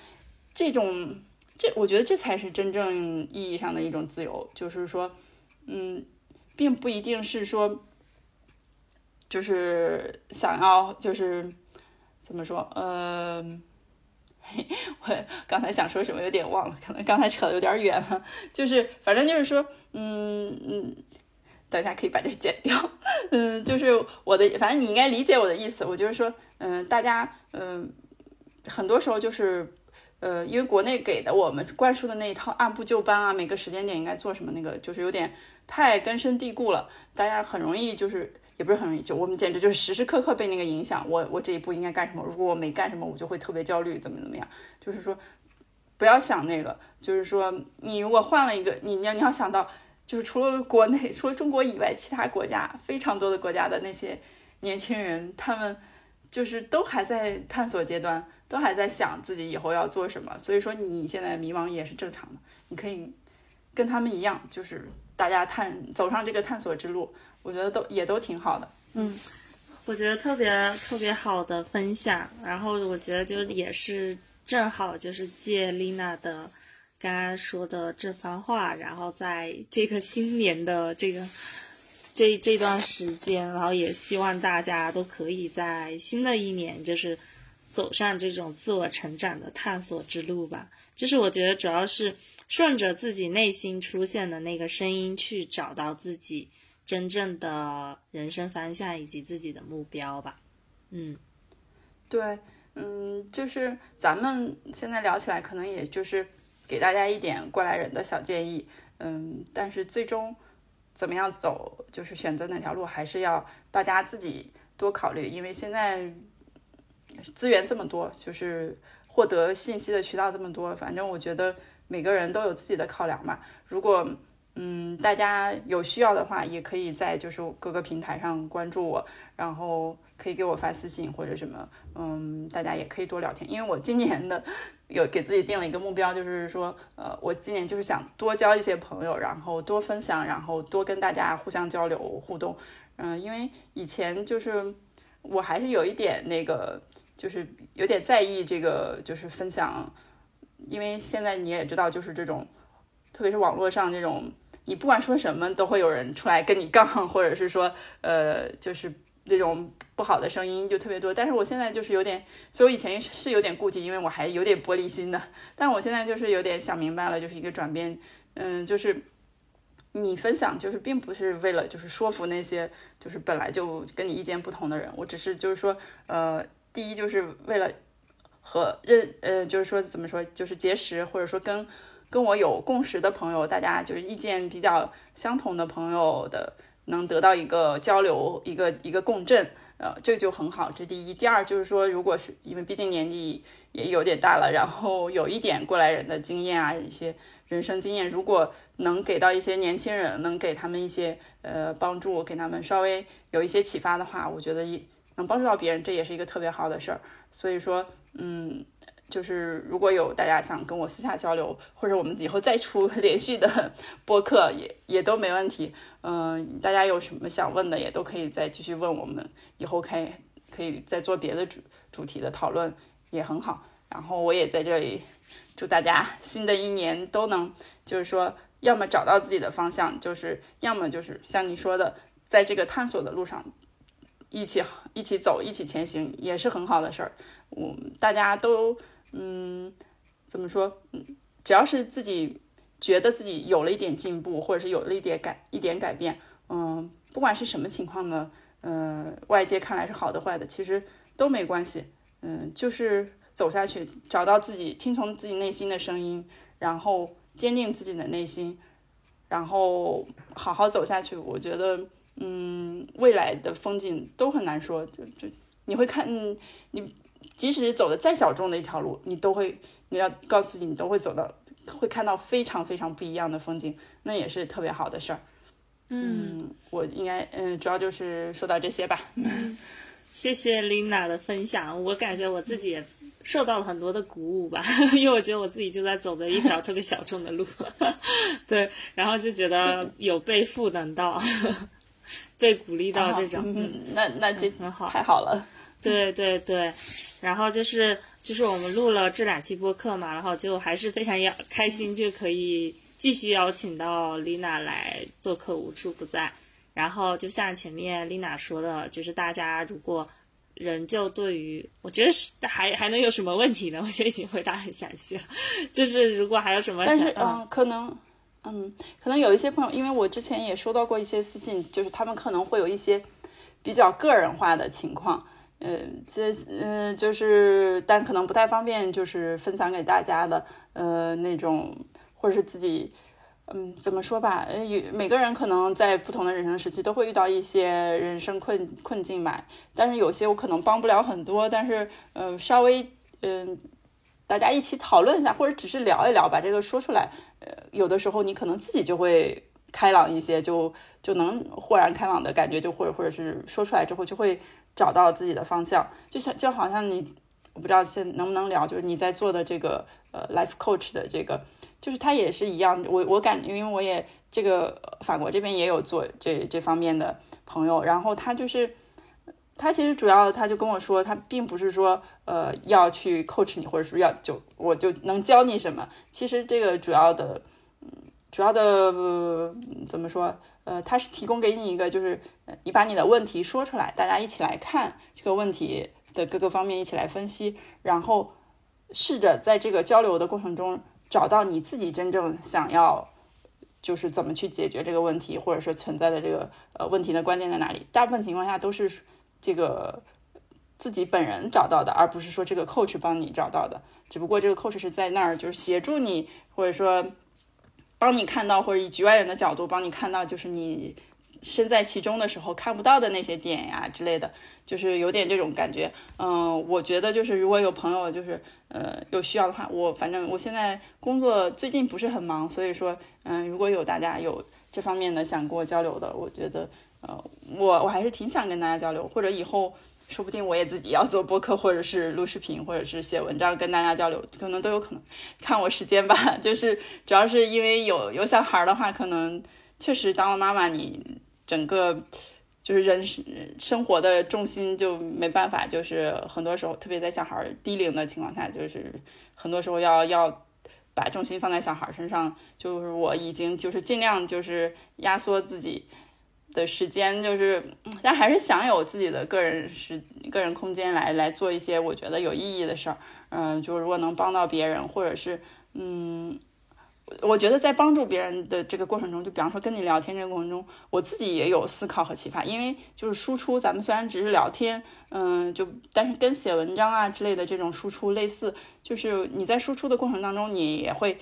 这种这我觉得这才是真正意义上的一种自由，就是说，嗯。并不一定是说，就是想要，就是怎么说？嗯呃，我刚才想说什么，有点忘了，可能刚才扯的有点远了。就是反正就是说，嗯嗯，等一下可以把这剪掉。嗯，就是我的，反正你应该理解我的意思。我就是说，嗯，大家，嗯，很多时候就是。呃，因为国内给的我们灌输的那一套按部就班啊，每个时间点应该做什么，那个就是有点太根深蒂固了，大家很容易就是也不是很容易，就我们简直就是时时刻刻被那个影响。我我这一步应该干什么？如果我没干什么，我就会特别焦虑，怎么怎么样？就是说不要想那个，就是说你如果换了一个，你你要你要想到，就是除了国内，除了中国以外，其他国家非常多的国家的那些年轻人，他们就是都还在探索阶段。都还在想自己以后要做什么，所以说你现在迷茫也是正常的。你可以跟他们一样，就是大家探走上这个探索之路，我觉得都也都挺好的。嗯，我觉得特别特别好的分享。然后我觉得就也是正好就是借丽娜的刚刚说的这番话，然后在这个新年的这个这这段时间，然后也希望大家都可以在新的一年就是。走上这种自我成长的探索之路吧，就是我觉得主要是顺着自己内心出现的那个声音去找到自己真正的人生方向以及自己的目标吧。嗯，对，嗯，就是咱们现在聊起来，可能也就是给大家一点过来人的小建议。嗯，但是最终怎么样走，就是选择哪条路，还是要大家自己多考虑，因为现在资源这么多，就是获得信息的渠道这么多，反正我觉得每个人都有自己的考量嘛。如果嗯，大家有需要的话，也可以在就是各个平台上关注我，然后可以给我发私信或者什么，嗯，大家也可以多聊天。因为我今年的有给自己定了一个目标，就是说，呃，我今年就是想多交一些朋友，然后多分享，然后多跟大家互相交流互动。嗯，因为以前就是我还是有一点那个，就是有点在意这个就是分享，因为现在你也知道，就是这种，特别是网络上这种。你不管说什么，都会有人出来跟你杠，或者是说，呃，就是那种不好的声音就特别多。但是我现在就是有点，所以我以前是有点顾忌，因为我还有点玻璃心的。但我现在就是有点想明白了，就是一个转变，嗯，就是你分享就是并不是为了就是说服那些就是本来就跟你意见不同的人，我只是就是说，呃，第一就是为了和认，呃，就是说怎么说，就是结识或者说跟。跟我有共识的朋友，大家就是意见比较相同的朋友的，能得到一个交流，一个一个共振，呃，这个就很好。这第一，第二就是说，如果是因为毕竟年纪也有点大了，然后有一点过来人的经验啊，一些人生经验，如果能给到一些年轻人，能给他们一些呃帮助，给他们稍微有一些启发的话，我觉得也能帮助到别人，这也是一个特别好的事儿。所以说，嗯。就是如果有大家想跟我私下交流，或者我们以后再出 连续的 播客，也也都没问题。嗯，大家有什么想问的，也都可以再继续问我们，以后可以可以再做别的主主题的讨论，也很好。然后我也在这里祝大家新的一年都能，就是说，要么找到自己的方向，就是要么就是像你说的，在这个探索的路上。一起一起走，一起前行，也是很好的事儿。我大家都，嗯，怎么说？嗯，只要是自己觉得自己有了一点进步，或者是有了一点改一点改变，嗯，不管是什么情况呢，嗯，外界看来是好的坏的，其实都没关系。嗯，就是走下去，找到自己，听从自己内心的声音，然后坚定自己的内心，然后好好走下去。我觉得。嗯，未来的风景都很难说，就就你会看，你即使走的再小众的一条路，你都会，你要告诉自己，你都会走到，会看到非常非常不一样的风景，那也是特别好的事儿。嗯，我应该，嗯，主要就是说到这些吧。谢谢 Lina 的分享，我感觉我自己也受到了很多的鼓舞吧，因为我觉得我自己就在走的一条特别小众的路，对，然后就觉得有被赋能到。被鼓励到这种，嗯那那就很好，太好了。对对对，然后就是就是我们录了这两期播客嘛，然后就还是非常邀开心，就可以继续邀请到丽娜来做客，无处不在。然后就像前面丽娜说的，就是大家如果仍旧对于，我觉得是还还能有什么问题呢？我觉得已经回答很详细了。就是如果还有什么，但是嗯，可能。嗯，可能有一些朋友，因为我之前也收到过一些私信，就是他们可能会有一些比较个人化的情况，嗯，这嗯就是，但可能不太方便，就是分享给大家的，呃，那种或者是自己，嗯，怎么说吧，呃，有每个人可能在不同的人生时期都会遇到一些人生困困境吧，但是有些我可能帮不了很多，但是嗯，稍微嗯。大家一起讨论一下，或者只是聊一聊，把这个说出来。呃，有的时候你可能自己就会开朗一些，就就能豁然开朗的感觉，就或者或者是说出来之后就会找到自己的方向。就像就好像你，我不知道现能不能聊，就是你在做的这个呃 life coach 的这个，就是他也是一样。我我感，因为我也这个法国这边也有做这这方面的朋友，然后他就是。他其实主要，他就跟我说，他并不是说，呃，要去 coach 你，或者说要就我就能教你什么。其实这个主要的，主要的、怎么说？呃，他是提供给你一个，就是你把你的问题说出来，大家一起来看这个问题的各个方面，一起来分析，然后试着在这个交流的过程中找到你自己真正想要，就是怎么去解决这个问题，或者是存在的这个呃问题的关键在哪里。大部分情况下都是。这个自己本人找到的，而不是说这个 coach 帮你找到的。只不过这个 coach 是在那儿，就是协助你，或者说帮你看到，或者以局外人的角度帮你看到，就是你身在其中的时候看不到的那些点呀之类的，就是有点这种感觉。嗯，我觉得就是如果有朋友就是呃有需要的话，我反正我现在工作最近不是很忙，所以说嗯，如果有大家有这方面的想跟我交流的，我觉得呃我我还是挺想跟大家交流，或者以后。说不定我也自己要做播客，或者是录视频，或者是写文章跟大家交流，可能都有可能。看我时间吧，就是主要是因为有有小孩的话，可能确实当了妈妈，你整个就是人生活的重心就没办法，就是很多时候，特别在小孩低龄的情况下，就是很多时候要要把重心放在小孩身上。就是我已经就是尽量就是压缩自己。的时间就是，但还是想有自己的个人时、个人空间来来做一些我觉得有意义的事儿。嗯，就如果能帮到别人，或者是，嗯，我觉得在帮助别人的这个过程中，就比方说跟你聊天这个过程中，我自己也有思考和启发。因为就是输出，咱们虽然只是聊天，嗯，就但是跟写文章啊之类的这种输出类似，就是你在输出的过程当中，你也会。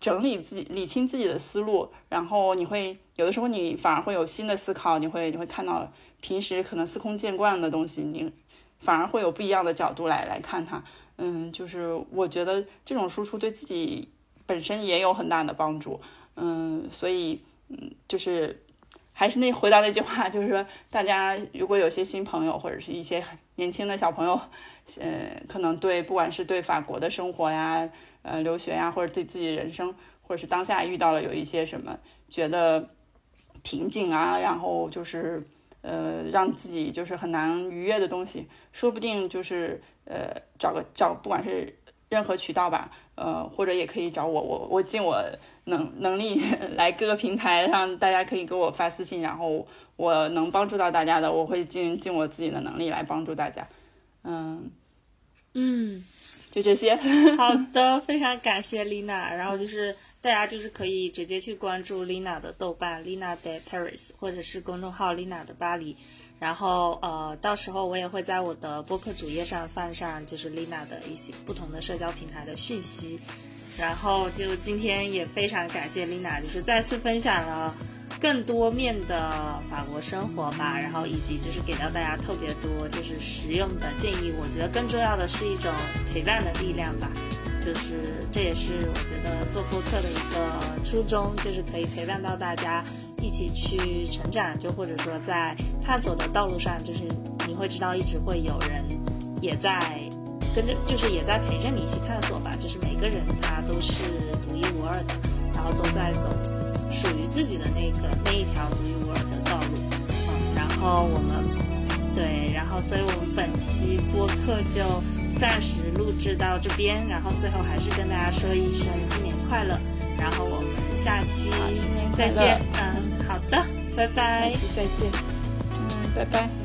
整理自己，理清自己的思路，然后你会有的时候你反而会有新的思考，你会你会看到平时可能司空见惯的东西，你反而会有不一样的角度来来看它。嗯，就是我觉得这种输出对自己本身也有很大的帮助。嗯，所以嗯，就是还是那回答那句话，就是说大家如果有些新朋友或者是一些很年轻的小朋友，呃，可能对不管是对法国的生活呀。呃，留学呀，或者对自己人生，或者是当下遇到了有一些什么觉得瓶颈啊，然后就是呃，让自己就是很难逾越的东西，说不定就是呃，找个找，不管是任何渠道吧，呃，或者也可以找我，我我尽我能能力 来各个平台上，大家可以给我发私信，然后我能帮助到大家的，我会尽尽我自己的能力来帮助大家，嗯嗯。就这些，好的，非常感谢 Lina。然后就是大家就是可以直接去关注 Lina 的豆瓣 Lina de Paris，或者是公众号 Lina 的巴黎。然后呃，到时候我也会在我的播客主页上放上就是 Lina 的一些不同的社交平台的讯息。然后就今天也非常感谢 Lina，就是再次分享了。更多面的法国生活吧，然后以及就是给到大家特别多就是实用的建议。我觉得更重要的是一种陪伴的力量吧，就是这也是我觉得做播客的一个初衷，就是可以陪伴到大家一起去成长，就或者说在探索的道路上，就是你会知道一直会有人也在跟着，就是也在陪着你一起探索吧。就是每个人他都是独一无二的，然后都在走。属于自己的那个那一条独一无二的道路，嗯，然后我们对，然后所以我们本期播客就暂时录制到这边，然后最后还是跟大家说一声新年快乐，然后我们下期再见，嗯，好的，拜拜，下期再见，嗯，拜拜。